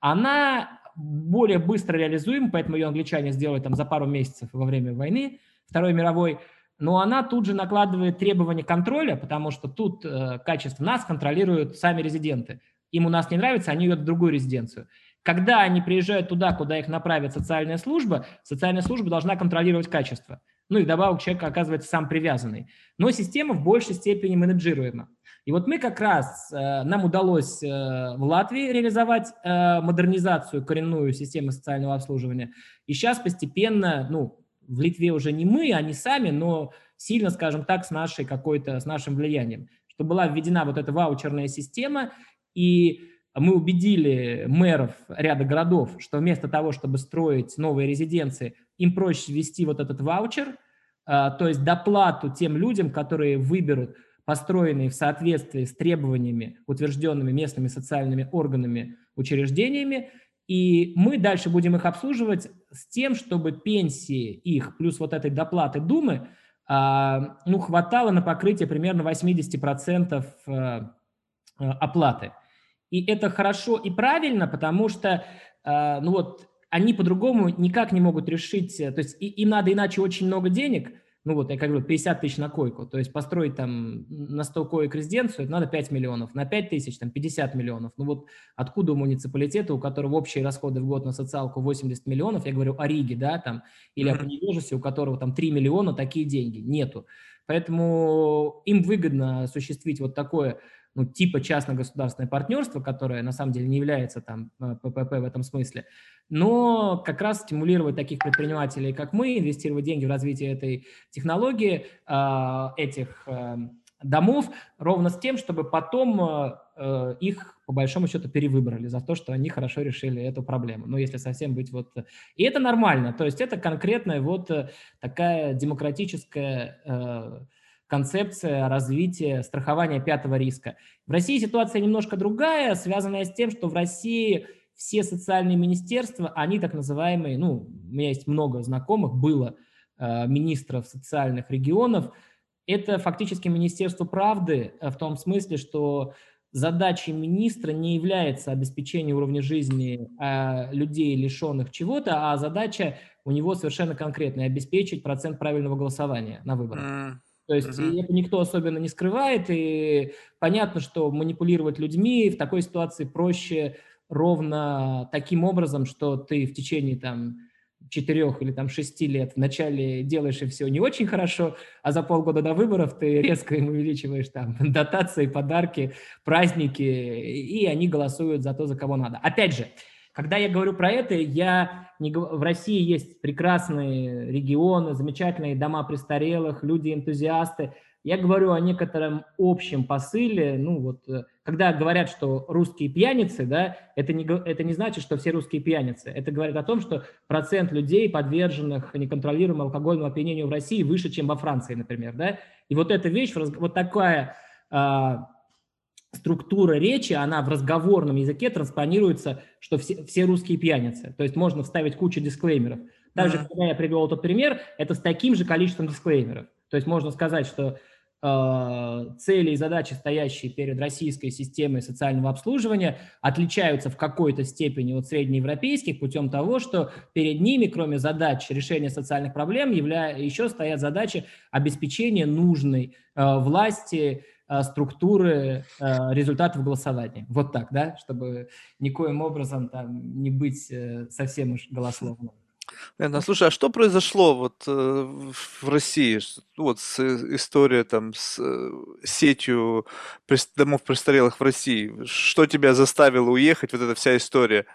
Она более быстро реализуема, поэтому ее англичане сделали там за пару месяцев во время войны Второй мировой, но она тут же накладывает требования контроля, потому что тут э, качество нас контролируют сами резиденты. Им у нас не нравится, они идут в другую резиденцию. Когда они приезжают туда, куда их направит социальная служба, социальная служба должна контролировать качество. Ну и добавок человек оказывается сам привязанный. Но система в большей степени менеджируема. И вот мы как раз, э, нам удалось э, в Латвии реализовать э, модернизацию коренную системы социального обслуживания. И сейчас постепенно, ну, в Литве уже не мы, а не сами, но сильно, скажем так, с нашей какой-то, с нашим влиянием, что была введена вот эта ваучерная система, и мы убедили мэров ряда городов, что вместо того, чтобы строить новые резиденции, им проще ввести вот этот ваучер, то есть доплату тем людям, которые выберут построенные в соответствии с требованиями, утвержденными местными социальными органами, учреждениями, и мы дальше будем их обслуживать с тем, чтобы пенсии их плюс вот этой доплаты Думы а, ну, хватало на покрытие примерно 80% э, э, оплаты. И это хорошо и правильно, потому что э, ну вот, они по-другому никак не могут решить, то есть им надо иначе очень много денег – ну вот, я как говорю, 50 тысяч на койку, то есть построить там на 100 коек резиденцию, это надо 5 миллионов, на 5 тысяч там 50 миллионов. Ну вот откуда у муниципалитета, у которого общие расходы в год на социалку 80 миллионов, я говорю о Риге, да, там, или mm-hmm. о Поневежесе, у которого там 3 миллиона, такие деньги, нету. Поэтому им выгодно осуществить вот такое ну, типа частно-государственное партнерство, которое на самом деле не является там ППП э, в этом смысле, но как раз стимулировать таких предпринимателей, как мы, инвестировать деньги в развитие этой технологии, э, этих э, домов, ровно с тем, чтобы потом их, по большому счету, перевыбрали за то, что они хорошо решили эту проблему. Ну, если совсем быть вот... И это нормально, то есть это конкретная вот такая демократическая концепция развития страхования пятого риска. В России ситуация немножко другая, связанная с тем, что в России все социальные министерства, они так называемые, ну, у меня есть много знакомых, было э, министров социальных регионов, это фактически Министерство правды э, в том смысле, что задачей министра не является обеспечение уровня жизни э, людей, лишенных чего-то, а задача у него совершенно конкретная – обеспечить процент правильного голосования на выборах. То есть uh-huh. это никто особенно не скрывает, и понятно, что манипулировать людьми в такой ситуации проще ровно таким образом, что ты в течение там четырех или там шести лет вначале делаешь и все не очень хорошо, а за полгода до выборов ты резко им увеличиваешь там дотации, подарки, праздники, и они голосуют за то, за кого надо. Опять же, когда я говорю про это, я не, в России есть прекрасные регионы, замечательные дома престарелых, люди-энтузиасты. Я говорю о некотором общем посыле. Ну вот, э, когда говорят, что русские пьяницы, да, это не, это не значит, что все русские пьяницы. Это говорит о том, что процент людей, подверженных неконтролируемому алкогольному опьянению в России, выше, чем во Франции, например. Да? И вот эта вещь, вот такая а, структура речи, она в разговорном языке транспонируется, что все, все русские пьяницы. То есть можно вставить кучу дисклеймеров. Также, mm-hmm. когда я привел этот пример, это с таким же количеством дисклеймеров. То есть можно сказать, что э, цели и задачи, стоящие перед российской системой социального обслуживания, отличаются в какой-то степени от среднеевропейских путем того, что перед ними, кроме задач решения социальных проблем, явля... еще стоят задачи обеспечения нужной э, власти структуры э, результатов голосования. Вот так, да, чтобы никоим образом там не быть э, совсем уж голословным. Понятно. Слушай, а что произошло вот э, в России? Вот с история там с э, сетью домов престарелых в России. Что тебя заставило уехать? Вот эта вся история.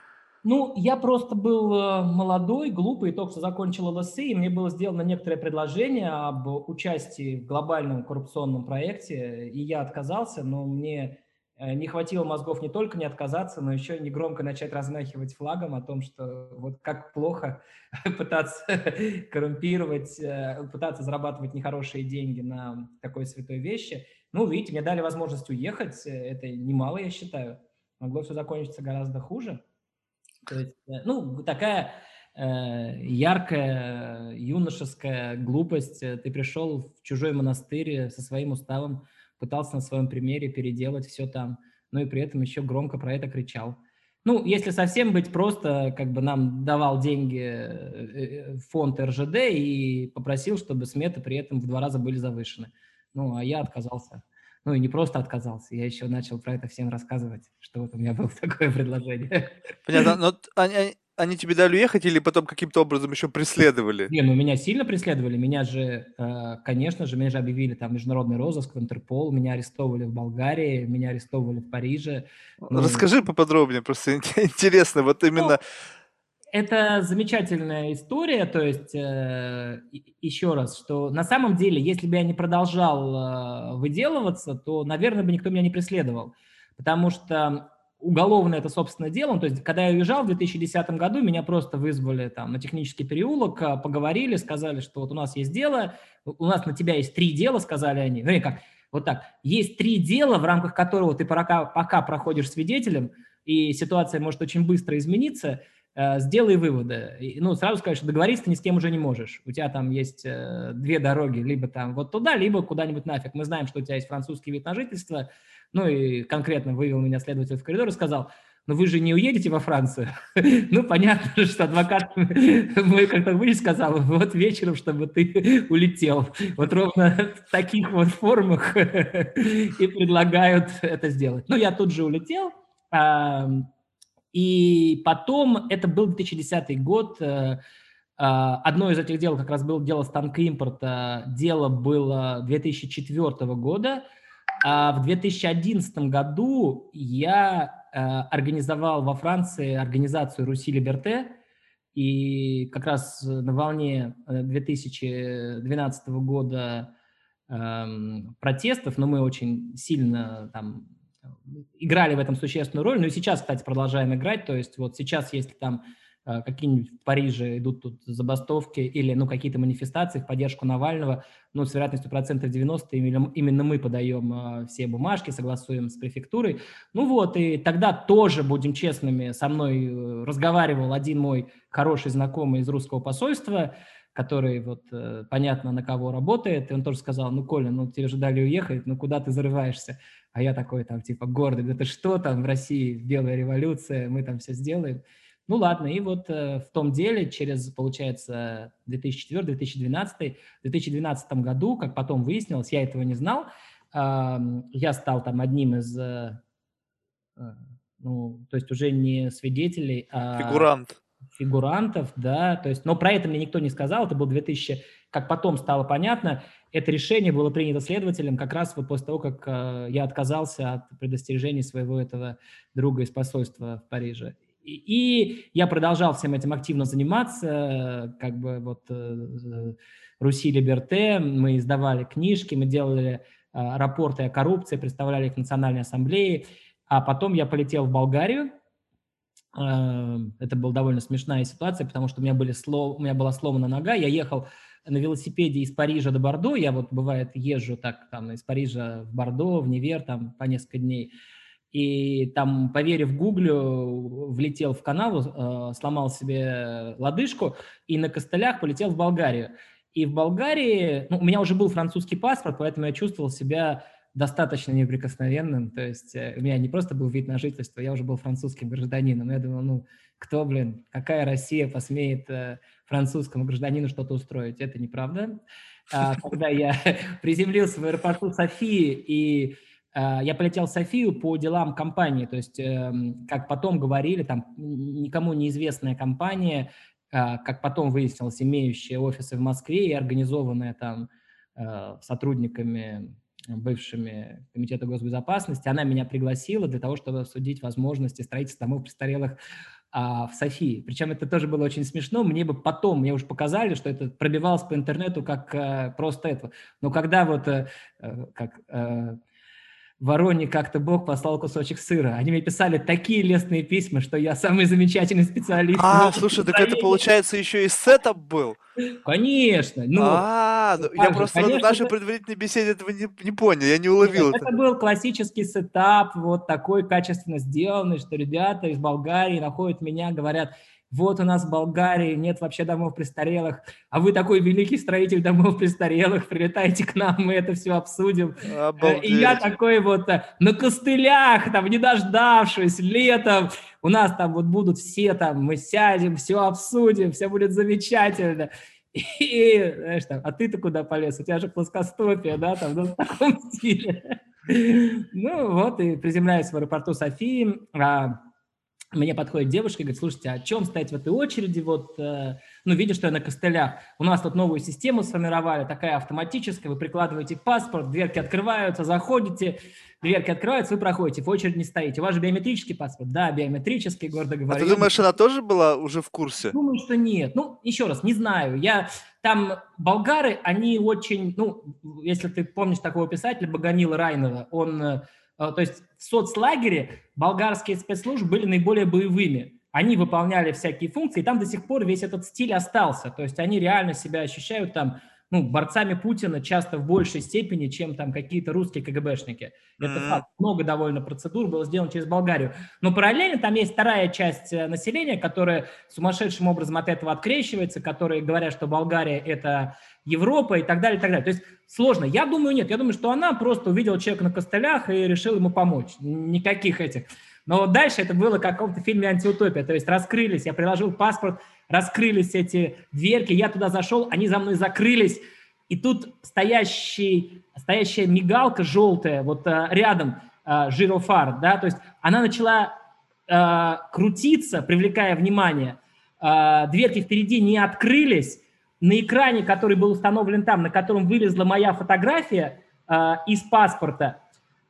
Ну, я просто был э, молодой, глупый, только что закончил ЛСИ, и мне было сделано некоторое предложение об участии в глобальном коррупционном проекте, и я отказался, но мне э, не хватило мозгов не только не отказаться, но еще не громко начать размахивать флагом о том, что вот как плохо пытаться коррумпировать, э, пытаться зарабатывать нехорошие деньги на такой святой вещи. Ну, видите, мне дали возможность уехать, это немало, я считаю. Могло все закончиться гораздо хуже. То есть, э, ну, такая э, яркая юношеская глупость. Ты пришел в чужой монастырь со своим уставом, пытался на своем примере переделать все там, но и при этом еще громко про это кричал. Ну, если совсем быть просто, как бы нам давал деньги э, э, фонд РЖД и попросил, чтобы сметы при этом в два раза были завышены. Ну, а я отказался Ну и не просто отказался, я еще начал про это всем рассказывать, что вот у меня было такое предложение. Понятно, но они, они тебе дали уехать или потом каким-то образом еще преследовали? Не, ну меня сильно преследовали. Меня же, э, конечно же, меня же объявили там международный розыск в Интерпол, меня арестовывали в Болгарии, меня арестовывали в Париже. Ну, Расскажи поподробнее, просто интересно, вот именно... Ну, это замечательная история, то есть э, еще раз, что на самом деле, если бы я не продолжал э, выделываться, то, наверное, бы никто меня не преследовал, потому что уголовное это, собственно, дело. То есть, когда я уезжал в 2010 году, меня просто вызвали там на технический переулок, а, поговорили, сказали, что вот у нас есть дело, у нас на тебя есть три дела, сказали они. Ну и как, вот так, есть три дела, в рамках которого ты пока, пока проходишь свидетелем, и ситуация может очень быстро измениться, э, сделай выводы. Ну, сразу сказать, что договориться ты ни с кем уже не можешь. У тебя там есть э, две дороги, либо там вот туда, либо куда-нибудь нафиг. Мы знаем, что у тебя есть французский вид на жительство, ну и конкретно вывел меня следователь в коридор и сказал, ну вы же не уедете во Францию. ну, понятно, что адвокат мой как-то вы сказал, вот вечером, чтобы ты улетел. Вот ровно в таких вот формах и предлагают это сделать. Ну, я тут же улетел. И потом, это был 2010 год, э, а, Одно из этих дел как раз было дело станка импорта. Дело было 2004 года – а в 2011 году я э, организовал во Франции организацию «Руси Либерте», и как раз на волне 2012 э, года э, протестов, но мы очень сильно там играли в этом существенную роль, ну и сейчас, кстати, продолжаем играть, то есть вот сейчас, если там Э, какие-нибудь в Париже идут тут забастовки или ну, какие-то манифестации в поддержку Навального, ну, с вероятностью процентов 90 именно, мы подаем э, все бумажки, согласуем с префектурой. Ну вот, и тогда тоже, будем честными, со мной э, разговаривал один мой хороший знакомый из русского посольства, который вот понятно на кого работает, и он тоже сказал, ну, Коля, ну, тебе же дали уехать, ну, куда ты зарываешься? А я такой там, типа, гордый, да ты что там в России, белая революция, мы там все сделаем. Ну ладно, и вот э, в том деле через, получается, 2004-2012, в 2012 году, как потом выяснилось, я этого не знал, э, я стал там одним из, э, э, ну, то есть уже не свидетелей, а... Фигурант. Фигурантов, да, то есть, но про это мне никто не сказал, это был 2000, как потом стало понятно, это решение было принято следователем как раз вот после того, как э, я отказался от предостережений своего этого друга из посольства в Париже. И я продолжал всем этим активно заниматься, как бы вот э, Руси Либерте, мы издавали книжки, мы делали э, рапорты о коррупции, представляли их в Национальной ассамблее, а потом я полетел в Болгарию, э, это была довольно смешная ситуация, потому что у меня, были слов... у меня была сломана нога, я ехал на велосипеде из Парижа до Бордо, я вот, бывает, езжу так, там, из Парижа в Бордо, в Невер, там, по несколько дней, и там, поверив Гуглю, влетел в канал, э, сломал себе лодыжку и на костылях полетел в Болгарию. И в Болгарии, ну, у меня уже был французский паспорт, поэтому я чувствовал себя достаточно неприкосновенным, то есть э, у меня не просто был вид на жительство, я уже был французским гражданином. Я думал, ну, кто, блин, какая Россия посмеет э, французскому гражданину что-то устроить? Это неправда. А, когда я приземлился в аэропорту Софии и Э, я полетел в Софию по делам компании, то есть, эм, как потом говорили, там никому неизвестная компания, как потом выяснилось, имеющая офисы в Москве и организованная там сотрудниками бывшими Комитета госбезопасности, она меня пригласила для того, чтобы обсудить возможности строительства домов престарелых а, в Софии. Причем это тоже было очень смешно. Мне бы потом, мне уже показали, что это пробивалось по интернету как а, просто это. Но когда вот, а, как а, Вороне как-то Бог послал кусочек сыра. Они мне писали такие лестные письма, что я самый замечательный специалист. А, слушай, так это получается еще и setup был? Конечно. Ну, а, ну, я просто в нашей предварительной беседе этого не, не понял, я не уловил это. Это был классический setup, вот такой качественно сделанный, что ребята из Болгарии находят меня, говорят, вот у нас в Болгарии нет вообще домов престарелых, а вы такой великий строитель домов престарелых, прилетайте к нам, мы это все обсудим. Обалдеть. И я такой вот э, на костылях, там, не дождавшись, летом, у нас там вот будут все там, мы сядем, все обсудим, все будет замечательно. И, знаешь, там, а ты-то куда полез? У тебя же плоскостопие, да, там, ну, в таком стиле. Ну вот, и приземляюсь в аэропорту Софии, а мне подходит девушка и говорит, слушайте, а чем стоять в этой очереди? Вот, э, ну, видишь, что я на костылях. У нас тут новую систему сформировали, такая автоматическая. Вы прикладываете паспорт, дверки открываются, заходите, дверки открываются, вы проходите, в очередь не стоите. У вас же биометрический паспорт? Да, биометрический, гордо говорю. А ты думаешь, она тоже была уже в курсе? Думаю, что нет. Ну, еще раз, не знаю. Я там болгары, они очень, ну, если ты помнишь такого писателя Баганила Райнова, он Э, то есть в соцлагере болгарские спецслужбы были наиболее боевыми. Они выполняли всякие функции, и там до сих пор весь этот стиль остался. То есть они реально себя ощущают там ну, борцами Путина часто в большей степени, чем там какие-то русские КГБшники. Это mm-hmm. факт. Много довольно процедур было сделано через Болгарию. Но параллельно там есть вторая часть э, населения, которая сумасшедшим образом от этого открещивается, которые говорят, что Болгария – это Европа и так далее, и так далее. То есть сложно. Я думаю, нет. Я думаю, что она просто увидела человека на костылях и решила ему помочь. Никаких этих. Но дальше это было как в каком-то фильме «Антиутопия». То есть раскрылись, я приложил паспорт, раскрылись эти дверки, я туда зашел, они за мной закрылись. И тут стоящий, стоящая мигалка желтая вот а, рядом, а, жирофар, да, то есть она начала а, крутиться, привлекая внимание. А, дверки впереди не открылись, на экране, который был установлен там, на котором вылезла моя фотография э, из паспорта,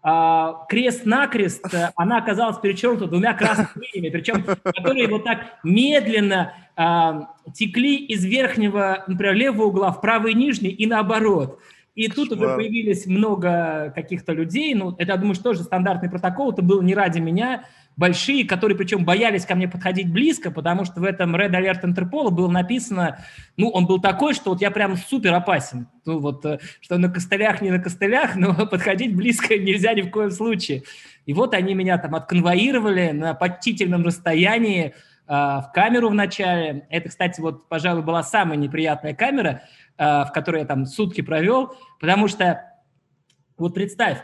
э, крест-накрест, э, она оказалась перечеркнута двумя красными линиями, причем которые вот так медленно э, текли из верхнего, например, левого угла в правый нижний и наоборот. И тут уже появились много каких-то людей, ну, это, я думаю, что тоже стандартный протокол, это было не ради меня, большие, которые причем боялись ко мне подходить близко, потому что в этом Red Alert Интерпола было написано, ну, он был такой, что вот я прям супер опасен. Ну, вот, э, что на костылях, не на костылях, но подходить близко нельзя ни в коем случае. И вот они меня там отконвоировали на почтительном расстоянии э, в камеру в начале. Это, кстати, вот, пожалуй, была самая неприятная камера, э, в которой я там сутки провел, потому что, вот представь,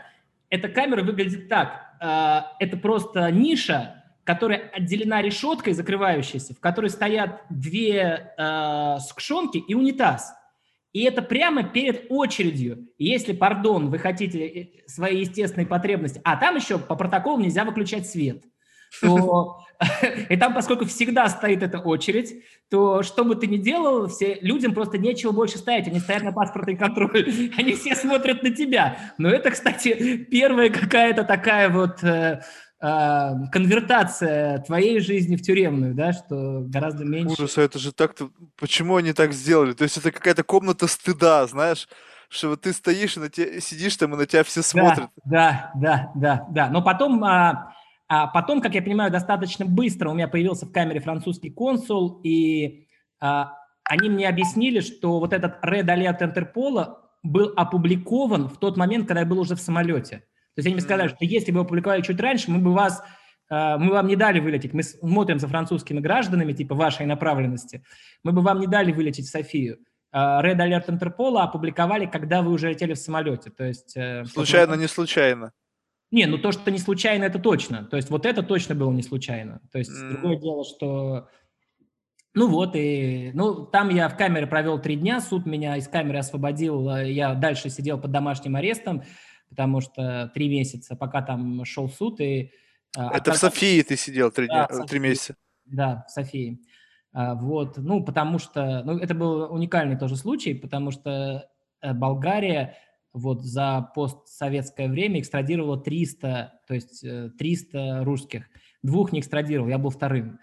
эта камера выглядит так – Э, это просто ниша, которая отделена решеткой закрывающейся, в которой стоят две э, скшонки и унитаз. И это прямо перед очередью. если, пардон, вы хотите э, свои естественные потребности, а там еще по протоколу нельзя выключать свет, то и там, поскольку всегда стоит эта очередь, то что бы ты ни делал, все, людям просто нечего больше стоять. Они стоят на паспортный контроль, они все смотрят на тебя. Но это, кстати, первая какая-то такая вот э, э, конвертация твоей жизни в тюремную, да, что гораздо меньше. Ужас, а это же так-то... Почему они так сделали? То есть это какая-то комната стыда, знаешь? что вот ты стоишь и на тебя, сидишь там, и на тебя все смотрят. Да, да, да, да. Но потом а, а потом, как я понимаю, достаточно быстро у меня появился в камере французский консул, и а, они мне объяснили, что вот этот Red Alert Интерпола был опубликован в тот момент, когда я был уже в самолете. То есть они мне сказали, что если бы вы опубликовали чуть раньше, мы бы вас, а, мы вам не дали вылететь. Мы смотрим за французскими гражданами, типа вашей направленности. Мы бы вам не дали вылететь в Софию. А, Red Alert Интерпола опубликовали, когда вы уже летели в самолете. То есть, э, случайно, не случайно. Не, ну то, что не случайно, это точно. То есть вот это точно было не случайно. То есть mm. другое дело, что... Ну вот, и ну, там я в камере провел три дня, суд меня из камеры освободил, а я дальше сидел под домашним арестом, потому что три месяца, пока там шел суд. И, а, это в Софии ты сидел три, да, дня, три месяца? Да, в Софии. А, вот, ну, потому что, ну, это был уникальный тоже случай, потому что э, Болгария вот за постсоветское время экстрадировало 300, то есть 300 э, русских. Двух не экстрадировал, я был вторым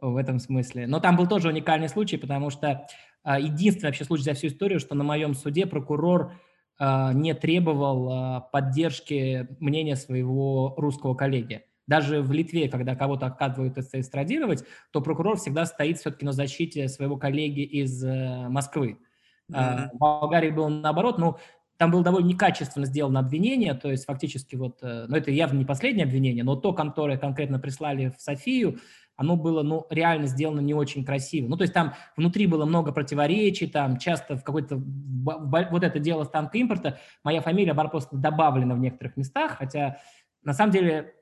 в этом смысле. Но там был тоже уникальный случай, потому что а, единственный вообще случай за всю историю, что на моем суде прокурор а, не требовал а, поддержки мнения своего русского коллеги. Даже в Литве, когда кого-то отказывают экстрадировать, то прокурор всегда стоит все-таки на защите своего коллеги из э, Москвы. Mm-hmm. В Болгарии было наоборот, ну, там было довольно некачественно сделано обвинение, то есть фактически вот, э, ну это явно не последнее обвинение, но то, которое конкретно прислали в Софию, оно было, ну, реально сделано не очень красиво. Ну, то есть там внутри было много противоречий, там часто в какой-то, вот это дело станка импорта, моя фамилия была просто добавлена в некоторых местах, хотя на самом деле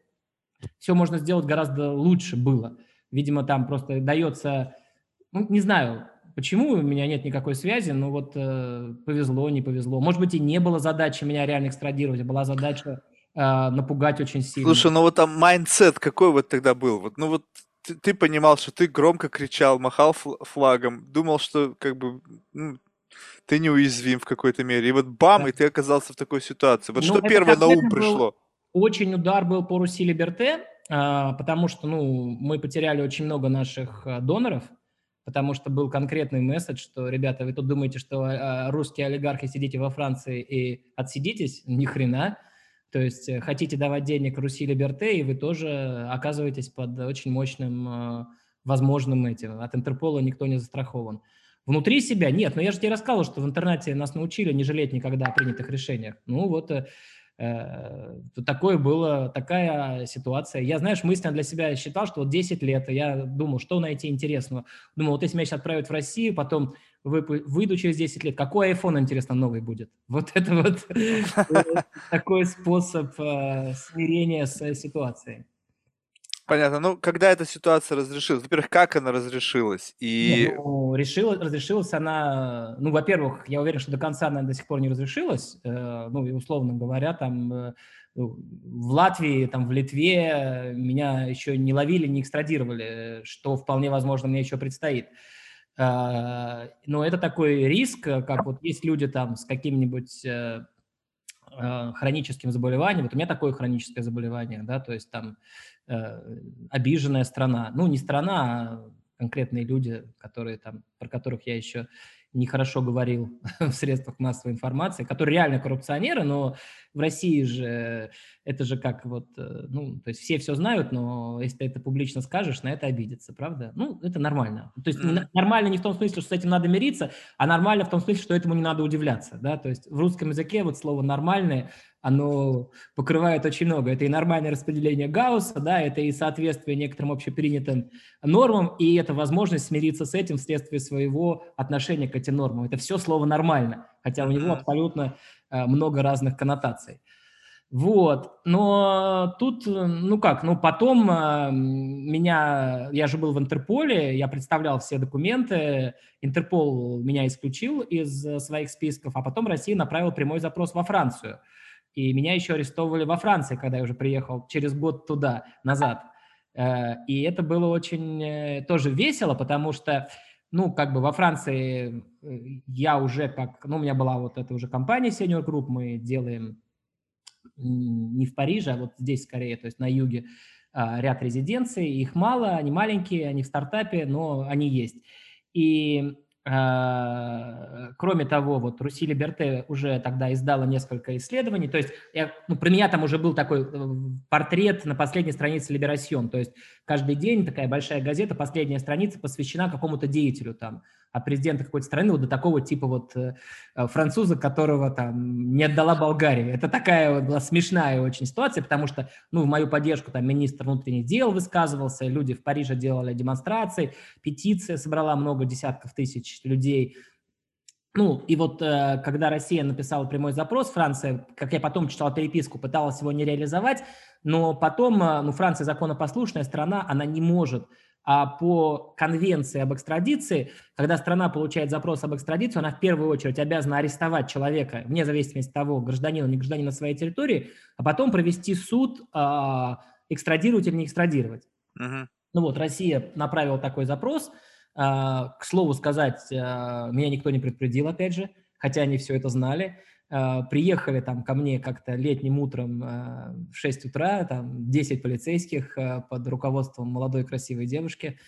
все можно сделать гораздо лучше было. Видимо, там просто дается, ну, не знаю, Почему у меня нет никакой связи? Ну вот э, повезло, не повезло. Может быть, и не было задачи меня реально экстрадировать, а была задача напугать очень сильно. Слушай, ну вот там mindset какой вот тогда был? Вот, ну вот ты, ты понимал, что ты громко кричал, махал флагом, думал, что как бы ну, ты неуязвим в какой-то мере. И вот бам, да. и ты оказался в такой ситуации. Вот ну, что первое на ум пришло? Очень удар был по Руси Либерте, а, потому что ну, мы потеряли очень много наших а, доноров, потому что был конкретный месседж, что, ребята, вы тут думаете, что а, русские олигархи сидите во Франции и отсидитесь? Ни хрена. То есть э, хотите давать денег Руси Либерте, и вы тоже оказываетесь под очень мощным возможным этим. От Интерпола никто не застрахован. Внутри себя нет, но я же тебе рассказывал, что в интернете нас научили не жалеть никогда о принятых решениях. Ну вот э, Э, такое было, такая ситуация. Я, знаешь, мысленно для себя считал, что вот 10 лет, я думал, что найти интересного. Думал, вот если меня сейчас отправят в Россию, потом выйду через 10 лет, какой iPhone, интересно, новый будет? Вот это вот такой способ э, смирения с ситуацией. Понятно. Ну, когда эта ситуация разрешилась? Во-первых, как она разрешилась? И... Ну, решила, разрешилась она... Ну, во-первых, я уверен, что до конца она до сих пор не разрешилась. Э, ну, и условно говоря, там э, ну, в Латвии, там в Литве меня еще не ловили, не экстрадировали, что вполне возможно мне еще предстоит. Э, но это такой риск, как вот есть люди там с каким-нибудь э, хроническим заболеванием. Вот у меня такое хроническое заболевание, да, то есть там Э, обиженная страна. Ну, не страна, а конкретные люди, которые там, про которых я еще нехорошо говорил в средствах массовой информации, которые реально коррупционеры, но в России же это же как вот, э, ну, то есть все все знают, но если ты это публично скажешь, на это обидится, правда? Ну, это нормально. То есть mm. нормально не в том смысле, что с этим надо мириться, а нормально в том смысле, что этому не надо удивляться, да, то есть в русском языке вот слово «нормальное» оно покрывает очень много. Это и нормальное распределение Гаусса, да, это и соответствие некоторым общепринятым нормам, и это возможность смириться с этим вследствие своего отношения к этим нормам. Это все слово «нормально», хотя у него абсолютно э, много разных коннотаций. Вот, но тут, ну как, ну потом э, меня, я же был в Интерполе, я представлял все документы, Интерпол меня исключил из своих списков, а потом Россия направила прямой запрос во Францию – и меня еще арестовывали во Франции, когда я уже приехал через год туда, назад. Э, и это было очень э, тоже весело, потому что, ну, как бы во Франции э, я уже как, ну, у меня была вот эта уже компания Senior Group, мы делаем не в Париже, а вот здесь скорее, то есть на юге, ряд резиденций, их мало, они маленькие, они в стартапе, но они есть. И кроме того, вот Руси Либерте уже тогда издала несколько исследований, то есть я, ну, про меня там уже был такой э, портрет на последней странице Либерасьон, то есть каждый день такая большая газета, последняя страница посвящена какому-то деятелю там, от президента какой-то страны вот до такого типа вот э, э, француза, которого там не отдала Болгария. Это такая вот была смешная очень ситуация, потому что, ну, в мою поддержку там министр внутренних дел высказывался, люди в Париже делали демонстрации, петиция собрала много десятков тысяч людей. Ну, и вот э, когда Россия написала прямой запрос, Франция, как я потом читал переписку, пыталась его не реализовать, но потом, ну, Франция законопослушная страна, она не может а по конвенции об экстрадиции, когда страна получает запрос об экстрадицию, она в первую очередь обязана арестовать человека, вне зависимости от того, гражданин или не гражданин на своей территории, а потом провести суд, а, экстрадировать или не экстрадировать. Uh-huh. Ну вот, Россия направила такой запрос. А, к слову сказать, а, меня никто не предупредил, опять же, хотя они все это знали. А, приехали там ко мне как-то летним утром а, в 6 утра, там 10 полицейских а, под руководством молодой красивой девушки,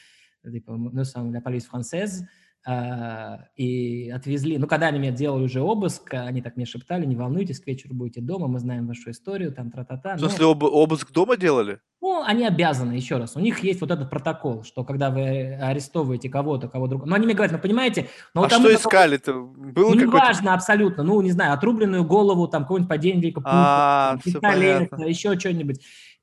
типа, ну, сам la police française, и отвезли, ну, когда они мне делали уже обыск, они так мне шептали, не волнуйтесь, к вечеру будете дома, мы знаем вашу историю, там, тра-та-та. В смысле, об, обыск дома делали? Ну, они обязаны, еще раз, у них есть вот этот протокол, что когда вы арестовываете кого-то, кого другого, ну, они мне говорят, ну, понимаете... Но а вот что искали-то? Было ну, неважно абсолютно, ну, не знаю, отрубленную голову, там, какой-нибудь подельника, а, пистолет, еще что-нибудь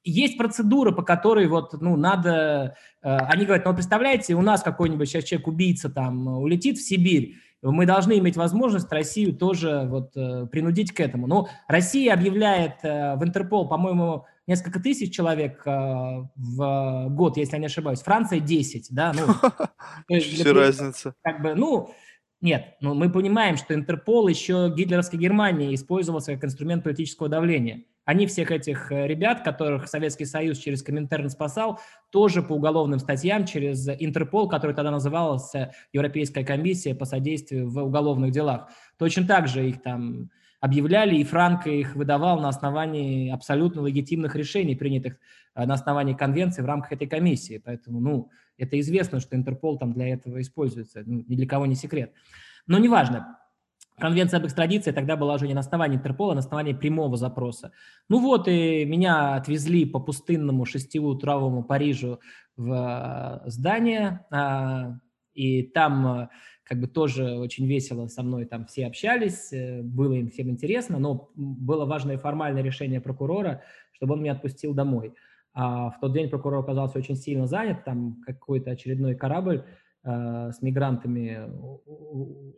есть процедура, по которой вот, ну, надо... Э, они говорят, ну, представляете, у нас какой-нибудь сейчас человек-убийца там улетит в Сибирь, мы должны иметь возможность Россию тоже вот э, принудить к этому. Но Россия объявляет э, в Интерпол, по-моему, несколько тысяч человек в год, если я не ошибаюсь. Франция 10, да. Ну, Все разница. Как бы, ну, нет, но мы понимаем, что Интерпол еще гитлеровской Германии использовался как инструмент политического давления. Они всех этих э, ребят, которых Советский Союз через Коминтерн спасал, тоже по уголовным статьям через Интерпол, который тогда назывался Европейская комиссия по содействию в уголовных делах. Точно так же их там объявляли, и Франко их выдавал на основании абсолютно легитимных решений, принятых э, на основании конвенции в рамках этой комиссии. Поэтому, ну, это известно, что Интерпол там для этого используется, ну, ни для кого не секрет. Но неважно, Конвенция об экстрадиции тогда была уже не на основании Интерпола, а на основании прямого запроса. Ну вот, и меня отвезли по пустынному шестиутровому Парижу в э, здание, а, и там э, как бы тоже очень весело со мной там все общались, э, было им всем интересно, но было важное формальное решение прокурора, чтобы он меня отпустил домой. А в тот день прокурор оказался очень сильно занят, там какой-то очередной корабль с мигрантами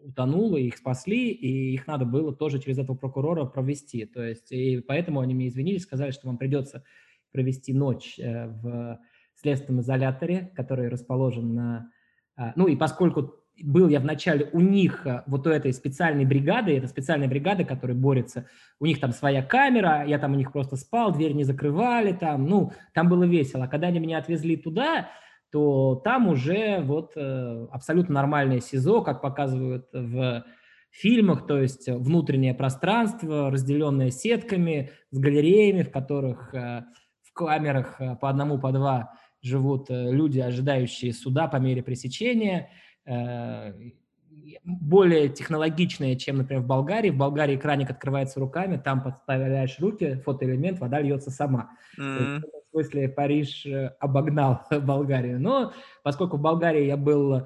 утонул, и их спасли, и их надо было тоже через этого прокурора провести. То есть, и поэтому они мне извинились, сказали, что вам придется провести ночь э, в следственном изоляторе, который расположен на... Э, ну и поскольку был я вначале у них, э, вот у этой специальной бригады, это специальная бригада, которая борется, у них там своя камера, я там у них просто спал, дверь не закрывали, там, ну, там было весело. Когда они меня отвезли туда, то там уже вот э, абсолютно нормальное СИЗО, как показывают в фильмах, то есть внутреннее пространство, разделенное сетками, с галереями, в которых э, в камерах э, по одному, по два живут люди, ожидающие суда по мере пресечения, более технологичная, чем, например, в Болгарии. В Болгарии краник открывается руками, там подставляешь руки, фотоэлемент, вода льется сама. Mm-hmm смысле Париж э, обогнал Болгарию. Но поскольку в Болгарии я был э,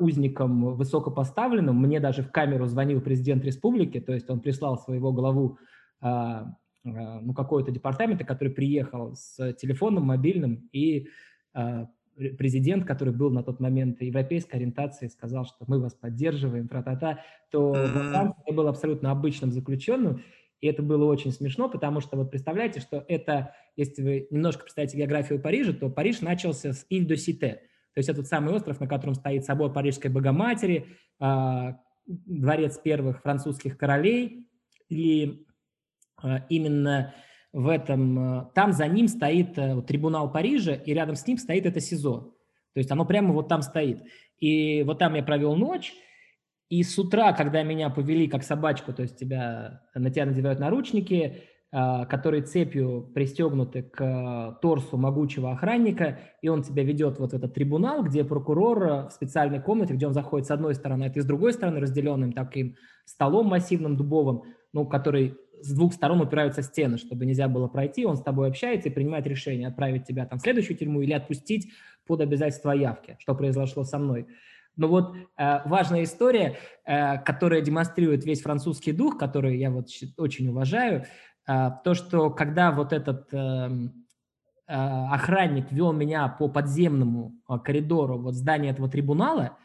узником высокопоставленным, мне даже в камеру звонил президент республики, то есть он прислал своего главу э, ну, какой-то департамента, который приехал с телефоном мобильным, и президент, который был на тот момент европейской ориентации, сказал, что мы вас поддерживаем, тра-та-та, то mm-hmm. я был абсолютно обычным заключенным, и это было очень смешно, потому что вот представляете, что это, если вы немножко представите географию Парижа, то Париж начался с Иль-до-Сите. То есть этот самый остров, на котором стоит собор Парижской Богоматери, а, дворец первых французских королей. И а, именно в этом, а, там за ним стоит э, трибунал Парижа, и рядом с ним стоит это СИЗО. То есть оно прямо вот там стоит. И вот там я провел ночь, и с утра, когда меня повели как собачку, то есть тебя, на тебя надевают наручники, которые цепью пристегнуты к торсу могучего охранника, и он тебя ведет вот в этот трибунал, где прокурор в специальной комнате, где он заходит с одной стороны, а ты с другой стороны, разделенным таким столом массивным дубовым, ну, который с двух сторон упираются стены, чтобы нельзя было пройти, он с тобой общается и принимает решение, отправить тебя там в следующую тюрьму или отпустить под обязательство явки, что произошло со мной. Но вот э, важная история, э, которая демонстрирует весь французский дух, который я вот очень уважаю, то, что когда вот этот эм, э, охранник вел меня по подземному э, коридору вот здания этого трибунала,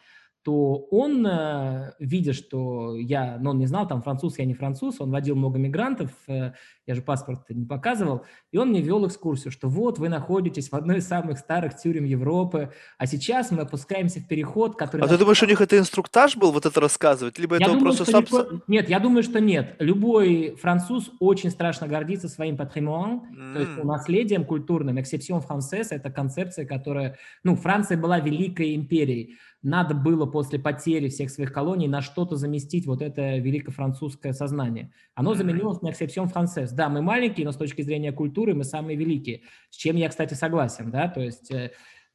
то он, э, видя, что я, ну, он не знал, там, француз, я не француз, он водил много мигрантов, э, я же паспорт не показывал, и он мне вел экскурсию, что вот вы находитесь в одной из самых старых тюрем Европы, а сейчас мы опускаемся в переход, который... А ты думаешь, у них это инструктаж был, вот это рассказывать, либо я это думаю, просто сам... Легко... Нет, я думаю, что нет. Любой француз очень страшно гордится своим патримуан, mm. то есть ну, наследием культурным. Exception française – это концепция, которая... Ну, Франция была великой империей, надо было после потери всех своих колоний на что-то заместить вот это великофранцузское сознание. Оно заменилось на exception française. Да, мы маленькие, но с точки зрения культуры мы самые великие. С чем я, кстати, согласен, да, то есть, э,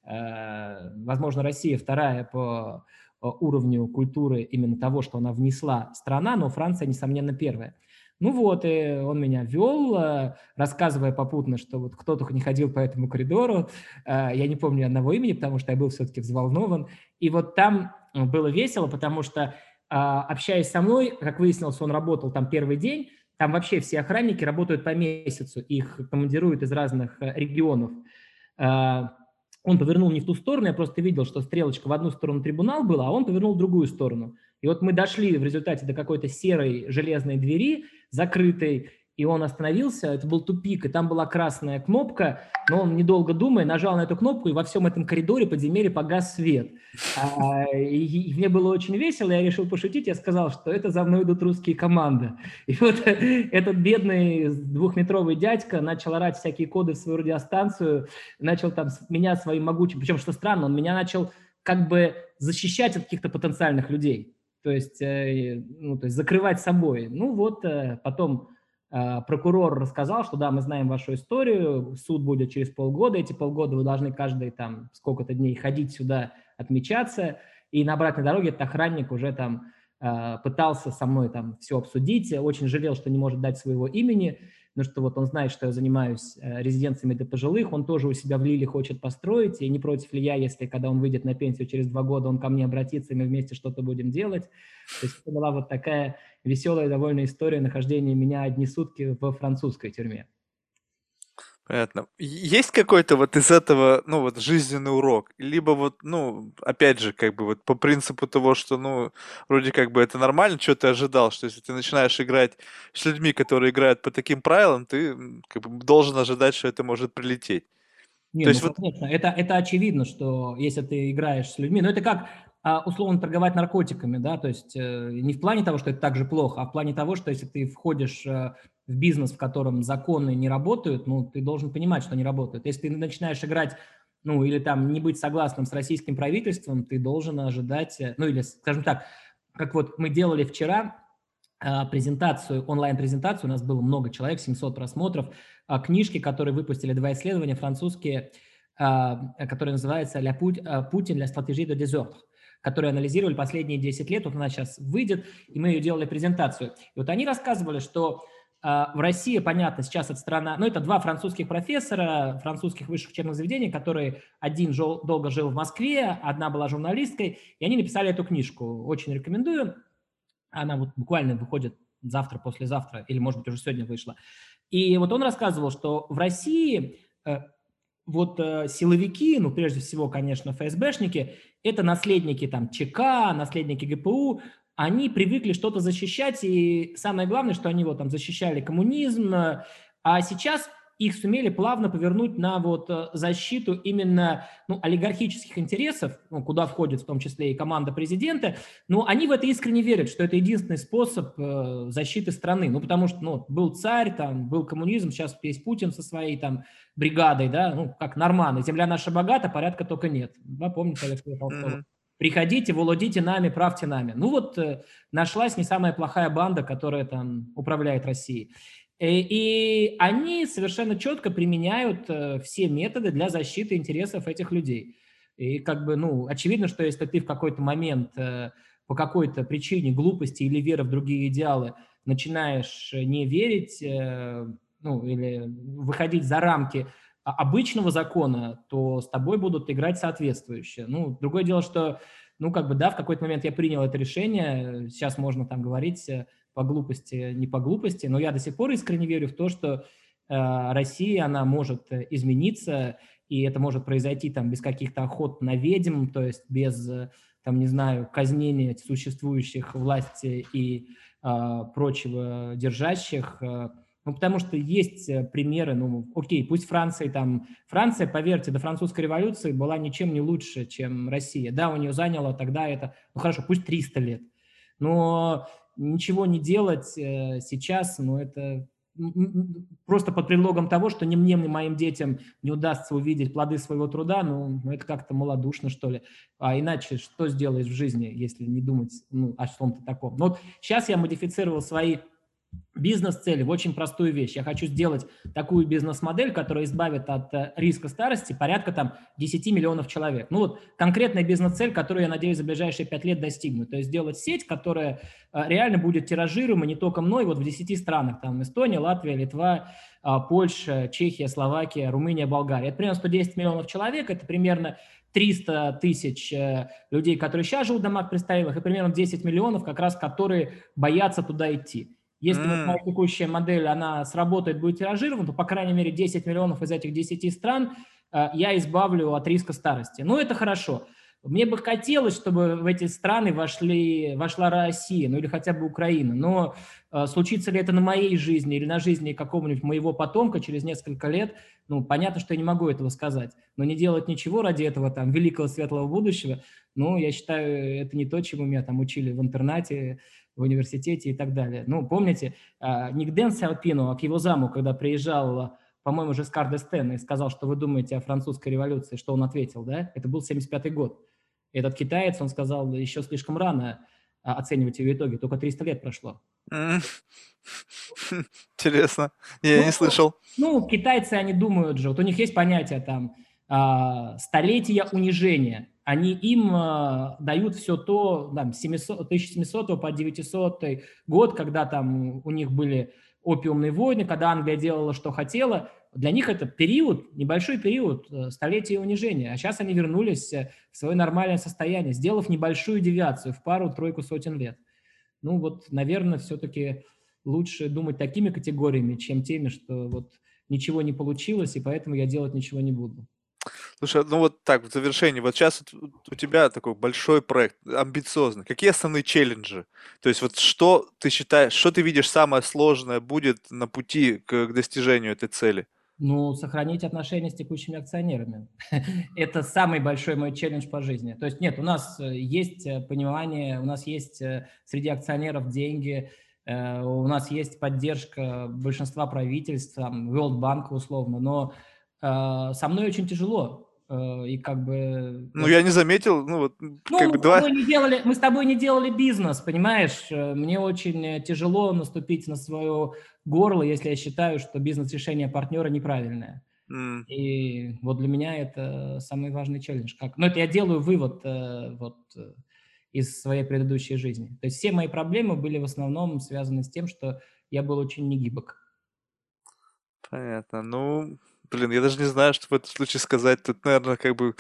э возможно, Россия вторая по э, уровню культуры именно того, что она внесла страна, но Франция, несомненно, первая. Ну вот, и он меня вел, э, рассказывая попутно, что вот кто только не ходил по этому коридору. Я не помню одного имени, потому что я был все-таки взволнован. И вот там э, было весело, потому что, общаясь со мной, как выяснилось, он работал там первый день, там вообще все охранники работают по месяцу, их командируют из разных регионов. Он повернул не в ту сторону, я просто видел, что стрелочка в одну сторону трибунал была, а он повернул в другую сторону. И вот мы дошли в результате до какой-то серой железной двери, закрытой, и он остановился, это был тупик, и там была красная кнопка, но он, недолго думая, нажал на эту кнопку, и во всем этом коридоре подземелья погас свет. А, и, и мне было очень весело, я решил пошутить, я сказал, что это за мной идут русские команды. И вот этот бедный двухметровый дядька начал орать всякие коды в свою радиостанцию, начал там меня своим могучим, причем, что странно, он меня начал как бы защищать от каких-то потенциальных людей, то есть, э, ну, то есть закрывать собой. Ну вот э, потом прокурор рассказал, что да, мы знаем вашу историю, суд будет через полгода, эти полгода вы должны каждые там сколько-то дней ходить сюда, отмечаться, и на обратной дороге этот охранник уже там а, пытался со мной там все обсудить, очень жалел, что не может дать своего имени, но что вот он знает, что я занимаюсь э, резиденциями для пожилых, он тоже у себя в Лиле хочет построить, и не против ли я, если когда он выйдет на пенсию через два года, он ко мне обратится, и мы вместе что-то будем делать. То есть это была вот такая веселая довольно история нахождения меня одни сутки во французской тюрьме. Понятно. Есть какой-то вот из этого, ну, вот жизненный урок? Либо вот, ну, опять же, как бы вот по принципу того, что, ну, вроде как бы это нормально, что ты ожидал, что если ты начинаешь играть с людьми, которые играют по таким правилам, ты как бы должен ожидать, что это может прилететь. Не, То ну, есть вот... конечно, это, это очевидно, что если ты играешь с людьми, ну, это как а, условно торговать наркотиками, да, то есть э, не в плане того, что это так же плохо, а в плане того, что если ты входишь э, в бизнес, в котором законы не работают, ну, ты должен понимать, что они работают. Если ты начинаешь играть, ну, или там не быть согласным с российским правительством, ты должен ожидать, э, ну, или, скажем так, как вот мы делали вчера, презентацию, онлайн-презентацию, у нас было много человек, 700 просмотров, книжки, которые выпустили два исследования французские, которые называются «Ля Путин, ля стратегии de désordre» которые анализировали последние 10 лет, вот она сейчас выйдет, и мы ее делали презентацию. И вот они рассказывали, что э, в России, понятно, сейчас это страна, ну, это два французских профессора французских высших учебных заведений, которые один жил, долго жил в Москве, одна была журналисткой, и они написали эту книжку. Очень рекомендую. Она вот буквально выходит завтра, послезавтра, или, может быть, уже сегодня вышла. И вот он рассказывал, что в России э, вот э, силовики, ну, прежде всего, конечно, ФСБшники, это наследники там ЧК, наследники ГПУ, они привыкли что-то защищать, и самое главное, что они вот там защищали коммунизм, а сейчас их сумели плавно повернуть на вот э, защиту именно ну, олигархических интересов, ну, куда входит в том числе и команда президента, но они в это искренне верят, что это единственный способ э, защиты страны, ну, потому что ну, был царь, там, был коммунизм, сейчас есть Путин со своей там бригадой, да, ну, как норманы, земля наша богата, порядка только нет. Да, помните Алексея Толстого? Mm-hmm. Приходите, владите нами, правьте нами. Ну вот э, нашлась не самая плохая банда, которая там управляет Россией. Э, и они совершенно четко применяют э, все методы для защиты интересов этих людей. И как бы, ну, очевидно, что если ты в какой-то момент по какой-то причине глупости или веры в другие идеалы начинаешь не верить ну, или выходить за рамки обычного закона, то с тобой будут играть соответствующие. Ну, другое дело, что, ну, как бы, да, в какой-то момент я принял это решение, сейчас можно там говорить э, по глупости, не по глупости, но я до сих пор искренне верю в то, что э, Россия, она может э, измениться, и это может произойти там без каких-то охот на ведьм, то есть без, э, там, не знаю, казнения существующих власти и э, прочего держащих, э, ну, потому что есть э, примеры, ну, окей, пусть Франция там... Франция, поверьте, до французской революции была ничем не лучше, чем Россия. Да, у нее заняло тогда это, ну, хорошо, пусть 300 лет. Но ничего не делать э, сейчас, ну, это просто под предлогом того, что ни мне, ни моим детям не удастся увидеть плоды своего труда, ну, ну это как-то малодушно, что ли. А иначе что сделаешь в жизни, если не думать ну, о чем-то таком? Ну, вот сейчас я модифицировал свои бизнес-цели в очень простую вещь. Я хочу сделать такую бизнес-модель, которая избавит от э, риска старости порядка там 10 миллионов человек. Ну вот конкретная бизнес-цель, которую я надеюсь за ближайшие 5 лет достигнуть. То есть сделать сеть, которая э, реально будет тиражируема не только мной, вот в 10 странах, там Эстония, Латвия, Литва, э, Польша, Чехия, Словакия, Румыния, Болгария. Это примерно 110 миллионов человек, это примерно 300 тысяч людей, которые сейчас живут в домах престарелых, и примерно 10 миллионов как раз, которые боятся туда идти. Если mm. вот моя текущая модель, она сработает, будет тиражирована, то, по крайней мере, 10 миллионов из этих 10 стран э, я избавлю от риска старости. Ну, это хорошо. Мне бы хотелось, чтобы в эти страны вошли, вошла Россия, ну или хотя бы Украина. Но э, случится ли это на моей жизни или на жизни какого-нибудь моего потомка через несколько лет, ну, понятно, что я не могу этого сказать. Но не делать ничего ради этого там великого светлого будущего, ну, я считаю, это не то, чему меня там учили в интернате, в университете и так далее. Ну, помните, э, не к Дэн Сяопину, а к его заму, когда приезжал по-моему, Жескар Дестен и сказал, что вы думаете о французской революции, что он ответил, да? Это был 75 год. Этот китаец, он сказал, еще слишком рано а, оценивать ее итоги, только 300 лет прошло. Интересно. Я ну, не слышал. Ну, китайцы, они думают же, вот у них есть понятие там а, столетия унижения. Они им а, дают все то, там, 700, 1700 по 900 год, когда там у них были опиумные войны, когда Англия делала, что хотела, для них это период, небольшой период, э, столетия унижения. А сейчас они вернулись э, в свое нормальное состояние, сделав небольшую девиацию в пару-тройку сотен лет. Ну вот, наверное, все-таки лучше думать такими категориями, чем теми, что вот ничего не получилось, и поэтому я делать ничего не буду. Слушай, ну вот так, в завершении, вот сейчас у тебя такой большой проект, амбициозный. Какие основные челленджи? То есть вот что ты считаешь, что ты видишь самое сложное будет на пути к, к достижению этой цели? Ну, сохранить отношения с текущими акционерами. Это самый большой мой челлендж по жизни. То есть нет, у нас э, есть э, понимание, у нас есть э, среди акционеров деньги, у нас есть поддержка большинства правительств, там, World Bank условно, но со мной очень тяжело. И как бы... Ну, я не заметил, ну, вот, ну, как бы, мы, два... не делали, мы с тобой не делали бизнес, понимаешь? Мне очень тяжело наступить на свою горло, если я считаю, что бизнес-решение партнера неправильное. Mm. И вот для меня это самый важный челлендж. Как... Но это я делаю вывод э, вот, э, из своей предыдущей жизни. То есть все мои проблемы были в основном связаны с тем, что я был очень негибок. Понятно. Ну, блин, я даже не знаю, что в этом случае сказать. Тут, наверное, как бы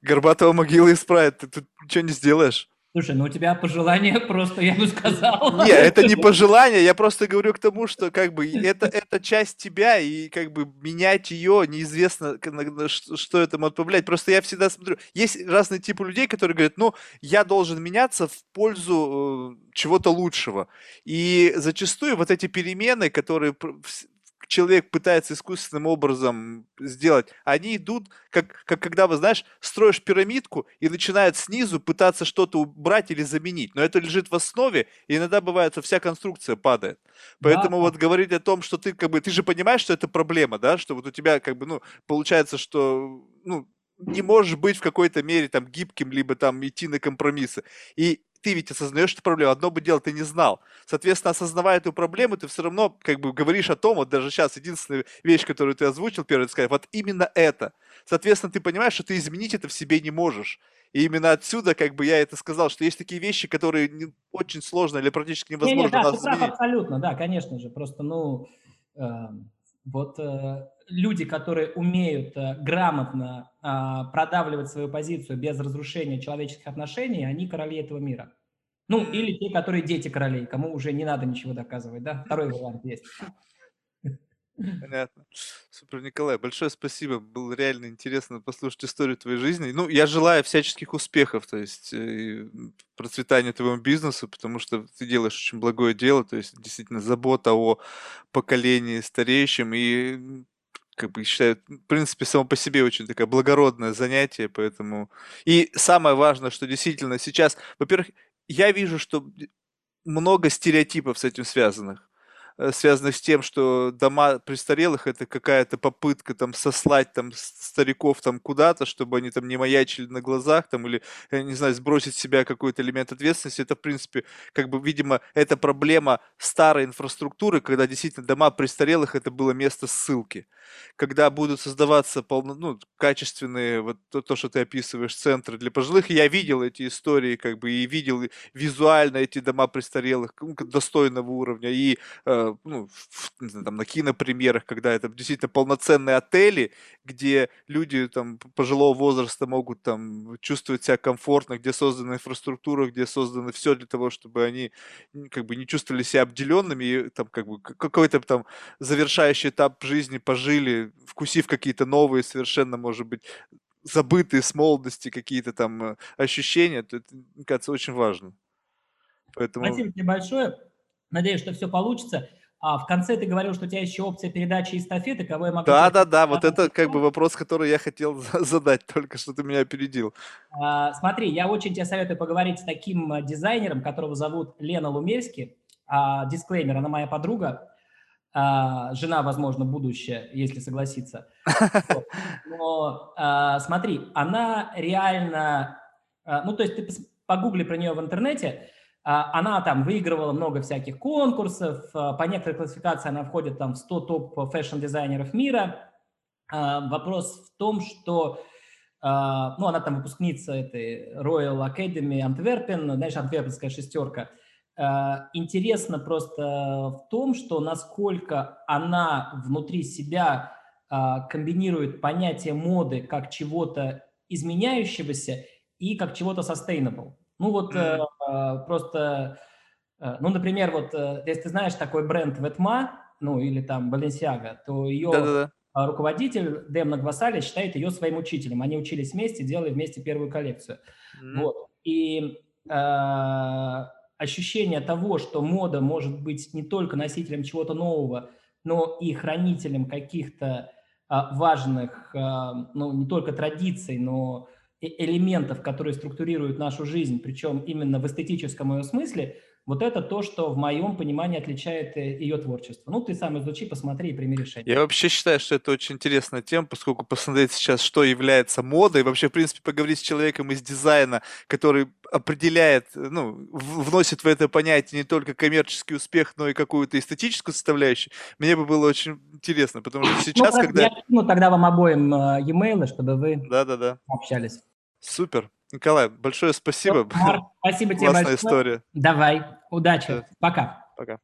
горбатого могила исправит. Ты тут ничего не сделаешь. Слушай, ну у тебя пожелание просто, я бы сказал. Не, это не пожелание, я просто говорю к тому, что как бы это, это часть тебя, и как бы менять ее неизвестно, что это может повлиять. Просто я всегда смотрю, есть разные типы людей, которые говорят, ну, я должен меняться в пользу э, чего-то лучшего. И зачастую вот эти перемены, которые человек пытается искусственным образом сделать, они идут, как, как когда, вы знаешь, строишь пирамидку и начинает снизу пытаться что-то убрать или заменить. Но это лежит в основе, и иногда бывает, что вся конструкция падает. Поэтому да. вот говорить о том, что ты как бы, ты же понимаешь, что это проблема, да, что вот у тебя как бы, ну, получается, что, ну, не можешь быть в какой-то мере там гибким, либо там идти на компромиссы. И ты ведь осознаешь эту проблему, одно бы дело ты не знал. Соответственно, осознавая эту проблему, ты все равно как бы говоришь о том, вот даже сейчас единственная вещь, которую ты озвучил, первый сказать, вот именно это. Соответственно, ты понимаешь, что ты изменить это в себе не можешь. И именно отсюда, как бы я это сказал, что есть такие вещи, которые не, очень сложно или практически невозможно не, не, да, нас ты прав абсолютно, да, конечно же. Просто, ну, э, вот э, люди, которые умеют э, грамотно э, продавливать свою позицию без разрушения человеческих отношений, они короли этого мира. Ну, или те, которые дети королей, кому уже не надо ничего доказывать, да? Второй вариант есть. Понятно. Супер, Николай, большое спасибо. Было реально интересно послушать историю твоей жизни. Ну, я желаю всяческих успехов, то есть э, процветания твоему бизнесу, потому что ты делаешь очень благое дело, то есть действительно забота о поколении стареющем и как бы считаю, в принципе, само по себе очень такое благородное занятие, поэтому... И самое важное, что действительно сейчас, во-первых, я вижу, что много стереотипов с этим связанных. Э, связанных с тем, что дома престарелых это какая-то попытка там сослать там стариков там куда-то, чтобы они там не маячили на глазах там или, я не знаю, сбросить с себя какой-то элемент ответственности. Это, в принципе, как бы, видимо, это проблема старой инфраструктуры, когда действительно дома престарелых это было место ссылки. Когда будут создаваться полно, ну, качественные, вот то, то, что ты описываешь, центры для пожилых, я видел эти истории, как бы, и видел визуально эти дома престарелых достойного уровня, и э, ну, в, там, на кинопремьерах, когда это действительно полноценные отели, где люди там пожилого возраста могут там чувствовать себя комфортно, где создана инфраструктура, где создано все для того, чтобы они как бы не чувствовали себя обделенными и там как бы какой-то там завершающий этап жизни пожили, вкусив какие-то новые совершенно, может быть, забытые с молодости какие-то там э, ощущения, то это, мне кажется, очень важно. Поэтому... Спасибо тебе большое. Надеюсь, что все получится. А в конце ты говорил, что у тебя еще опция передачи эстафеты, кого я могу... Да, да, да, вот это как бы вопрос, который я хотел задать, только что ты меня опередил. А, смотри, я очень тебе советую поговорить с таким э, дизайнером, которого зовут Лена Лумельский. А, дисклеймер, она моя подруга, а, жена, возможно, будущая, если согласится. Но а, смотри, она реально... А, ну, то есть ты погугли про нее в интернете, а, она там выигрывала много всяких конкурсов, а, по некоторой классификации она входит там в 100 топ fashion -дизайнеров мира. А, вопрос в том, что ну, она там выпускница этой Royal Academy Antwerpen, знаешь, антверпенская шестерка. Интересно просто в том, что насколько она внутри себя комбинирует понятие моды как чего-то изменяющегося и как чего-то sustainable. Ну вот mm-hmm. Э, просто, э, ну, например, вот э, если ты знаешь такой бренд Ветма, ну или там Balenciaga, то ее Да-да-да. руководитель Демна Гвасали считает ее своим учителем. Они учились вместе, делали вместе первую коллекцию. Mm-hmm. Вот. И э, ощущение того, что мода может быть не только носителем чего-то нового, но и хранителем каких-то э, важных, э, ну, не только традиций, но элементов, которые структурируют нашу жизнь, причем именно в эстетическом ее смысле, вот это то, что в моем понимании отличает э, ее творчество. Ну, ты сам изучи, посмотри и прими решение. Я вообще считаю, что это очень интересная тема, поскольку посмотреть сейчас, что является модой, вообще, в принципе, поговорить с человеком из дизайна, который определяет, ну, вносит в это понятие не только коммерческий успех, но и какую-то эстетическую составляющую, мне бы было очень интересно, потому что ну, сейчас, ну, когда... Я ну, тогда вам обоим э, e-mail, чтобы вы да, да, да. общались. Супер. Николай, большое спасибо. Марк, спасибо тебе Классная большое. история. Давай, удачи. Пока. Пока.